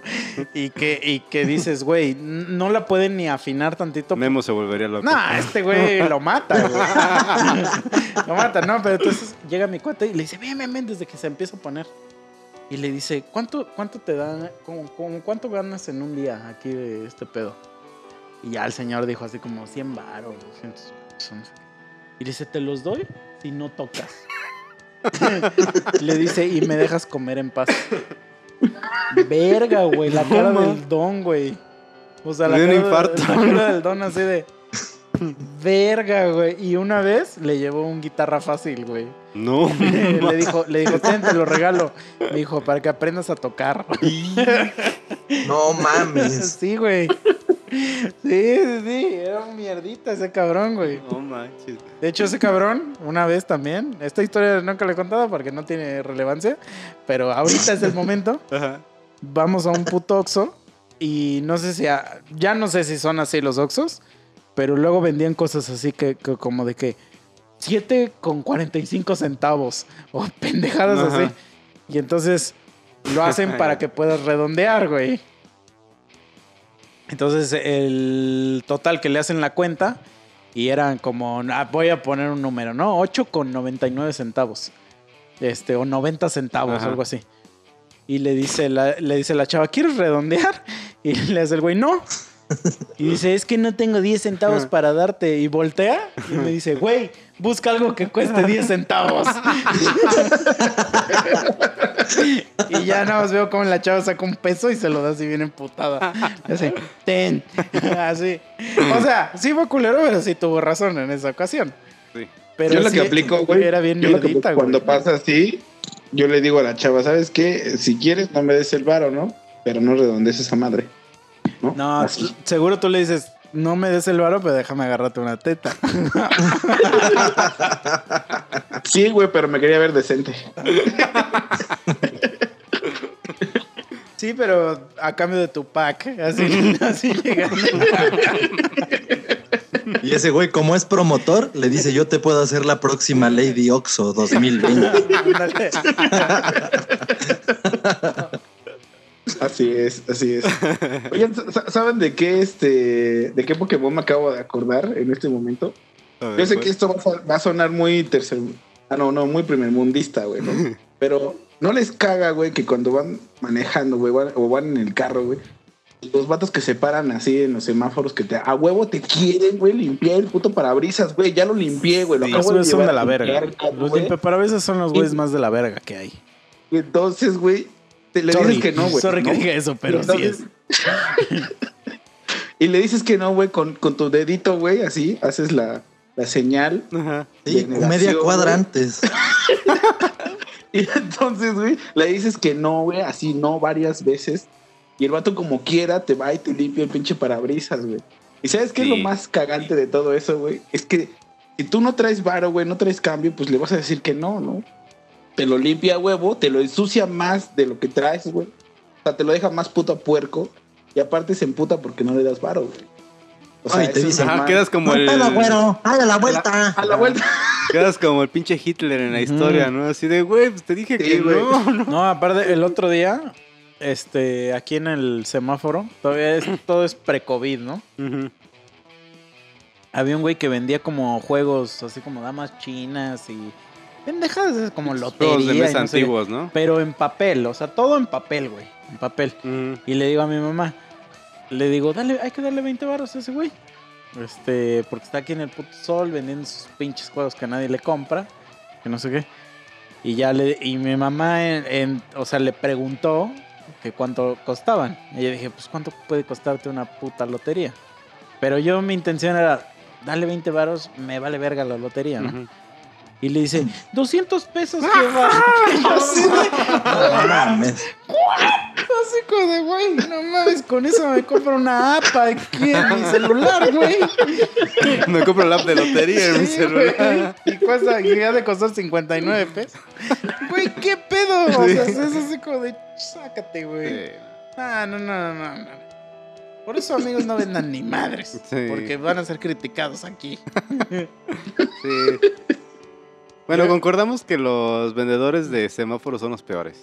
y que, y que dices, güey, no la pueden ni afinar tantito. Memo se volvería loco. No, este güey lo mata, güey. lo mata, no, pero entonces llega mi cuate y le dice, ven, ven, ven, desde que se empieza a poner. Y le dice, ¿cuánto, cuánto te da, como, como cuánto ganas en un día aquí de este pedo? Y ya el señor dijo así como 100 baros, 200 pesos, no sé qué. Y le dice, ¿te los doy si no tocas? le dice, y me dejas comer en paz. Verga, güey, la cara del don, güey. O sea, la dio un cara, infarto. la cara del don así de... Verga, güey. Y una vez le llevó un guitarra fácil, güey. No. le dijo, le dijo, ten, te lo regalo. Me dijo, para que aprendas a tocar. No mames. sí, güey. Sí, sí, sí. Era un mierdita ese cabrón, güey. No manches. De hecho, ese cabrón, una vez también, esta historia nunca la he contado porque no tiene relevancia, pero ahorita es el momento. Ajá. Vamos a un puto Oxxo y no sé si, a- ya no sé si son así los Oxxos, pero luego vendían cosas así que, que como de que 7 con 45 centavos o pendejadas Ajá. así. Y entonces lo hacen para que puedas redondear, güey. Entonces el total que le hacen la cuenta y eran como, ah, voy a poner un número, ¿no? 8 con 99 centavos. Este, o 90 centavos, Ajá. algo así. Y le dice, la, le dice la chava, ¿quieres redondear? Y le hace el güey, no. Y dice, es que no tengo 10 centavos para darte. Y voltea y me dice, güey, busca algo que cueste 10 centavos. y ya nada más veo como la chava saca un peso y se lo da así bien emputada. Así, ten. Así. O sea, sí fue culero, pero sí tuvo razón en esa ocasión. Sí. Pero yo lo sí, que aplico, güey. Era bien yo mierdita. Cuando pasa así, yo le digo a la chava, ¿sabes qué? Si quieres, no me des el varo, ¿no? Pero no redondees esa madre. No, No, Así. seguro tú le dices, no me des el varo, pero déjame agarrarte una teta. Sí, güey, pero me quería ver decente. Sí, pero a cambio de tu pack. Así, así llegando. Y ese güey, como es promotor, le dice, yo te puedo hacer la próxima Lady Oxo 2020. Así es, así es. Oigan, sa- ¿saben de qué este, de qué Pokémon me acabo de acordar en este momento? Ver, Yo sé pues. que esto va a, sonar muy tercer, ah no, no, muy primermundista, güey, ¿no? Pero no les caga, güey, que cuando van manejando, güey, o van en el carro, güey, los vatos que se paran así en los semáforos que te a huevo te quieren, güey, limpiar el puto parabrisas, güey, ya lo limpié, güey, lo Sí, acabo son de la verga. limpiar, Los limpiaparabrisas son los güeyes más de la verga que hay. Y entonces, güey, te le Sorry, dices que no, güey. sorry que ¿no? diga eso, pero sí es. y le dices que no, güey, con, con tu dedito, güey, así, haces la, la señal. Ajá. Sí, media cuadra antes. Y entonces, güey, le dices que no, güey, así no varias veces. Y el vato como quiera te va y te limpia el pinche parabrisas, güey. ¿Y sabes qué es lo más cagante de todo eso, güey? Es que si tú no traes varo, güey, no traes cambio, pues le vas a decir que no, ¿no? Te lo limpia a huevo, te lo ensucia más de lo que traes, güey. O sea, te lo deja más puto a puerco. Y aparte se emputa porque no le das varo, güey. O Ay, te dicen, Ajá, quedas como el. ¡Ay, a la vuelta! A la vuelta. Quedas como el pinche Hitler en la historia, ¿no? Así de, güey, pues te dije Sí, que güey. no, no. No, aparte, el otro día, este, aquí en el semáforo, todavía es, todo es pre-COVID, ¿no? Había un güey que vendía como juegos, así como damas chinas y pendejadas, esas como lotería. Juegos de mesa no sé qué. antiguos, ¿no? Pero en papel, o sea, todo en papel, güey. En papel. Y le digo a mi mamá, le digo, dale, hay que darle 20 baros a ese güey. Este, porque está aquí en el puto sol vendiendo sus pinches juegos que nadie le compra, que no sé qué. Y ya le, y mi mamá, en, en- o sea, le preguntó que cuánto costaban. Y yo dije, pues cuánto puede costarte una puta lotería. Pero yo mi intención era, dale 20 varos, me vale verga la lotería, ¿no? Y le dice, 200 pesos que va. Así de- No mames. Así como de, güey, no mames, con eso me compro una APA aquí en mi celular, güey. Me compro la app de lotería en mi Sí, celular. güey. Y cuesta, y ha de costar 59 pesos. Güey, ¿qué pedo? O sea, es así como de, sácate, güey. Ah, no, no, no, no. no. Por eso, amigos, no vendan ni madres. Sí. Porque van a ser criticados aquí. Sí. Bueno, concordamos que los vendedores de semáforos son los peores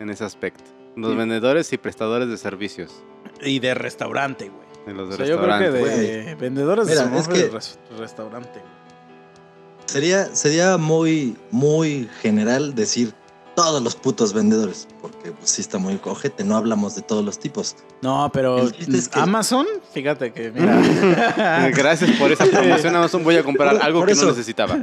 en ese aspecto. Los vendedores y prestadores de servicios. Y de restaurante, güey. En los O de sea, yo creo que restaurantes. de vendedores Mira, de es semáforos que- de res- restaurante. güey. Sería, sería muy, muy general decir todos los putos vendedores, porque pues, sí está muy cojete, no hablamos de todos los tipos. No, pero es que- Amazon, fíjate que, mira. Gracias por esa promoción, Amazon. Voy a comprar Por- algo por que eso. no necesitaba.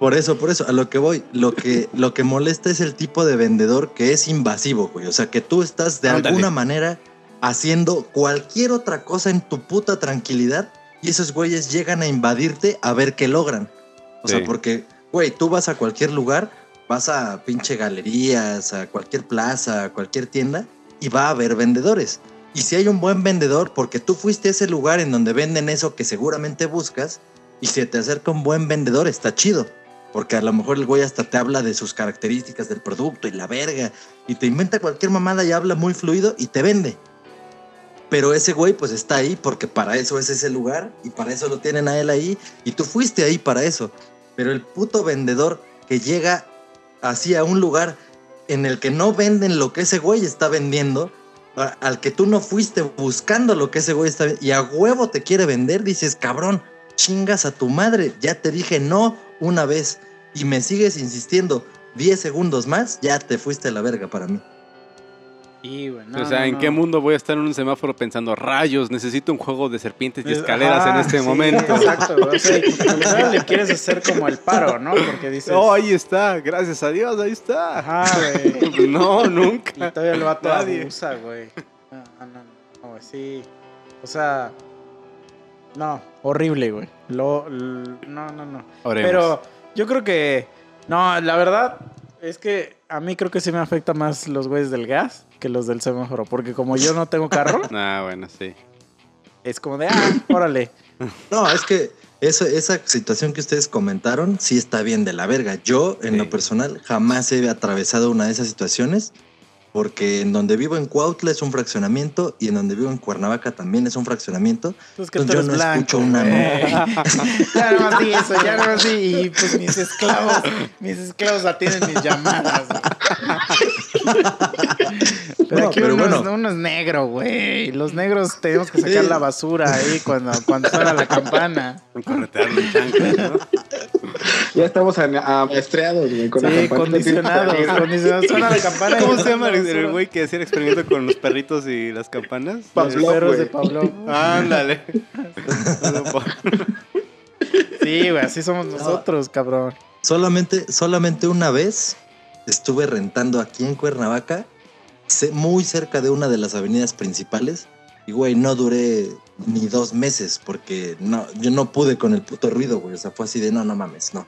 Por eso, por eso, a lo que voy, lo que, lo que molesta es el tipo de vendedor que es invasivo, güey. O sea, que tú estás de Ándale. alguna manera haciendo cualquier otra cosa en tu puta tranquilidad y esos güeyes llegan a invadirte a ver qué logran. O Sí. sea, porque, güey, tú vas a cualquier lugar, vas a pinche galerías, a cualquier plaza, a cualquier tienda y va a haber vendedores. Y si hay un buen vendedor, porque tú fuiste a ese lugar en donde venden eso que seguramente buscas, y se te acerca un buen vendedor, está chido. Porque a lo mejor el güey hasta te habla de sus características del producto y la verga. Y te inventa cualquier mamada y habla muy fluido y te vende. Pero ese güey pues está ahí porque para eso es ese lugar y para eso lo tienen a él ahí. Y tú fuiste ahí para eso. Pero el puto vendedor que llega así a un lugar en el que no venden lo que ese güey está vendiendo, al que tú no fuiste buscando lo que ese güey está y a huevo te quiere vender, dices, cabrón, chingas a tu madre, ya te dije no una vez y me sigues insistiendo 10 segundos más, ya te fuiste a la verga para mí. Sí, güey, no, o sea, ¿en no. qué mundo voy a estar en un semáforo pensando, rayos, necesito un juego de serpientes y Es- escaleras ajá, en este sí, momento? Exacto, o sea, y primero le quieres hacer como el paro, ¿no? Porque dices, Oh, ahí está, gracias a Dios, ahí está. ajá, güey. Pues no, Y nunca. todavía el vato Nadie. abusa, güey. No, no, no, no, güey, sí. O sea, no, horrible, güey. Lo, no, no, no. Oremos. Pero yo creo que, no, la verdad es que a mí creo que sí me afecta más los güeyes del gas que los del semáforo. Porque como yo no tengo carro, Ah, bueno, sí. es como de, ah, órale. No, es que eso, esa situación que ustedes comentaron sí está bien de la verga. Yo, en Sí. lo personal, jamás he atravesado una de esas situaciones porque en donde vivo en Cuautla es un fraccionamiento y en donde vivo en Cuernavaca también es un fraccionamiento. Pues que tú Entonces, yo no blanco, escucho una güey. ya no más di eso, ya no más di. Y pues mis esclavos, mis esclavos atienden mis llamadas. Pero No, aquí pero uno, es, bueno. uno es negro, güey. Los negros tenemos que sacar Sí. la basura ahí cuando, cuando suena la campana. Chanclas, ¿no? Ya estamos a- amaestreados, güey. Con la Sí, condicionados, condicionados. Suena la campana. ¿Cómo se llama el, güey que hacía el experimento con los perritos y las campanas? Los perros de. Pablo. Ándale. Sí, güey, así somos nosotros, cabrón. Solamente, solamente una vez estuve rentando aquí en Cuernavaca, muy cerca de una de las avenidas principales. Y, güey, no duré ni dos meses porque no, yo no pude con el puto ruido, güey. O sea, fue así de no, no mames, no.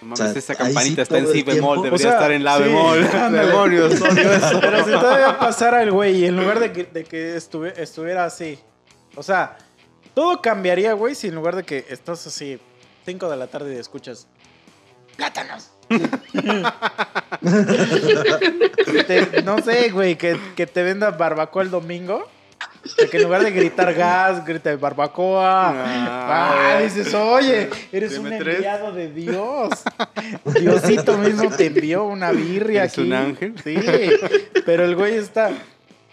No mames, O sea, esa campanita sí está en si bemol, tiempo. debería O sea, estar en la sí, bemol. Demonios, odio eso. Pero si todavía pasara el güey y en lugar de que, de que estuve- estuviera así. O sea, todo cambiaría, güey, si en lugar de que estás así, 5 de la tarde y escuchas plátanos. Te- no sé, güey, que, que te venda barbacoa el domingo. De que en lugar de gritar gas, grita barbacoa. Ah, Ah, dices, oye, eres un enviado de Dios. Diosito mismo te envió una birria ¿Eres aquí. un ángel? Sí, pero el güey está.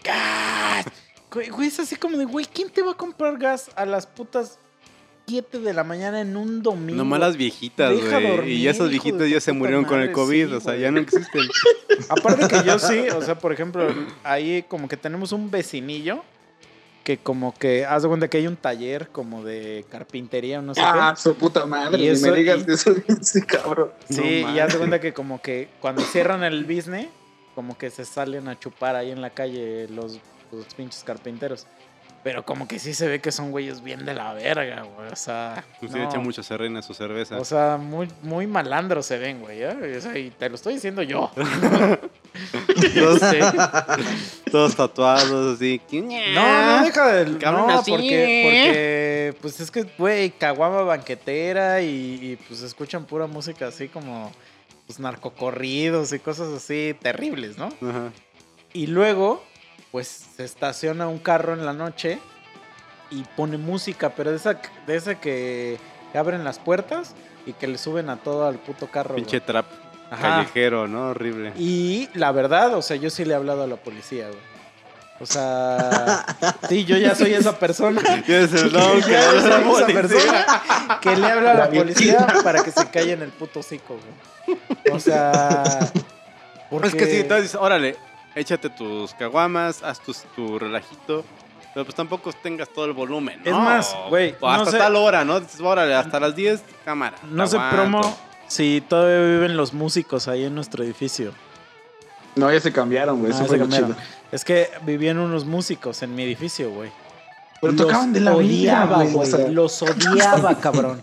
¡Gas! Güey, güey, es así como de, güey, ¿quién te va a comprar gas a las putas 7 de la mañana en un domingo? Nomás las viejitas, Deja güey. dormir, Y viejitos de ya se murieron con el COVID, sí, o sea, güey. ya no existen. Aparte que yo sí, o sea, por ejemplo, ahí como que tenemos un vecinillo que como que, haz de cuenta que hay un taller como de carpintería o no sé Ah, qué. su puta madre. Y ni eso- me digas y- que eso sí, cabrón. Sí, No y haz de cuenta que como que cuando cierran el business, como que se salen a chupar ahí en la calle los, los pinches carpinteros. Pero como que sí se ve que son güeyes bien de la verga, güey. O sea. Usted no. echa mucha serena a su cerveza. O sea, muy, muy malandros se ven, güey. ¿eh? O sea, y te lo estoy diciendo yo. todos, todos tatuados, así. No, no deja de. No, así. porque, porque. Pues es que, güey, caguama banquetera y, y, pues escuchan pura música así como. Pues narcocorridos y cosas así terribles, ¿no? Ajá. Y luego, pues se estaciona un carro en la noche y pone música, pero de esa, de esa que abren las puertas y que le suben a todo al puto carro. Pinche trap Ajá. callejero, ¿no? Horrible. Y la verdad, o sea, yo sí le he hablado a la policía, güey. O sea, sí, yo ya soy esa persona. Yo soy la esa persona que le habla a la policía para que se calle en el puto hocico, güey. O sea, porque... Es que sí, entonces, órale, échate tus caguamas, haz tus- tu relajito. Pero pues tampoco tengas todo el volumen, ¿no? Es más, güey, O hasta no sé- tal hora, ¿no? Dices, órale, hasta las 10, cámara. No sé promo si todavía viven los músicos ahí en nuestro edificio. No, ya se cambiaron, güey. Ah, se cambiaron. Es que vivían unos músicos en mi edificio, güey. Pero Los tocaban de la vida, odiaba, güey. o güey. sea, Los odiaba, cabrón.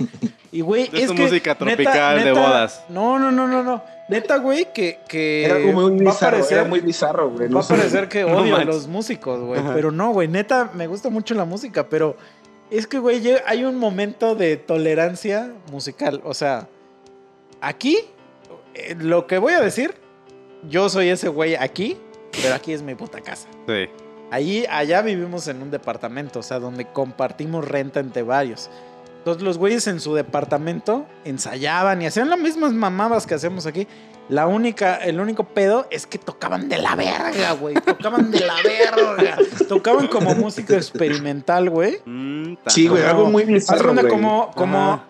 Y, güey, Es es que, música tropical de bodas. No, no, no, no, no. Neta, güey, que, que Era como muy va a bizarro, parecer, era muy bizarro, güey. va a parecer que No odio a los músicos, güey. Ajá. Pero no, güey, neta, me gusta mucho la música, pero es que, güey, hay un momento de tolerancia musical. O sea, aquí, eh, lo que voy a decir, yo soy ese güey aquí, pero aquí es mi puta casa. Sí. Allí, allá vivimos en un departamento, o sea, donde compartimos renta entre varios. Entonces los güeyes en su departamento ensayaban y hacían las mismas mamadas que hacemos aquí. La única, el único pedo es que tocaban de la verga, güey. Tocaban de la verga. Tocaban como música experimental, güey. Mm, Sí, güey, algo muy bizarro, güey. como, como,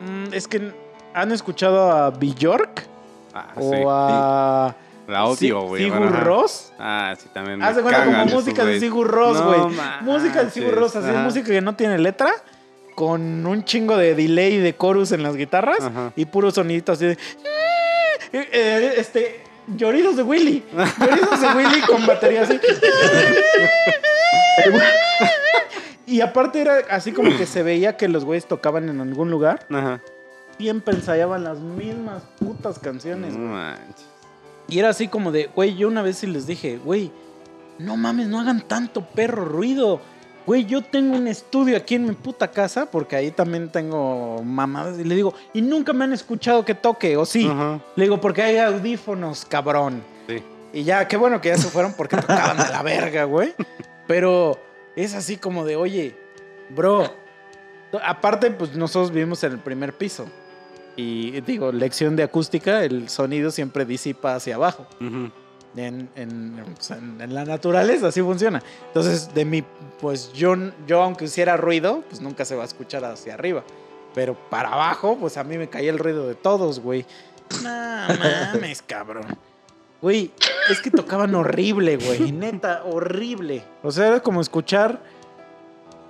mm, es que han escuchado a Bjork Ah, o sí. a La odio, güey. Sigur. Ross. Ah, sí, también. me Haz de cuenta como música de. Sigur Ross, güey. música de Sigur Ross, así ajá. música que no tiene letra, con un chingo de delay de chorus en las guitarras Ajá. y puro sonidito así de. Eh, eh, Este. Lloridos de Willy. Lloridos de Willy con batería así. Y aparte era así como que se veía que los güeyes tocaban en algún lugar. Ajá. Siempre ensayaban las mismas putas canciones. No güey. manches. Y era así como de, güey, yo una vez sí les dije, güey, no mames, no hagan tanto perro ruido. Güey, yo tengo un estudio aquí en mi puta casa, porque ahí también tengo mamadas. Y le digo, y nunca me han escuchado que toque, o sí. Le digo, porque hay audífonos, cabrón. Sí. Y ya, qué bueno que ya se fueron porque tocaban de la verga, güey. Pero es así como de, oye, bro. Aparte, pues nosotros vivimos en el primer piso. Y digo, lección de acústica, el sonido siempre disipa hacia abajo. En- en la naturaleza así funciona. Entonces, de mi, pues yo, yo aunque hiciera ruido, pues nunca se va a escuchar hacia arriba. Pero para abajo, pues a mí me caía el ruido de todos, güey. No mames, cabrón. Güey, es que tocaban horrible, güey. Neta, horrible. O sea, era como escuchar.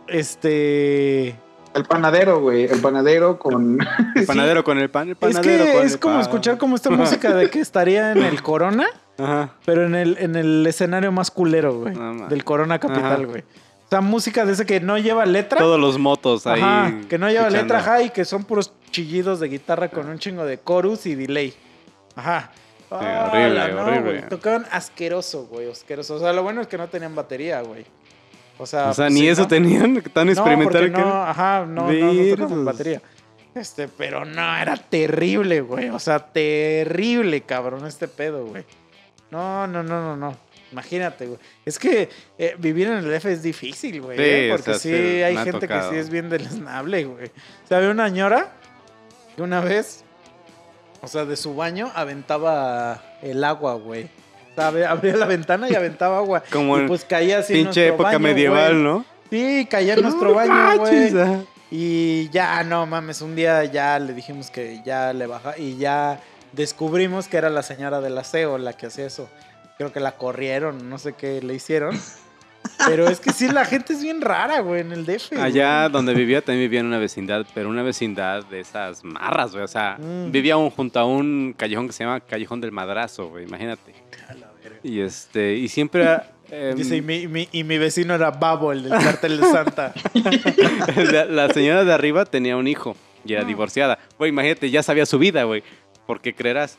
Este. El panadero, güey. El panadero con. El panadero con el pan. El Es panadero que con es el como pan. escuchar como esta música de que estaría en el Corona. Ajá. Pero en el, en el escenario más culero, güey. Del Corona Capital, Ajá. güey. O sea, música de ese que no lleva letra. Todos los motos ahí. Ajá, que no lleva escuchando. letra, ajá, y que son puros chillidos de guitarra con un chingo de chorus y delay. Ajá. Horrible, no, horrible. güey. Tocaban asqueroso, güey, asqueroso. O sea, lo bueno es que no tenían batería, güey. O sea, O sea, pues, ni sí, eso ¿no? tenían tan No, experimental porque que. no, ajá, no, no, no tocamos batería. Este, pero no, era terrible, güey. O sea, terrible, cabrón, este pedo, güey. No, no, no, no, no. Imagínate, güey. Es que eh, vivir en el F es difícil, güey. Sí, ¿eh? o Porque sea, sí, hay gente tocado. que sí es bien deleznable, güey. O sea, había una ñora que una vez, o sea, de su baño aventaba el agua, güey. Ab- abría la ventana y aventaba agua. Como y pues caía así Pinche época baño, medieval. ¿no? Sí, caía en nuestro baño, güey. ajá. Y ya, no mames, un día ya le dijimos que ya le baja y ya descubrimos que era la señora del aseo la que hacía eso. Creo que la corrieron, no sé qué le hicieron. Pero es que sí, la gente es bien rara, güey, en el DF. güey. Allá donde vivía también vivía en una vecindad, pero una vecindad de esas marras, güey. O sea, Mm. vivía un- junto a un callejón que se llama Callejón del Madrazo, güey, imagínate. Y este, y siempre em, Dice, y mi, mi- y mi vecino era Babo, el del cartel de Santa. la, la señora de arriba tenía un hijo y era No. divorciada. Güey, imagínate, ya sabía su vida, güey. Porque creerás,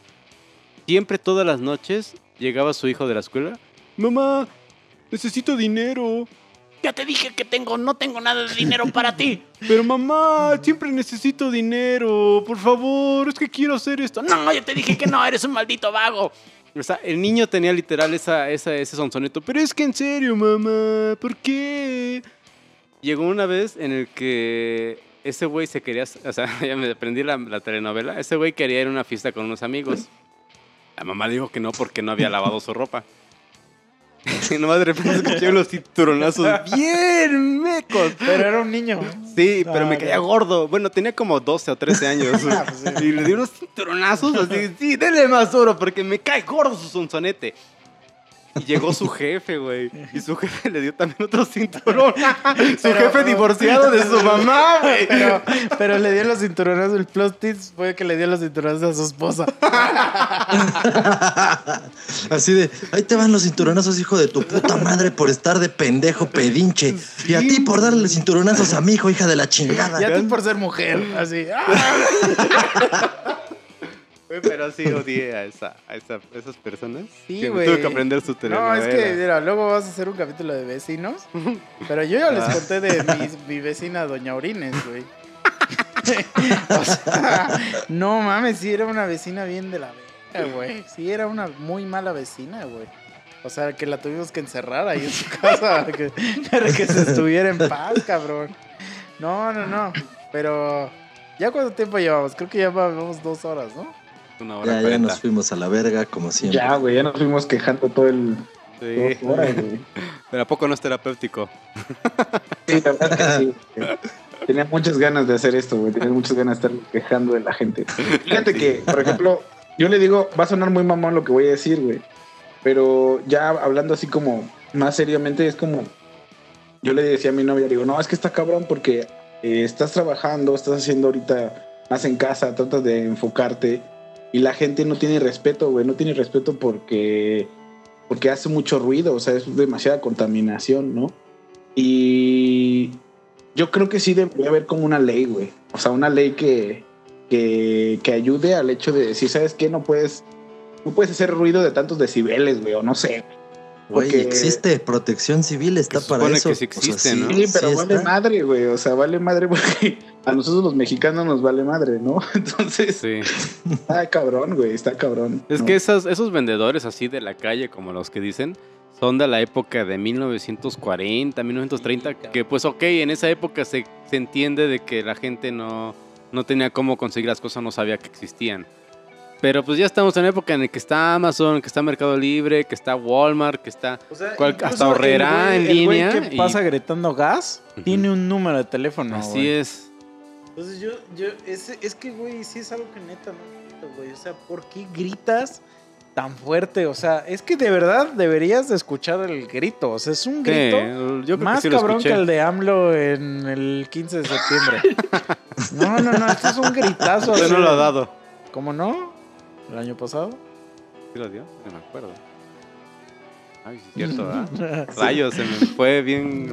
siempre todas las noches llegaba su hijo de la escuela. Mamá, necesito dinero. Ya te dije que tengo, no tengo nada de dinero para ti. Pero mamá, siempre necesito dinero. Por favor, es que quiero hacer esto. No, No, ya te dije que no, eres un maldito vago. O sea, el niño tenía literal esa, esa, ese sonsoneto. Pero es que en serio, mamá, ¿por qué? llegó una vez en el que ese güey se quería, o sea, ya me aprendí la, la telenovela, ese güey quería ir a una fiesta con unos amigos. La mamá dijo que no porque no había lavado su ropa. Y nomás de repente escuché unos cinturonazos bien mecos. Pero era un niño. Sí, pero me Ah, caía gordo. Bueno, tenía como 12 o 13 años. Ah, pues. Y le di unos cinturonazos así, sí, denle más duro porque me cae gordo su sonsonete. Y llegó su jefe, güey. Y su jefe le dio también otro cinturón. Su jefe divorciado de su mamá, güey. Pero, pero le dio los cinturonazos. El plot twist fue que le dio los cinturonazos a su esposa. Así de, ahí te van los cinturonazos, hijo de tu puta madre, por estar de pendejo pedinche. Y a ti por darle cinturonazos a mi hijo, hija de la chingada. Y a ti por ser mujer. Así. Güey, Pero sí odié a, esa, a, esa- a esas personas. Sí, que güey. Tuve que aprender su No, telenovela. es que, mira, luego vas a hacer un capítulo de vecinos. Pero yo ya les Ah. conté de mi, mi vecina Doña Orines, güey. o sea, no mames, sí era una vecina bien de la verga, güey. Sí era una muy mala vecina, güey. O sea, que la tuvimos que encerrar ahí en su casa para que, para que se estuviera en paz, cabrón. No, no, no. Pero, ¿ya cuánto tiempo llevamos? Creo que ya vamos dos horas, ¿no? Una hora Ya, ya nos fuimos a la verga, como siempre. Ya, güey, ya nos fuimos quejando todo el. Sí. güey. Pero ¿a poco no es terapéutico? Sí, la verdad que sí. güey. Tenía muchas ganas de hacer esto, güey. Tenía muchas ganas de estar quejando de la gente. Fíjate que, por ejemplo, yo le digo, va a sonar muy mamón lo que voy a decir, güey. Pero ya hablando así como más seriamente, es como. Yo le decía a mi novia, digo, no, es que está cabrón porque eh, estás trabajando, estás haciendo ahorita más en casa, tratas de enfocarte y la gente no tiene respeto, güey. No tiene respeto porque. Porque hace mucho ruido, o sea, es demasiada contaminación, ¿no? Y yo creo que sí debería haber como una ley, güey. O sea, una ley que, que, que ayude al hecho de decir, ¿sabes qué? No puedes, no puedes hacer ruido de tantos decibeles, güey, o no sé. Güey, porque- existe protección civil, está para supone eso. que sí O sea, existe, ¿no? Sí, pero sí vale madre, güey. O sea, vale madre porque a nosotros los mexicanos nos vale madre, ¿no? Entonces, Sí. está cabrón, güey, está cabrón. Es ¿no? que esas, esos vendedores así de la calle, como los que dicen, son de la época de 1940, 1930, que pues ok, en esa época se, se entiende de que la gente no, no tenía cómo conseguir las cosas, no sabía que existían. Pero pues ya estamos en la época en la que está Amazon, que está Mercado Libre, que está Walmart, que está... O sea, Cual- hasta Horrera el güey- en el güey línea que y- pasa gritando gas Ujú. tiene un número de teléfono. así güey. es. Entonces yo, yo, es, es que, güey, sí es algo que neta no güey. O sea, ¿por qué gritas tan fuerte? O sea, es que de verdad deberías de escuchar el grito. O sea, es un Sí, grito yo creo más que sí lo cabrón que el de AMLO en el 15 de septiembre. no, no, no, esto es un gritazo. Así no lo ha dado. ¿Cómo no? ¿El año pasado? ¿Sí lo dio? No me acuerdo. Ay, sí es cierto, ¿verdad? Rayos, se me fue bien,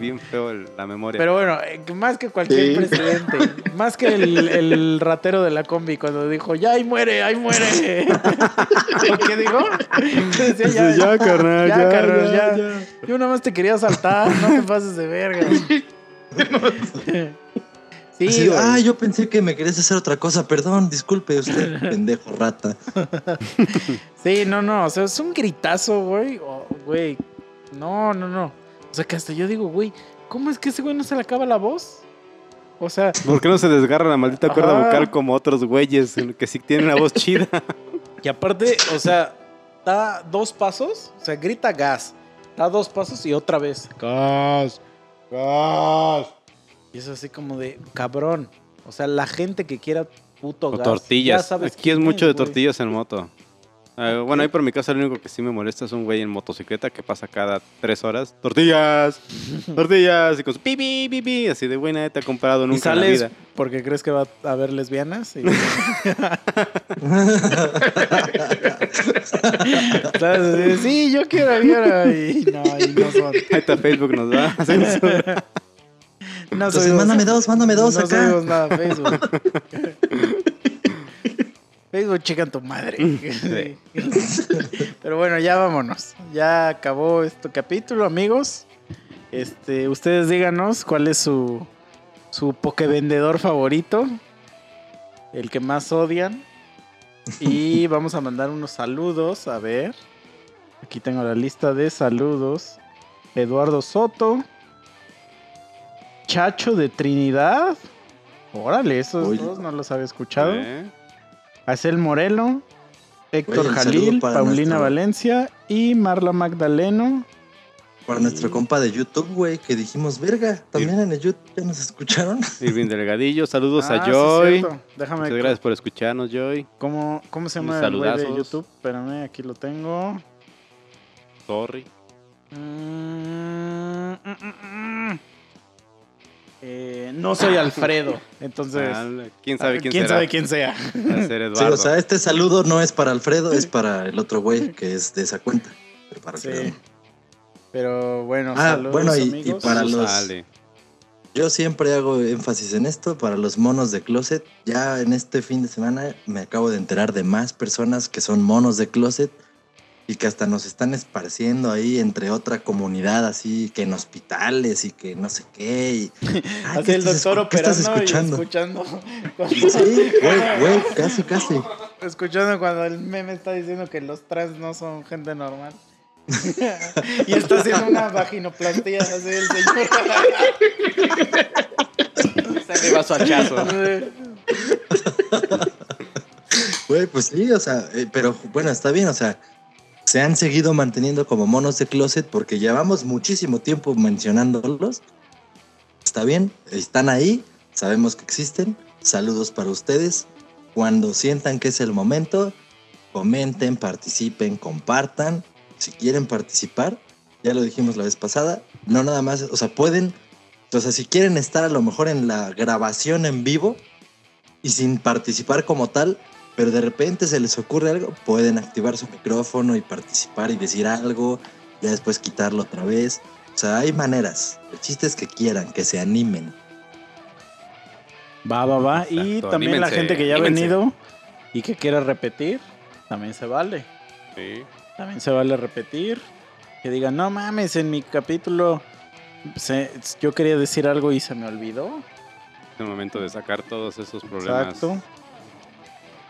bien feo la memoria. Pero bueno, eh, más que cualquier Sí. presidente, más que el, el ratero de la combi cuando dijo, ya ahí muere, ahí muere. ¿O qué dijo? Decía, Sí, ya, carnal, ya, ya, carnal, ya, ya. Yo nada más te quería saltar, no te pases de verga. Sí, ah, yo pensé que me querías hacer otra cosa, perdón, disculpe usted, pendejo rata. Sí, no, no, o sea, es un gritazo, güey. Güey, no, no, no. O sea, que hasta yo digo, güey, ¿cómo es que ese güey no se le acaba la voz? O sea, ¿Por qué no se desgarra la maldita cuerda Ajá. vocal como otros güeyes que sí tienen una voz chida? Y aparte, o sea, da dos pasos, o sea, grita gas. Da dos pasos y otra vez. Gas, gas. Y es así como de, cabrón. O sea, la gente que quiera puto O gas. ya tortillas. sabes Aquí es mucho de güey. tortillas en moto. Ah, bueno, ahí por mi casa lo único que sí me molesta es un güey en motocicleta que pasa cada tres horas. ¡Tortillas! ¡Tortillas! Y con su pi, pi, pi, pi, Así de buena, te ha comprado Y nunca en la sales vida. porque crees que va a haber lesbianas. y- Sí, yo quiero, quiero. Y no, y no son. Ahí está Facebook, nos va a censurar. No Entonces, mándame dos, mándame dos no acá. subimos nada a Facebook. Facebook, checan tu madre. Sí. Pero bueno, ya vámonos. Ya acabó este capítulo, amigos. Este, ustedes díganos cuál es su su pokevendedor favorito, el que más odian. Y vamos a mandar unos saludos, a ver. Aquí tengo la lista de saludos. Eduardo Soto. Chacho de Trinidad. Órale, esos Oye. dos no los había escuchado. ¿Eh? Acel Morelo, Héctor Oye, Jalil, Paulina nuestro- Valencia y Marla Magdaleno. Para nuestro compa de YouTube, güey, que dijimos, verga, también en el YouTube ya nos escucharon. Irving Delgadillo, saludos Ah, a sí, Joy. cierto. Déjame. Muchas gracias por escucharnos, Joy. ¿Cómo, cómo se llama el güey de. YouTube? Espérame, aquí lo tengo. Sorry. Mm, mm, mm, mm. Eh, no soy Alfredo, entonces. Ah, ¿Quién sabe quién, ¿Quién será? sabe quién sea? Sí, o este saludo no es para Alfredo, es para el otro güey que es de esa cuenta. Pero para Sí. Alfredo. Pero bueno, Ah, saludos, bueno, y- para los-. Yo siempre hago énfasis en esto para los monos de closet. Ya en este fin de semana me acabo de enterar de más personas que son monos de closet y que hasta nos están esparciendo ahí entre otra comunidad así que en hospitales y que no sé qué. y- Ay, Así ¿qué el estás doctor escu- qué estás operando y escuchando? escuchando. Sí, güey, güey, casi, casi. Escuchando cuando el meme está diciendo que los trans no son gente normal. y está haciendo una vaginoplastía así el señor. Se le va su hachazo. Güey, pues sí, o sea, eh, pero bueno, está bien, o sea, se han seguido manteniendo como monos de closet porque llevamos muchísimo tiempo mencionándolos. Está bien, están ahí, sabemos que existen. Saludos para ustedes. Cuando sientan que es el momento, comenten, participen, compartan. Si quieren participar, ya lo dijimos la vez pasada, no nada más, o sea, pueden, o sea, si quieren estar a lo mejor en la grabación en vivo y sin participar como tal, pero de repente se les ocurre algo, pueden activar su micrófono y participar y decir algo, ya después quitarlo otra vez. O sea, hay maneras. El chiste es que quieran, que se animen. Va, va, va. y también la gente que ya ha venido y que quiera repetir, también se vale. Sí. También se vale repetir. Que digan, no mames, en mi capítulo se- yo quería decir algo y se me olvidó. Es el momento de sacar todos esos problemas. Exacto.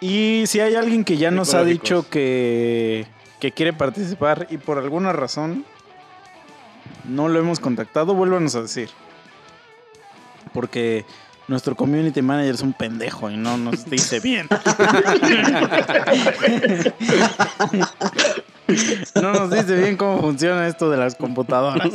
Y si hay alguien que ya nos ha dicho que, que quiere participar y por alguna razón no lo hemos contactado, vuélvanos a decir. Porque nuestro community manager es un pendejo y no nos dice bien. No nos dice bien cómo funciona esto de las computadoras.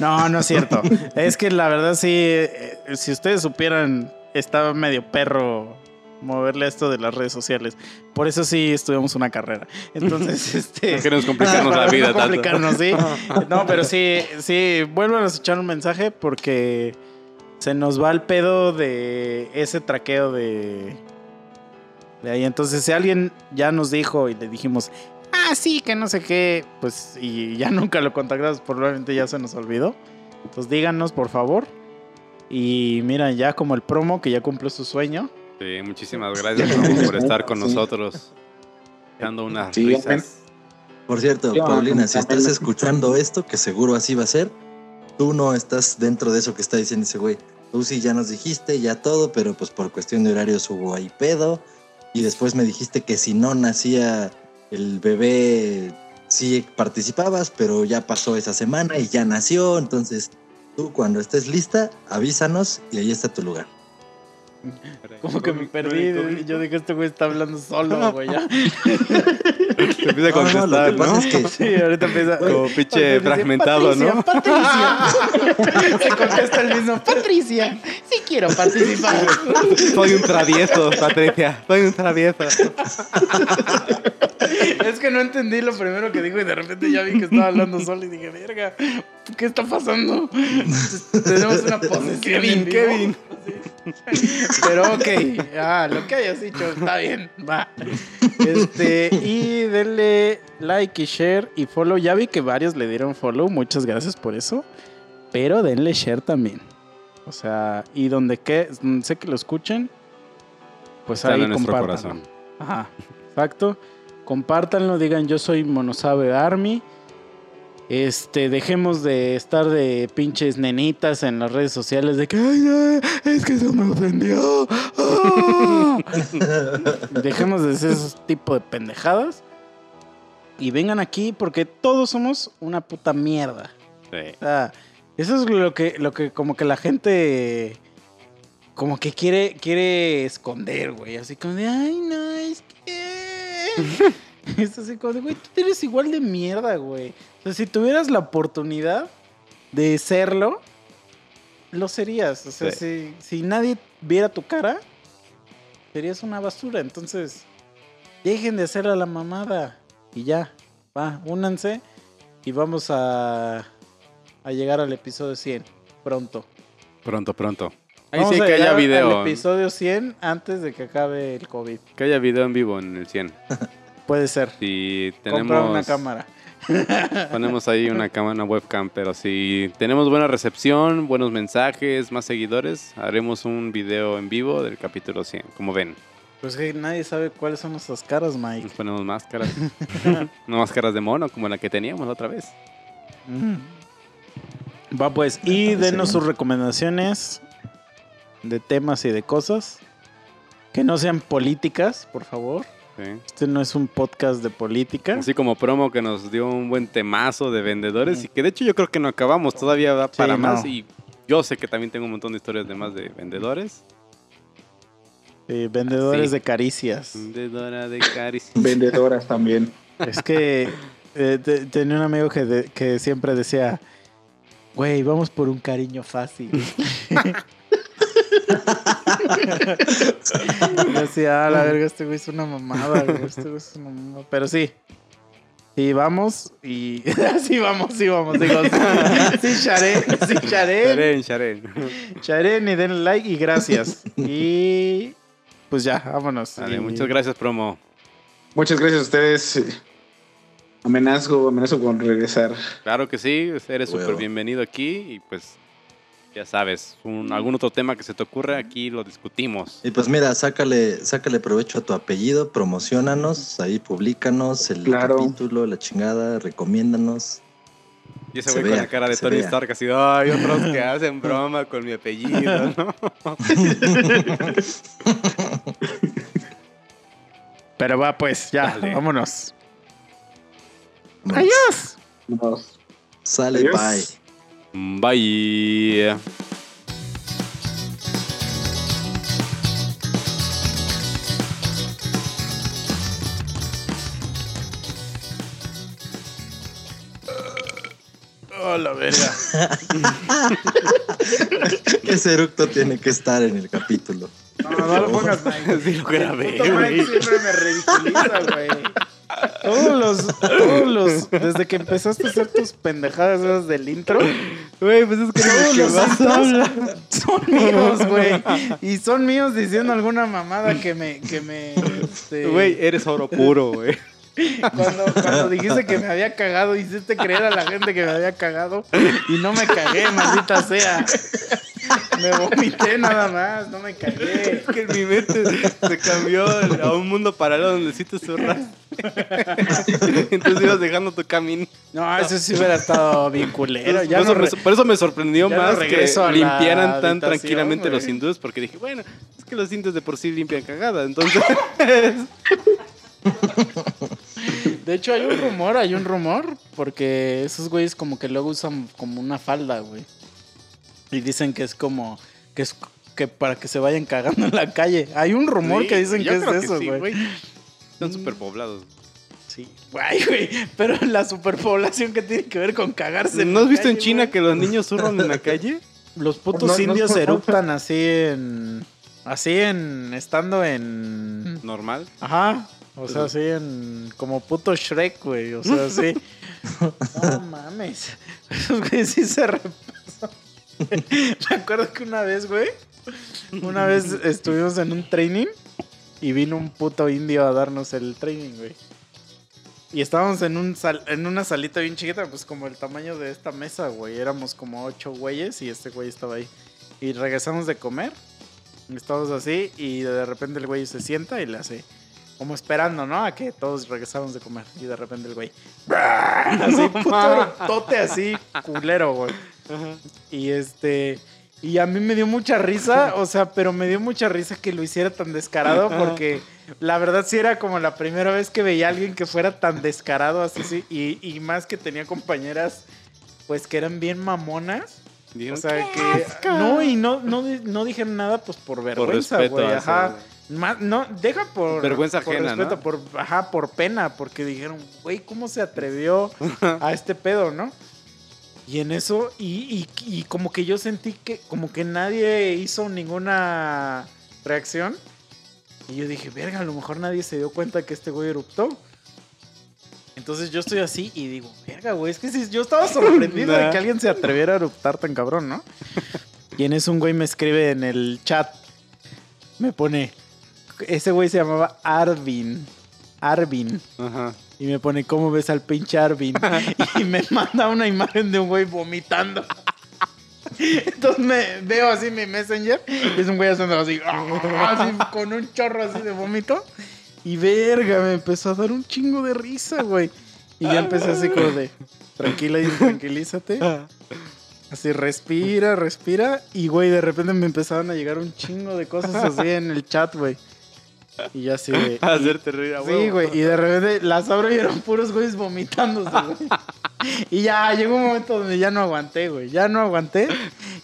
No, no es cierto. Es que la verdad sí, eh, si ustedes supieran, estaba medio perro moverle a esto de las redes sociales. Por eso sí estudiamos una carrera. Entonces, este... No queremos complicarnos la vida no tanto. complicarnos, sí. No, pero sí, sí, vuelvan a echar un mensaje porque se nos va el pedo de ese traqueo de... De ahí, entonces si alguien ya nos dijo y le dijimos, ah, sí, que no sé qué, pues, y ya nunca lo contactamos, probablemente ya se nos olvidó. Entonces díganos, por favor. Y mira, ya como el promo que ya cumplió su sueño. Sí, muchísimas gracias Raúl, por estar con nosotros. Dando unas Sí, risas. Por cierto, Sí, Paulina, si estás escuchando esto, que seguro así va a ser, tú no estás dentro de eso que está diciendo ese güey. Tú sí ya nos dijiste, ya todo, pero pues por cuestión de horarios hubo ahí pedo. Y después me dijiste que si no nacía el bebé, sí participabas, pero ya pasó esa semana y ya nació. Entonces, tú cuando estés lista, avísanos y ahí está tu lugar. Como que me perdí. Yo dije, este güey está hablando solo, güey. Ya. Te empieza a No, no, contestar, ¿no? es que Sí, ahorita empieza. Como pinche fragmentado, ¿no? Patricia. Se contesta el mismo. Patricia, sí quiero participar. Soy un travieso, Patricia. Soy un travieso. Es que no entendí lo primero que dijo y de repente ya vi que estaba hablando solo y dije, verga, ¿qué está pasando? Tenemos una posesión. Kevin, en vivo. Kevin. Sí. Pero ok, ah, lo que hayas dicho está bien, va. Este, y denle like y share y follow. Ya vi que varios le dieron follow, muchas gracias por eso. Pero denle share también. O sea, y donde que sé que lo escuchen, pues Están ahí en nuestro corazón. Ajá, exacto. Compártanlo, digan yo soy Monosabe Army. Este, dejemos de estar de pinches nenitas en las redes sociales de que ay, no, es que eso me ofendió. ¡Ah!". dejemos de hacer esos tipo de pendejadas. Y vengan aquí porque todos somos una puta mierda. Sí. O sea, Eso es lo que, lo que como que la gente como que quiere, quiere esconder, güey. Así como de, ay, no, es que... es así como de, güey, tú eres igual de mierda, güey. O sea, si tuvieras la oportunidad de serlo, lo serías. O sea, si, si nadie viera tu cara, serías una basura. Entonces, dejen de hacer a la mamada. Y ya, va, únanse y vamos a, a llegar al episodio 100 pronto. Pronto, pronto. Ahí Vamos sí a que haya video. Al episodio 100 antes de que acabe el COVID. Que haya video en vivo en el 100. Puede ser. Si Comprar tenemos. una cámara. Ponemos ahí una cámara, una webcam, pero si tenemos buena recepción, buenos mensajes, más seguidores, haremos un video en vivo del capítulo 100, como ven. Pues que nadie sabe cuáles son nuestras caras, Mike. Nos ponemos máscaras, no máscaras de mono como la que teníamos la otra vez. Mm. Va pues, y denos sus recomendaciones de temas y de cosas. Que no sean políticas, por favor. Sí. Este no es un podcast de política. Así como promo que nos dio un buen temazo de vendedores y que de hecho yo creo que no acabamos, todavía da para más y yo sé que también tengo un montón de historias de más de vendedores. Eh, vendedores de caricias. Vendedora de caricia. Vendedoras también. Es que eh, te- tenía un amigo que, de- que siempre decía, güey, vamos por un cariño fácil. Yo decía, ah, la verga, este güey es una mamada, güey, este güey es una mamada. Pero sí. Sí, vamos y... sí, vamos, sí, vamos. Digo, sí, sí, Sharen, sí, Sharen. Sharen, Sharen. Sharen y denle like y gracias. Y pues ya, vámonos. Vale, Y- muchas gracias, promo. Muchas gracias a ustedes. eh, Amenazo, con regresar. Claro que sí, eres súper bienvenido aquí y pues ya sabes, un- algún otro tema que se te ocurra, aquí lo discutimos. Y pues mira, sácale, sácale provecho a tu apellido, promocionanos, ahí públicanos el Claro. capítulo, la chingada, recomiéndanos. Y ese Se güey con vea, la cara de Tony vea. Stark así, ay, otros que hacen broma con mi apellido, ¿no? Pero va, pues, ya, Dale. vámonos. Adiós. Sale, Adiós. bye. Bye. Oh, la verga. Ese eructo tiene que estar en el capítulo. No, no lo pongas, Mike. Sí lo grabé, Mike güey. siempre me ridiculiza, güey. Todos los, todos los, desde que empezaste a hacer tus pendejadas esas del intro, Güey, pues es que todos que los intros son míos, güey. Y son míos diciendo alguna mamada que me, que me, este, Güey, eres oro puro, güey. Cuando, cuando dijiste que me había cagado, hiciste creer a la gente que me había cagado y no me cagué, maldita sea. Me vomité nada más, no me cagué. Es que mi mente se cambió a un mundo paralelo donde sí te zurras. Entonces ibas dejando tu camino. No, eso sí hubiera estado bien culero. Ya por, eso me, re- por eso me sorprendió no más que limpiaran tan tranquilamente los hindúes, porque dije, bueno, es que los indios de por sí limpian cagada, entonces... De hecho, hay un rumor, hay un rumor, porque esos güeyes como que luego usan como una falda, güey. Y dicen que es como, que es que para que se vayan cagando en la calle. Hay un rumor Sí, que dicen que es de eso, sí, güey. Están súper poblados. Sí, güey, güey. Pero la superpoblación que tiene que ver con cagarse. ¿No has visto en China que los niños zurran en la calle? Los putos No, indios no. eruptan así en. Así en. Estando en. Normal. Ajá. O sea, así en. Como puto Shrek, güey. O sea, así. No mames. Esos güeyes sí se repasan. Me acuerdo que una vez, güey. Una vez estuvimos en un training. Y vino un puto indio a darnos el training, güey. Y estábamos en, un sal- en una salita bien chiquita, pues como el tamaño de esta mesa, güey. Éramos como ocho güeyes y este güey estaba ahí. Y regresamos de comer. Estábamos así y de repente el güey se sienta y le hace como esperando, ¿no? A que todos regresáramos de comer. Y de repente el güey... Así, puto tote así, culero, güey. Y este... Y a mí me dio mucha risa, o sea, pero me dio mucha risa que lo hiciera tan descarado porque la verdad sí era como la primera vez que veía a alguien que fuera tan descarado así, sí. Y, y más que tenía compañeras, pues que eran bien mamonas. O Dijeron, sea, que. No, y no, no, no dijeron nada, pues por vergüenza, güey. Ajá. Más- no, deja por. Vergüenza por ajena, respeto, ¿no? por, ajá, por pena, porque dijeron, güey, ¿cómo se atrevió a este pedo, no? Y en eso, y, y, y como que yo sentí que, como que nadie hizo ninguna reacción. Y yo dije, verga, a lo mejor nadie se dio cuenta que este güey eruptó. Entonces yo estoy así y digo, verga, güey, es que sí, yo estaba sorprendido de que alguien se atreviera a eruptar tan cabrón, ¿no? Y en eso un güey me escribe en el chat, me pone, ese güey se llamaba Arvin, Arvin, Ajá. Y me pone, ¿cómo ves al pinche Arvin? y me manda una imagen de un güey vomitando. Entonces me veo así mi messenger y es un güey haciendo así, así con un chorro así de vómito. Y verga, me empezó a dar un chingo de risa, güey. Y ya empecé así como de, tranquila y tranquilízate. Así respira, respira. Y güey, de repente me empezaron a llegar un chingo de cosas así en el chat, güey. Y ya así de... Hacerte reír a Sí, güey, y de repente las abro y eran puros güeyes vomitándose, güey. Y ya llegó un momento donde ya no aguanté, güey. Ya no aguanté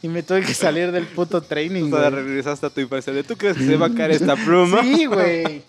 y me tuve que salir del puto training, O sea, güey. regresaste a tu infancia. ¿De tú crees que se va a caer esta pluma? Sí, güey.